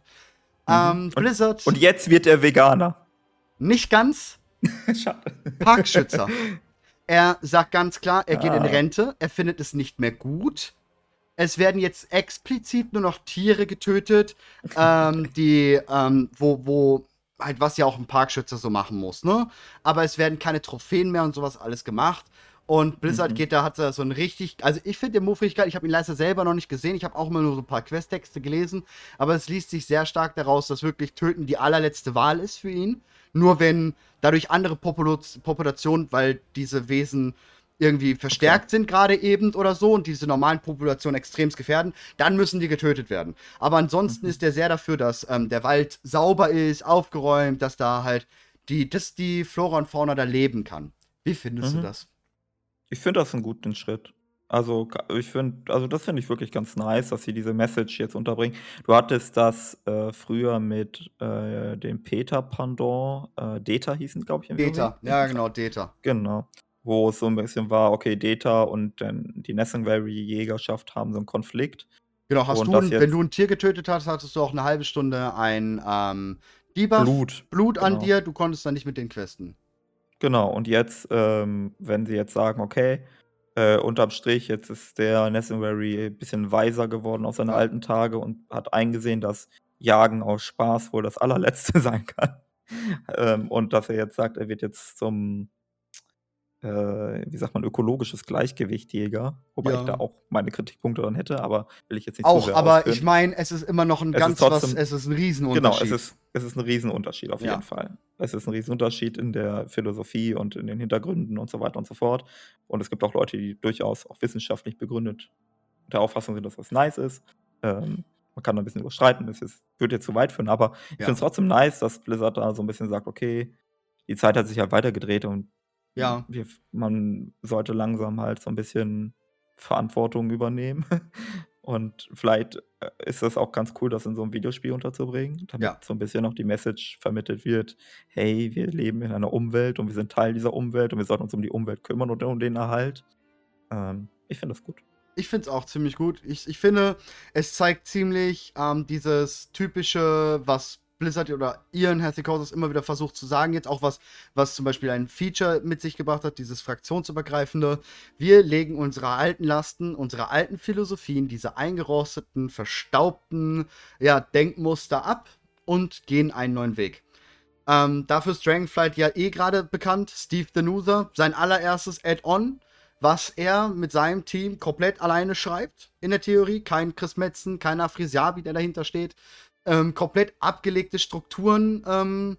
Ähm, Blizzard. Und, und jetzt wird er Veganer. Nicht ganz. [LAUGHS] Schade. Parkschützer. Er sagt ganz klar, er geht in. Rente, er findet es nicht mehr gut. Es werden jetzt explizit nur noch Tiere getötet, ähm, [LAUGHS] die, ähm, wo, wo, halt, was ja auch ein Parkschützer so machen muss, ne? Aber es werden keine Trophäen mehr und sowas alles gemacht. Und Blizzard mhm. geht da, hat so ein richtig, also ich finde den Move richtig geil. Ich habe ihn leider selber noch nicht gesehen. Ich habe auch immer nur so ein paar Questtexte gelesen. Aber es liest sich sehr stark daraus, dass wirklich Töten die allerletzte Wahl ist für ihn. Nur wenn dadurch andere Populationen, weil diese Wesen irgendwie verstärkt okay. sind gerade eben oder so und diese normalen Populationen extremst gefährden, dann müssen die getötet werden. Aber ansonsten mhm. ist der sehr dafür, dass ähm, der Wald sauber ist, aufgeräumt, dass da halt die, dass die Flora und Fauna da leben kann. Wie findest mhm. du das? Ich finde das einen guten Schritt. Also, ich finde also, das finde ich wirklich ganz nice, dass sie diese Message jetzt unterbringen. Du hattest das, äh, früher mit, äh, dem Peter-Pendant, äh, Data hießen, glaube ich, im Data, ja genau, Data. Genau. Wo es so ein bisschen war, okay, Data und dann die Nessenberry-Jägerschaft haben so einen Konflikt. Genau, hast Und du wenn du ein Tier getötet hast, hattest du auch eine halbe Stunde ein, ähm, Debuff, Blut, Blut an genau. dir, du konntest dann nicht mit den questen. Genau, und jetzt, ähm, wenn sie jetzt sagen, okay, äh, unterm Strich, jetzt ist der Nessenberry ein bisschen weiser geworden auf seine alten Tage und hat eingesehen, dass Jagen aus Spaß wohl das allerletzte [LAUGHS] sein kann. ähm, und dass er jetzt sagt, er wird jetzt zum äh, wie sagt man, ökologisches Gleichgewichtjäger, wobei ja. ich da auch meine Kritikpunkte dran hätte, aber will ich jetzt nicht Auch, aber ausführen. ich meine, es ist immer noch ein es ganz trotzdem, was, es ist ein Riesenunterschied. Genau, es ist, es ist ein Riesenunterschied auf ja. jeden Fall. Es ist ein Riesenunterschied in der Philosophie und in den Hintergründen und so weiter und so fort. Und es gibt auch Leute, die durchaus auch wissenschaftlich begründet der Auffassung sind, dass das nice ist. Ähm, man kann da ein bisschen überstreiten, das ist, würde jetzt zu weit führen, aber ich finde es trotzdem nice, dass Blizzard da so ein bisschen sagt, okay, die Zeit hat sich halt weitergedreht und ja. Wir, man sollte langsam halt so ein bisschen Verantwortung übernehmen. [LAUGHS] Und vielleicht äh, ist das auch ganz cool, das in so einem Videospiel unterzubringen, damit ja. so ein bisschen noch die Message vermittelt wird, hey, wir leben in einer Umwelt und wir sind Teil dieser Umwelt und wir sollten uns um die Umwelt kümmern und um den Erhalt. Ähm, ich finde das gut. Ich finde es auch ziemlich gut. Ich, ich finde, es zeigt ziemlich ähm, dieses typische, was Blizzard oder Ian Hathikosis immer wieder versucht zu sagen, jetzt auch was, was zum Beispiel ein Feature mit sich gebracht hat, dieses fraktionsübergreifende. Wir legen unsere alten Lasten, unsere alten Philosophien, diese eingerosteten, verstaubten ja, Denkmuster ab und gehen einen neuen Weg. Ähm, dafür ist Dragonflight ja eh gerade bekannt. Steve Denuser, sein allererstes Add-on, was er mit seinem Team komplett alleine schreibt, in der Theorie. Kein Chris Metzen, kein Afrisiabi, der dahinter steht ähm, komplett abgelegte Strukturen ähm,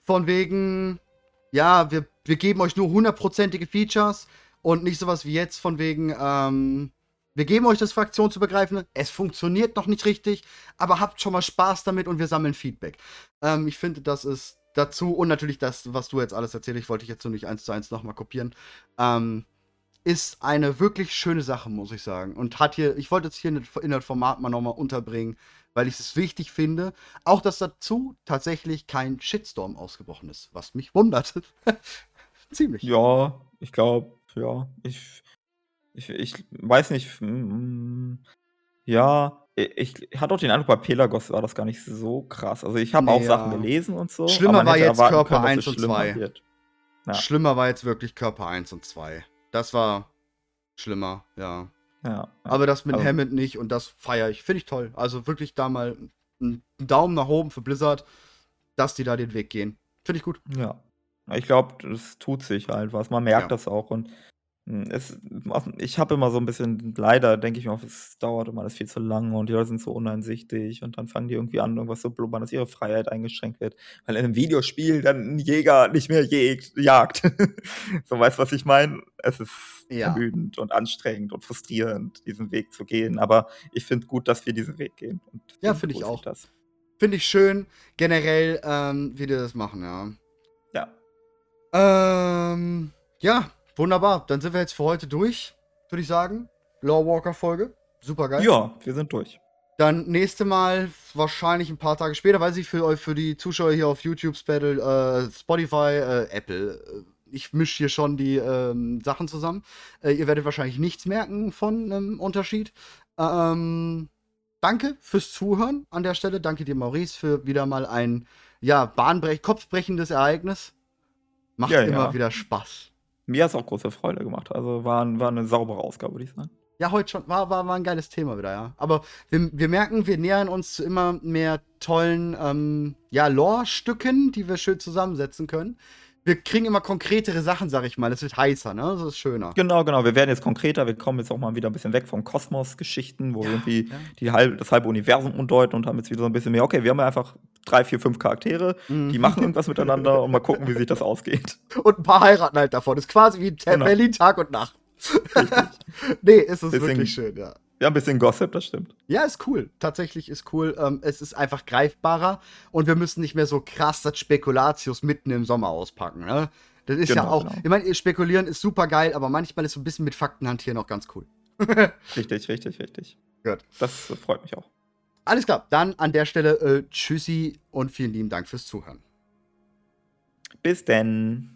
von wegen, ja, wir, wir geben euch nur hundertprozentige Features und nicht sowas wie jetzt von wegen, ähm, wir geben euch das fraktionsübergreifende, es funktioniert noch nicht richtig, aber habt schon mal Spaß damit und wir sammeln Feedback. Ähm, ich finde, das ist dazu und natürlich das, was du jetzt alles erzählst, ich wollte ich jetzt so nicht eins zu eins nochmal kopieren, ähm, ist eine wirklich schöne Sache, muss ich sagen. Und hat hier, ich wollte es hier in das Format mal nochmal unterbringen, weil ich es wichtig finde. Auch, dass dazu tatsächlich kein Shitstorm ausgebrochen ist, was mich wundert. [LAUGHS] Ziemlich. Ja, ich glaube, ja, ich, ich, ich weiß nicht, mm, ja, ich hatte auch den Eindruck, bei Pelagos war das gar nicht so krass. Also ich habe auch ja. Sachen gelesen und so. Schlimmer war jetzt Körper können, 1 und 2. Ja. Schlimmer war jetzt wirklich Körper 1 und 2. Das war schlimmer, ja. Ja, Aber das mit also, Hammond nicht und das feiere ich. Finde ich toll. Also wirklich da mal einen Daumen nach oben für Blizzard, dass die da den Weg gehen. Finde ich gut. Ja. Ich glaube, das tut sich halt was. Man merkt ja. das auch. Und es, ich habe immer so ein bisschen, leider denke ich mir, es dauert immer alles viel zu lange und die Leute sind so uneinsichtig und dann fangen die irgendwie an, irgendwas zu blubbern, dass ihre Freiheit eingeschränkt wird, weil in einem Videospiel dann ein Jäger nicht mehr jagt. [LAUGHS] so, weißt du, was ich meine? Es ist ja. ermüdend und anstrengend und frustrierend, diesen Weg zu gehen, aber ich finde gut, dass wir diesen Weg gehen. ja, finde ich auch. Finde ich schön, generell, ähm, wie die das machen, ja. Ja. Ähm, ja, Wunderbar, dann sind wir jetzt für heute durch, würde ich sagen. Lawwalker-Folge. Super geil. Ja, wir sind durch. Dann nächste Mal wahrscheinlich ein paar Tage später, weiß ich, für, für die Zuschauer hier auf YouTube, Spaddle, äh, Spotify, äh, Apple. Ich mische hier schon die ähm, Sachen zusammen. Äh, ihr werdet wahrscheinlich nichts merken von einem Unterschied. Ähm, danke fürs Zuhören an der Stelle. Danke dir, Maurice, für wieder mal ein ja, bahnbrech kopfbrechendes Ereignis. Macht ja, immer ja. wieder Spaß. Mir hat es auch große Freude gemacht. Also war, war eine saubere Ausgabe, würde ich sagen. Ja, heute schon. War, war, war ein geiles Thema wieder, ja. Aber wir, wir merken, wir nähern uns zu immer mehr tollen ähm, ja, Lore-Stücken, die wir schön zusammensetzen können wir kriegen immer konkretere Sachen, sag ich mal. Es wird heißer, ne? Das ist schöner. Genau, genau. Wir werden jetzt konkreter. Wir kommen jetzt auch mal wieder ein bisschen weg von Kosmos-Geschichten, wo ja, wir irgendwie ja. Die halb, das halbe Universum umdeuten und haben jetzt wieder so ein bisschen mehr. Okay, wir haben ja einfach drei, vier, fünf Charaktere, mhm. die machen irgendwas miteinander und mal gucken, wie sich das ausgeht. Und ein paar heiraten halt davon. Das ist quasi wie genau. Berlin Tag und Nacht. [LAUGHS] nee, ist es wirklich schön, ja. Ja, ein bisschen Gossip, das stimmt. Ja, ist cool. Tatsächlich ist cool. Ähm, es ist einfach greifbarer und wir müssen nicht mehr so krass das Spekulatius mitten im Sommer auspacken. Ne? Das ist genau, ja auch. Genau. Ich meine, spekulieren ist super geil, aber manchmal ist so ein bisschen mit Fakten hantieren auch ganz cool. [LAUGHS] richtig, richtig, richtig. Gut. Das freut mich auch. Alles klar, dann an der Stelle äh, Tschüssi und vielen lieben Dank fürs Zuhören. Bis denn.